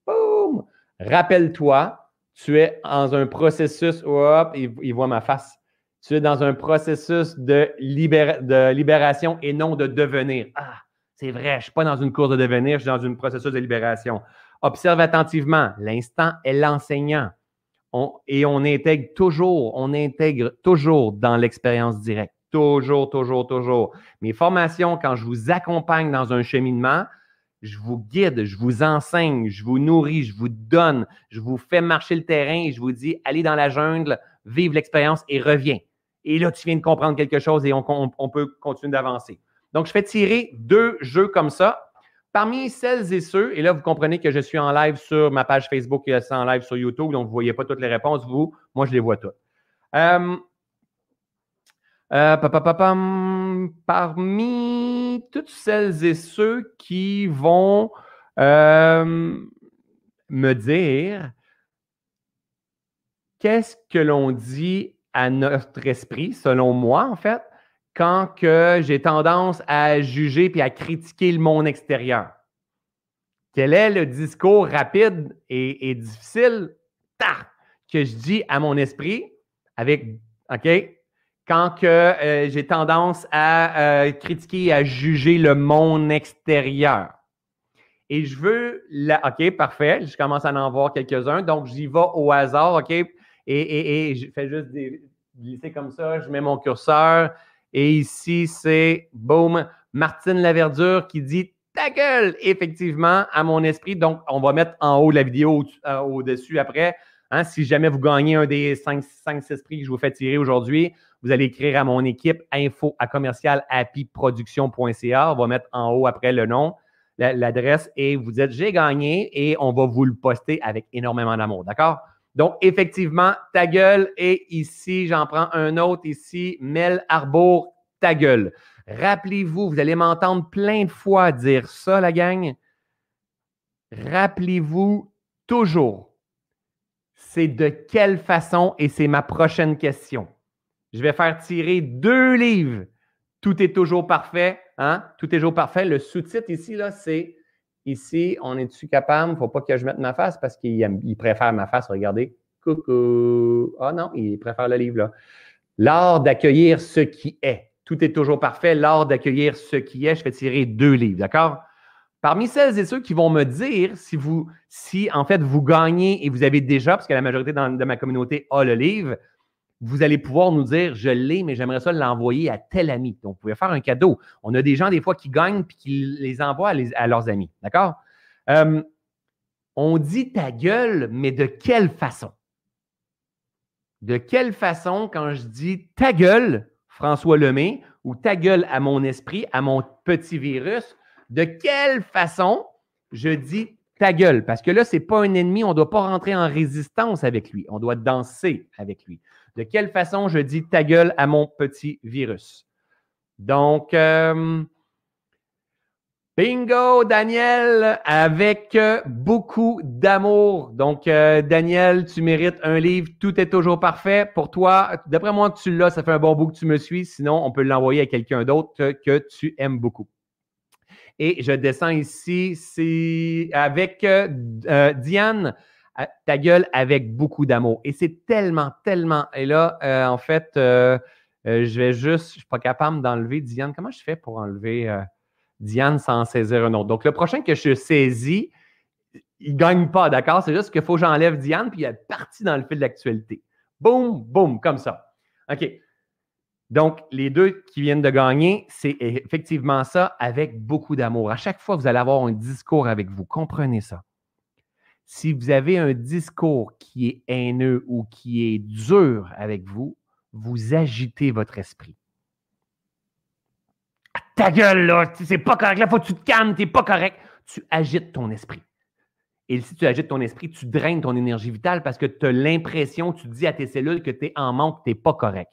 Boum! Rappelle-toi, tu es dans un processus, hop, il voit ma face. Tu es dans un processus de, libération et non de devenir. Ah, c'est vrai, je ne suis pas dans une course de devenir, je suis dans un processus de libération. Observe attentivement. L'instant est l'enseignant. et on intègre toujours, on intègre toujours dans l'expérience directe. Toujours, toujours, toujours. Mes formations, quand je vous accompagne dans un cheminement, je vous guide, je vous enseigne, je vous nourris, je vous donne, je vous fais marcher le terrain et je vous dis, allez dans la jungle, vive l'expérience et reviens. Et là, tu viens de comprendre quelque chose et on, peut continuer d'avancer. Donc, je fais tirer deux jeux comme ça. Parmi celles et ceux, et là, vous comprenez que je suis en live sur ma page Facebook et en live sur YouTube, donc vous ne voyez pas toutes les réponses, vous, moi, je les vois toutes. Euh, euh, parmi toutes celles et ceux qui vont euh, me dire qu'est-ce que l'on dit à notre esprit, selon moi, en fait, quand que j'ai tendance à juger puis à critiquer le monde extérieur. Quel est le discours rapide et, difficile? Que je dis à mon esprit avec, OK, quand que euh, j'ai tendance à euh, critiquer et à juger le monde extérieur. Et je veux, la, OK, parfait, je commence à en voir quelques-uns, donc j'y vais au hasard, OK, et, je fais juste glisser comme ça, je mets mon curseur. Et ici, c'est, boum, Martine Laverdure qui dit ta gueule, effectivement, à mon esprit. Donc, on va mettre en haut la vidéo euh, au-dessus après. Hein, si jamais vous gagnez un des 5-6 prix que je vous fais tirer aujourd'hui, vous allez écrire à mon équipe info à On va mettre en haut après le nom, l'adresse et vous dites j'ai gagné et on va vous le poster avec énormément d'amour. D'accord? Donc, effectivement, ta gueule. Et ici, j'en prends un autre ici, Mel Arbour, ta gueule. Rappelez-vous, vous allez m'entendre plein de fois dire ça, la gang. Rappelez-vous toujours, c'est de quelle façon, et c'est ma prochaine question. Je vais faire tirer deux livres. Tout est toujours parfait. Hein? Tout est toujours parfait. Le sous-titre ici, là, c'est Ici, on est-tu capable? Il ne faut pas que je mette ma face parce qu'il préfère ma face. Regardez. Coucou. Ah non, il préfère le livre là. L'art d'accueillir ce qui est. Tout est toujours parfait. L'art d'accueillir ce qui est. Je vais tirer deux livres, d'accord? Parmi celles et ceux qui vont me dire si vous, si en fait vous gagnez et vous avez déjà, parce que la majorité de ma communauté a le livre, vous allez pouvoir nous dire je l'ai, mais j'aimerais ça l'envoyer à tel ami. Donc, vous pouvez faire un cadeau. On a des gens, des fois, qui gagnent puis qui les envoient à, leurs amis. D'accord? Euh, on dit ta gueule, mais de quelle façon? De quelle façon, quand je dis ta gueule, François Lemay, ou ta gueule à mon esprit, à mon petit virus, de quelle façon je dis ta gueule, parce que là, ce n'est pas un ennemi, on ne doit pas rentrer en résistance avec lui, on doit danser avec lui. De quelle façon je dis ta gueule à mon petit virus? Donc, euh, bingo, Daniel, avec beaucoup d'amour. Donc, euh, Daniel, tu mérites un livre, tout est toujours parfait. Pour toi, d'après moi, tu l'as, ça fait un bon bout que tu me suis. Sinon, on peut l'envoyer à quelqu'un d'autre que tu aimes beaucoup. Et je descends ici, c'est avec euh, euh, Diane, euh, ta gueule avec beaucoup d'amour. Et c'est tellement, tellement. Et là, en fait, je vais juste, je ne suis pas capable d'enlever Diane. Comment je fais pour enlever Diane sans saisir un autre? Donc, le prochain que je saisis, il ne gagne pas, d'accord? C'est juste qu'il faut que j'enlève Diane, puis il est parti dans le fil de l'actualité. Boum, boum, comme ça. OK. Donc, les deux qui viennent de gagner, c'est effectivement ça avec beaucoup d'amour. À chaque fois, vous allez avoir un discours avec vous. Comprenez ça. Si vous avez un discours qui est haineux ou qui est dur avec vous, vous agitez votre esprit. Ah, ta gueule, là, c'est pas correct. Là, faut que tu te calmes, t'es pas correct. Tu agites ton esprit. Et si tu agites ton esprit, tu draines ton énergie vitale parce que tu as l'impression, tu dis à tes cellules que tu es en manque, tu n'es pas correct.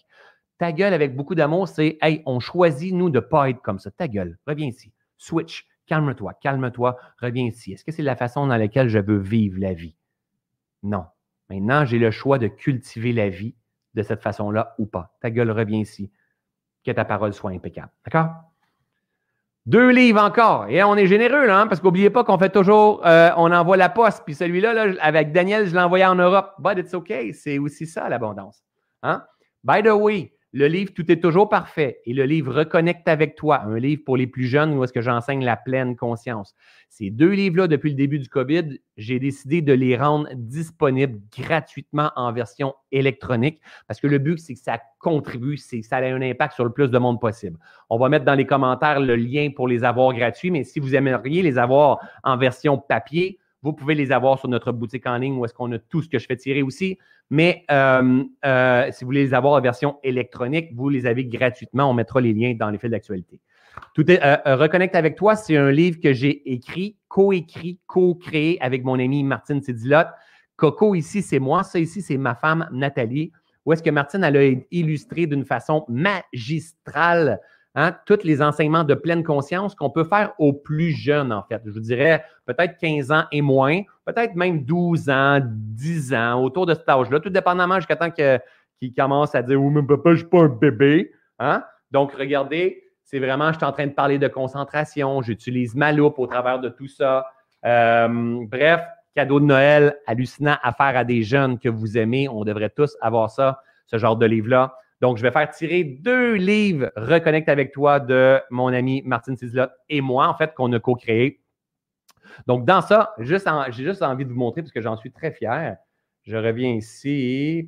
Ta gueule avec beaucoup d'amour, c'est Hey, on choisit, nous, de ne pas être comme ça. Ta gueule, reviens ici. Switch. Calme-toi, calme-toi, reviens ici. Est-ce que c'est la façon dans laquelle je veux vivre la vie? Non. Maintenant, j'ai le choix de cultiver la vie de cette façon-là ou pas. Ta gueule, reviens ici. Que ta parole soit impeccable. D'accord? Deux livres encore. Et on est généreux, hein, parce qu'oubliez pas qu'on fait toujours, euh, on envoie la poste. Puis celui-là, là, avec Daniel, je envoyé en Europe. But it's okay. C'est aussi ça, l'abondance. Hein? By the way, le livre Tout est toujours parfait et le livre Reconnecte avec toi, un livre pour les plus jeunes où est-ce que j'enseigne la pleine conscience. Ces deux livres-là, depuis le début du COVID, j'ai décidé de les rendre disponibles gratuitement en version électronique parce que le but, c'est que ça contribue, c'est que ça ait un impact sur le plus de monde possible. On va mettre dans les commentaires le lien pour les avoir gratuits, mais si vous aimeriez les avoir en version papier, vous pouvez les avoir sur notre boutique en ligne où est-ce qu'on a tout ce que je fais tirer aussi. Mais euh, euh, si vous voulez les avoir en version électronique, vous les avez gratuitement. On mettra les liens dans les fils d'actualité. Tout est euh, Reconnecte avec toi, c'est un livre que j'ai écrit, co-écrit, co-créé avec mon ami Martine Sidilotte. Coco ici, c'est moi. Ça ici, c'est ma femme Nathalie. Où est-ce que Martine, elle a illustré d'une façon magistrale Hein, tous les enseignements de pleine conscience qu'on peut faire aux plus jeunes, en fait. Je vous dirais peut-être 15 ans et moins, peut-être même 12 ans, 10 ans, autour de cet âge-là, tout dépendamment jusqu'à temps qu'ils commencent à dire Oui, mais papa, je ne suis pas un bébé. Hein? Donc, regardez, c'est vraiment, je suis en train de parler de concentration, j'utilise ma loupe au travers de tout ça. Euh, bref, cadeau de Noël hallucinant à faire à des jeunes que vous aimez. On devrait tous avoir ça, ce genre de livre-là. Donc, je vais faire tirer deux livres Reconnecte avec toi de mon ami Martine Cislot et moi, en fait, qu'on a co-créé. Donc, dans ça, j'ai juste envie de vous montrer parce que j'en suis très fier. Je reviens ici.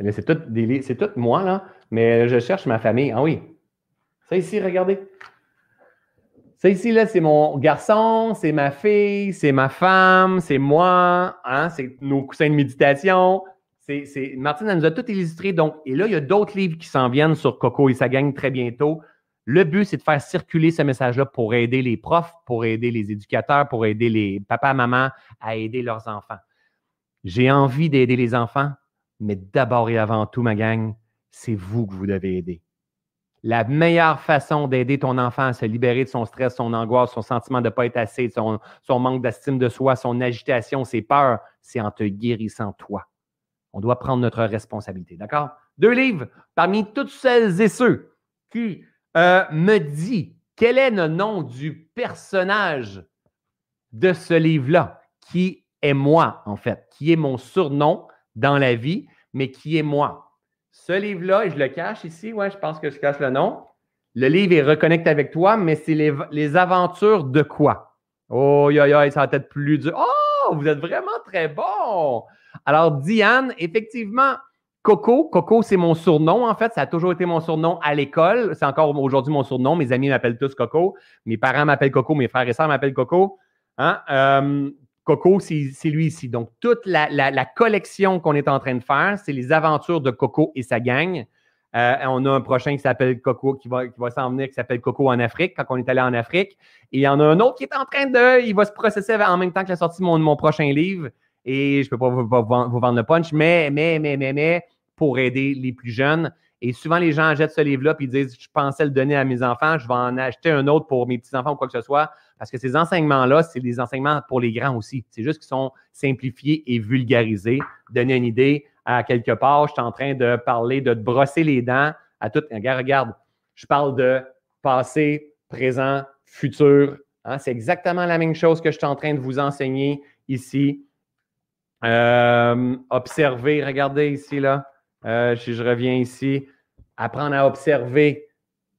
Eh c'est tout, c'est tout moi, là, mais je cherche ma famille. Ah oui. Ça ici, regardez. Ça ici, là, c'est mon garçon, c'est ma fille, c'est ma femme, c'est moi, hein, c'est nos coussins de méditation. Martine, elle nous a tout illustré. Donc, et là, il y a d'autres livres qui s'en viennent sur Coco et sa gang très bientôt. Le but, c'est de faire circuler ce message-là pour aider les profs, pour aider les éducateurs, pour aider les papas, mamans à aider leurs enfants. J'ai envie d'aider les enfants, mais d'abord et avant tout, ma gang, c'est vous que vous devez aider. La meilleure façon d'aider ton enfant à se libérer de son stress, son angoisse, son sentiment de ne pas être assez, son, manque d'estime de soi, son agitation, ses peurs, c'est en te guérissant toi. On doit prendre notre responsabilité. D'accord? Deux livres parmi toutes celles et ceux qui euh, me disent quel est le nom du personnage de ce livre-là, qui est moi, en fait, qui est mon surnom dans la vie, mais qui est moi. Ce livre-là, je le cache ici, ouais, je pense que je cache le nom. Le livre est Reconnecte avec toi, mais c'est les, aventures de quoi? Oh, yo, yo, ça va être plus dur. Oh, vous êtes vraiment très bon! Alors, Diane, effectivement, Coco, Coco, c'est mon surnom, en fait. Ça a toujours été mon surnom à l'école. C'est encore aujourd'hui mon surnom. Mes amis m'appellent tous Coco. Mes parents m'appellent Coco. Mes frères et sœurs m'appellent Coco. Hein? Euh, Coco, c'est lui ici. Donc, toute la, collection qu'on est en train de faire, c'est les aventures de Coco et sa gang. Euh, on a un prochain qui s'appelle Coco, qui va, qui s'en venir, qui s'appelle Coco en Afrique, quand on est allé en Afrique. Et il y en a un autre qui est en train de. Il va se processer en même temps que la sortie de mon, mon prochain livre. Et je ne peux pas vous, vous, vendre le punch, mais, mais, mais, mais, mais, pour aider les plus jeunes. Et souvent, les gens jettent ce livre-là et disent Je pensais le donner à mes enfants, je vais en acheter un autre pour mes petits-enfants ou quoi que ce soit. Parce que ces enseignements-là, c'est des enseignements pour les grands aussi. C'est juste qu'ils sont simplifiés et vulgarisés. Donner une idée à quelque part, je suis en train de parler de brosser les dents à tout. Regarde, regarde, je parle de passé, présent, futur. Hein. C'est exactement la même chose que je suis en train de vous enseigner ici. Euh, observer, regardez ici, là. Euh, si je reviens ici, apprendre à observer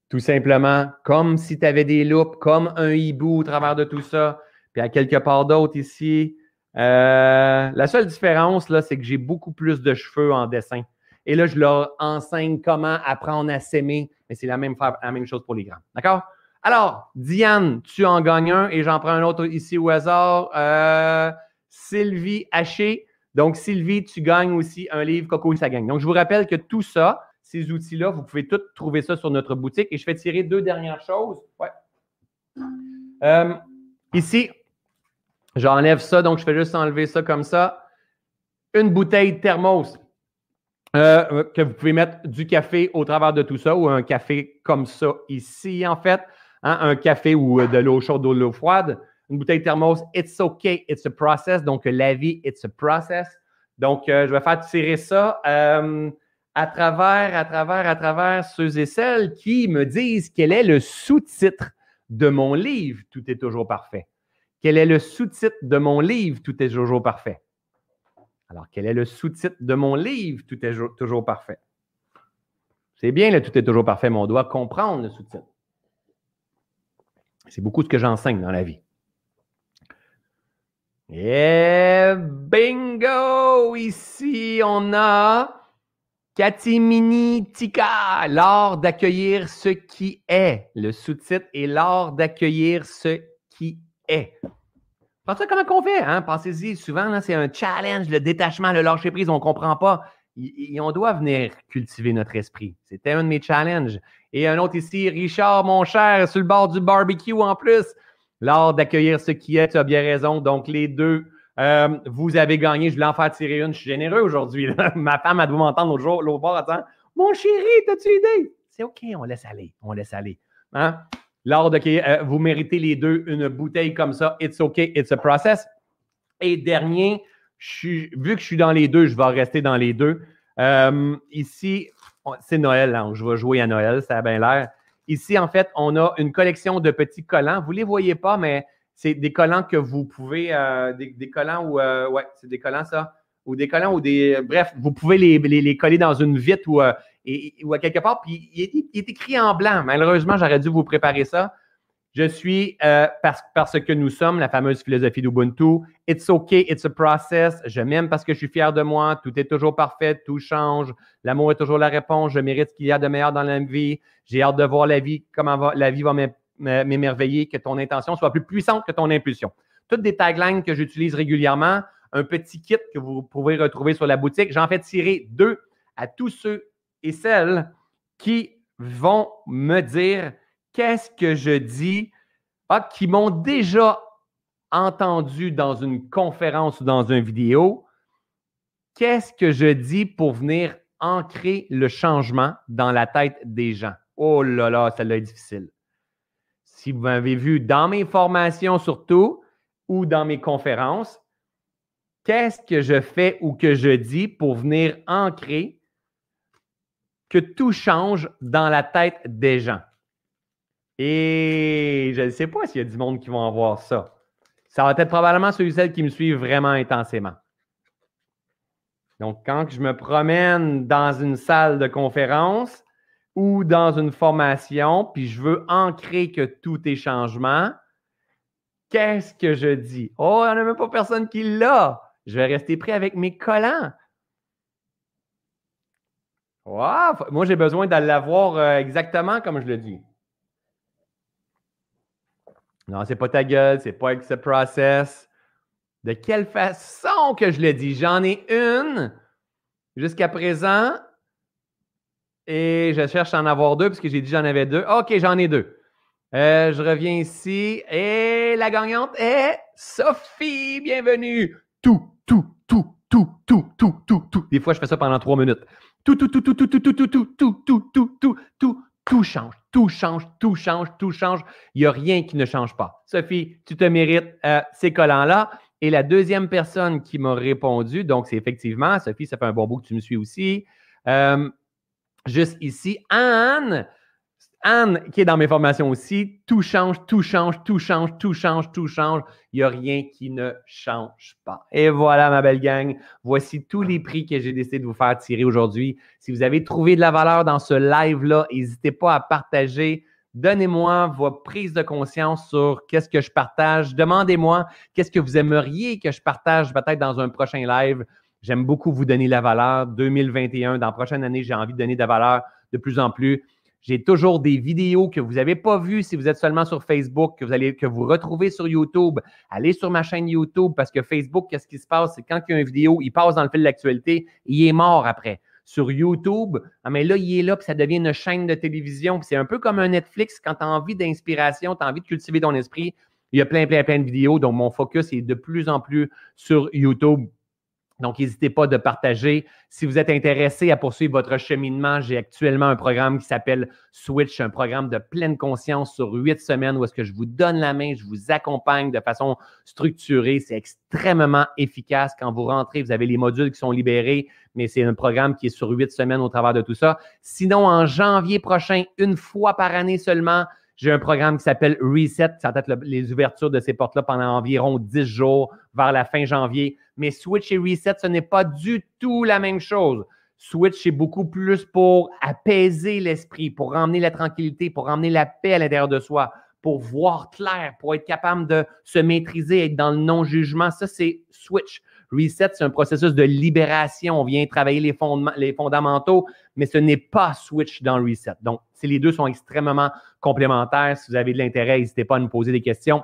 tout simplement, comme si tu avais des loupes, comme un hibou au travers de tout ça. Puis à quelque part d'autre ici, euh, la seule différence, là, c'est que j'ai beaucoup plus de cheveux en dessin. Et là, je leur enseigne comment apprendre à s'aimer, mais c'est la même, chose pour les grands. D'accord? Alors, Diane, tu en gagnes un et j'en prends un autre ici au hasard. Euh, Sylvie Haché. Donc, Sylvie, tu gagnes aussi un livre Coco, ça gagne. Donc, je vous rappelle que tout ça, ces outils-là, vous pouvez tous trouver ça sur notre boutique. Et je vais tirer deux dernières choses. Ouais. Euh, ici, j'enlève ça, donc je fais juste enlever ça comme ça. Une bouteille thermos euh, que vous pouvez mettre du café au travers de tout ça ou un café comme ça ici, en fait. Hein, un café ou de l'eau chaude ou de l'eau froide. Une bouteille thermos, it's okay, it's a process. Donc, la vie, it's a process. Donc, euh, je vais faire tirer ça à travers, à travers, à travers ceux et celles qui me disent quel est le sous-titre de mon livre, Tout est toujours parfait. Quel est le sous-titre de mon livre, Tout est toujours parfait? Alors, quel est le sous-titre de mon livre, Tout est toujours parfait? C'est bien le Tout est toujours parfait, mais on doit comprendre le sous-titre. C'est beaucoup ce que j'enseigne dans la vie. Et bingo! Ici, on a Katimini Tika, l'art d'accueillir ce qui est. Le sous-titre est l'art d'accueillir ce qui est. Pensez comment on fait, hein? Pensez-y, souvent, c'est un challenge, le détachement, le lâcher prise, on ne comprend pas. on doit venir cultiver notre esprit. C'était un de mes challenges. Et un autre ici, Richard, mon cher, sur le bord du barbecue en plus. L'art d'accueillir ce qui est, tu as bien raison. Donc, les deux euh, vous avez gagné, je voulais en faire tirer une. Je suis généreux aujourd'hui. [LAUGHS] Ma femme a dû m'entendre l'autre jour, l'autre bord, attends. Mon chéri, t'as-tu idée? C'est OK, on laisse aller. On laisse aller. Hein? Lors de euh, vous méritez les deux une bouteille comme ça. It's OK, it's a process. Et dernier, vu que je suis dans les deux, je vais rester dans les deux. Euh, ici, c'est Noël, hein, je vais jouer à Noël, ça a bien l'air. Ici, en fait, on a une collection de petits collants. Vous ne les voyez pas, mais c'est des collants que vous pouvez, euh, des, collants ou, euh, ouais, c'est des collants ça, ou des collants ou des, bref, vous pouvez les, coller dans une vitre ou, euh, ou à quelque part, puis il est, écrit en blanc. Malheureusement, j'aurais dû vous préparer ça. Je suis, parce, parce que nous sommes, la fameuse philosophie d'Ubuntu, it's okay, it's a process. Je m'aime parce que je suis fier de moi. Tout est toujours parfait, tout change. L'amour est toujours la réponse. Je mérite ce qu'il y a de meilleur dans la vie. J'ai hâte de voir la vie, comment la vie va m'émerveiller, que ton intention soit plus puissante que ton impulsion. Toutes des taglines que j'utilise régulièrement, un petit kit que vous pouvez retrouver sur la boutique. J'en fais tirer deux à tous ceux et celles qui vont me dire qu'est-ce que je dis, ah, qui m'ont déjà entendu dans une conférence ou dans une vidéo, qu'est-ce que je dis pour venir ancrer le changement dans la tête des gens? Oh là là, ça est difficile si vous m'avez vu dans mes formations surtout ou dans mes conférences, qu'est-ce que je fais ou que je dis pour venir ancrer que tout change dans la tête des gens? Et je ne sais pas s'il y a du monde qui vont voir ça. Ça va être probablement ceux et celles qui me suivent vraiment intensément. Donc, quand je me promène dans une salle de conférence, ou dans une formation, puis je veux ancrer que tout est changement, qu'est-ce que je dis? Oh, il n'y en a même pas personne qui l'a. Je vais rester prêt avec mes collants. Moi, j'ai besoin de l'avoir euh, exactement comme je le dis. Non, c'est pas ta gueule, c'est pas ce process. De quelle façon que je le dis? J'en ai une jusqu'à présent Et je cherche à en avoir deux puisque j'ai dit j'en avais deux. OK, j'en ai deux. Euh, je reviens ici. Et la gagnante est Sophie. Bienvenue. Tout, tout, tout, tout, tout, tout, tout, tout. Des fois, je fais ça pendant trois minutes. Tout, tout, tout, tout, tout, tout, tout, tout, tout, tout, tout, tout, tout, tout, tout change. Tout change, tout change, tout change. Il n'y a rien qui ne change pas. Sophie, tu te mérites ces collants-là. Et la deuxième personne qui m'a répondu, donc c'est effectivement, Sophie, ça fait un bon bout que tu me suis aussi. juste ici, Anne. Anne, qui est dans mes formations aussi, tout change, tout change, tout change, tout change, tout change. Il n'y a rien qui ne change pas. Et voilà, ma belle gang. Voici tous les prix que j'ai décidé de vous faire tirer aujourd'hui. Si vous avez trouvé de la valeur dans ce live-là, n'hésitez pas à partager. Donnez-moi vos prises de conscience sur qu'est-ce que je partage. Demandez-moi qu'est-ce que vous aimeriez que je partage peut-être dans un prochain live. J'aime beaucoup vous donner la valeur. 2021, dans la prochaine année, j'ai envie de donner de la valeur de plus en plus. J'ai toujours des vidéos que vous n'avez pas vues si vous êtes seulement sur Facebook, que vous allez que vous retrouvez sur YouTube. Allez sur ma chaîne YouTube parce que Facebook, qu'est-ce qui se passe? C'est quand il y a une vidéo, il passe dans le fil de l'actualité, il est mort après. Sur YouTube, ah, mais là, il est là, puis ça devient une chaîne de télévision. C'est un peu comme un Netflix quand tu as envie d'inspiration, tu as envie de cultiver ton esprit. Il y a plein, plein, plein de vidéos. Donc, mon focus est de plus en plus sur YouTube. Donc, n'hésitez pas de partager. Si vous êtes intéressé à poursuivre votre cheminement, j'ai actuellement un programme qui s'appelle Switch, un programme de pleine conscience sur huit semaines où est-ce que je vous donne la main, je vous accompagne de façon structurée. C'est extrêmement efficace. Quand vous rentrez, vous avez les modules qui sont libérés, mais c'est un programme qui est sur huit semaines au travers de tout ça. Sinon, en janvier prochain, une fois par année seulement, j'ai un programme qui s'appelle Reset. Ça va être les ouvertures de ces portes-là pendant environ 10 jours vers la fin janvier. Mais Switch et Reset, ce n'est pas du tout la même chose. Switch, c'est beaucoup plus pour apaiser l'esprit, pour ramener la tranquillité, pour ramener la paix à l'intérieur de soi, pour voir clair, pour être capable de se maîtriser, être dans le non-jugement. Ça, c'est Switch. Reset, c'est un processus de libération. On vient travailler les, fondements, les fondamentaux, mais ce n'est pas Switch dans Reset. Donc, les deux sont extrêmement complémentaires. Si vous avez de l'intérêt, n'hésitez pas à nous poser des questions.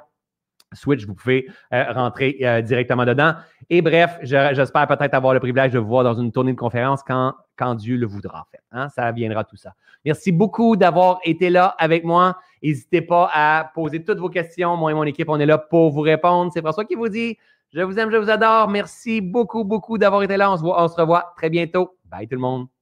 Switch, vous pouvez euh, rentrer euh, directement dedans. Et bref, j'espère peut-être avoir le privilège de vous voir dans une tournée de conférence quand, quand Dieu le voudra. En fait, hein. Ça viendra tout ça. Merci beaucoup d'avoir été là avec moi. N'hésitez pas à poser toutes vos questions. Moi et mon équipe, on est là pour vous répondre. C'est François qui vous dit je vous aime, je vous adore. Merci beaucoup, beaucoup d'avoir été là. On se, voit, on se revoit très bientôt. Bye tout le monde.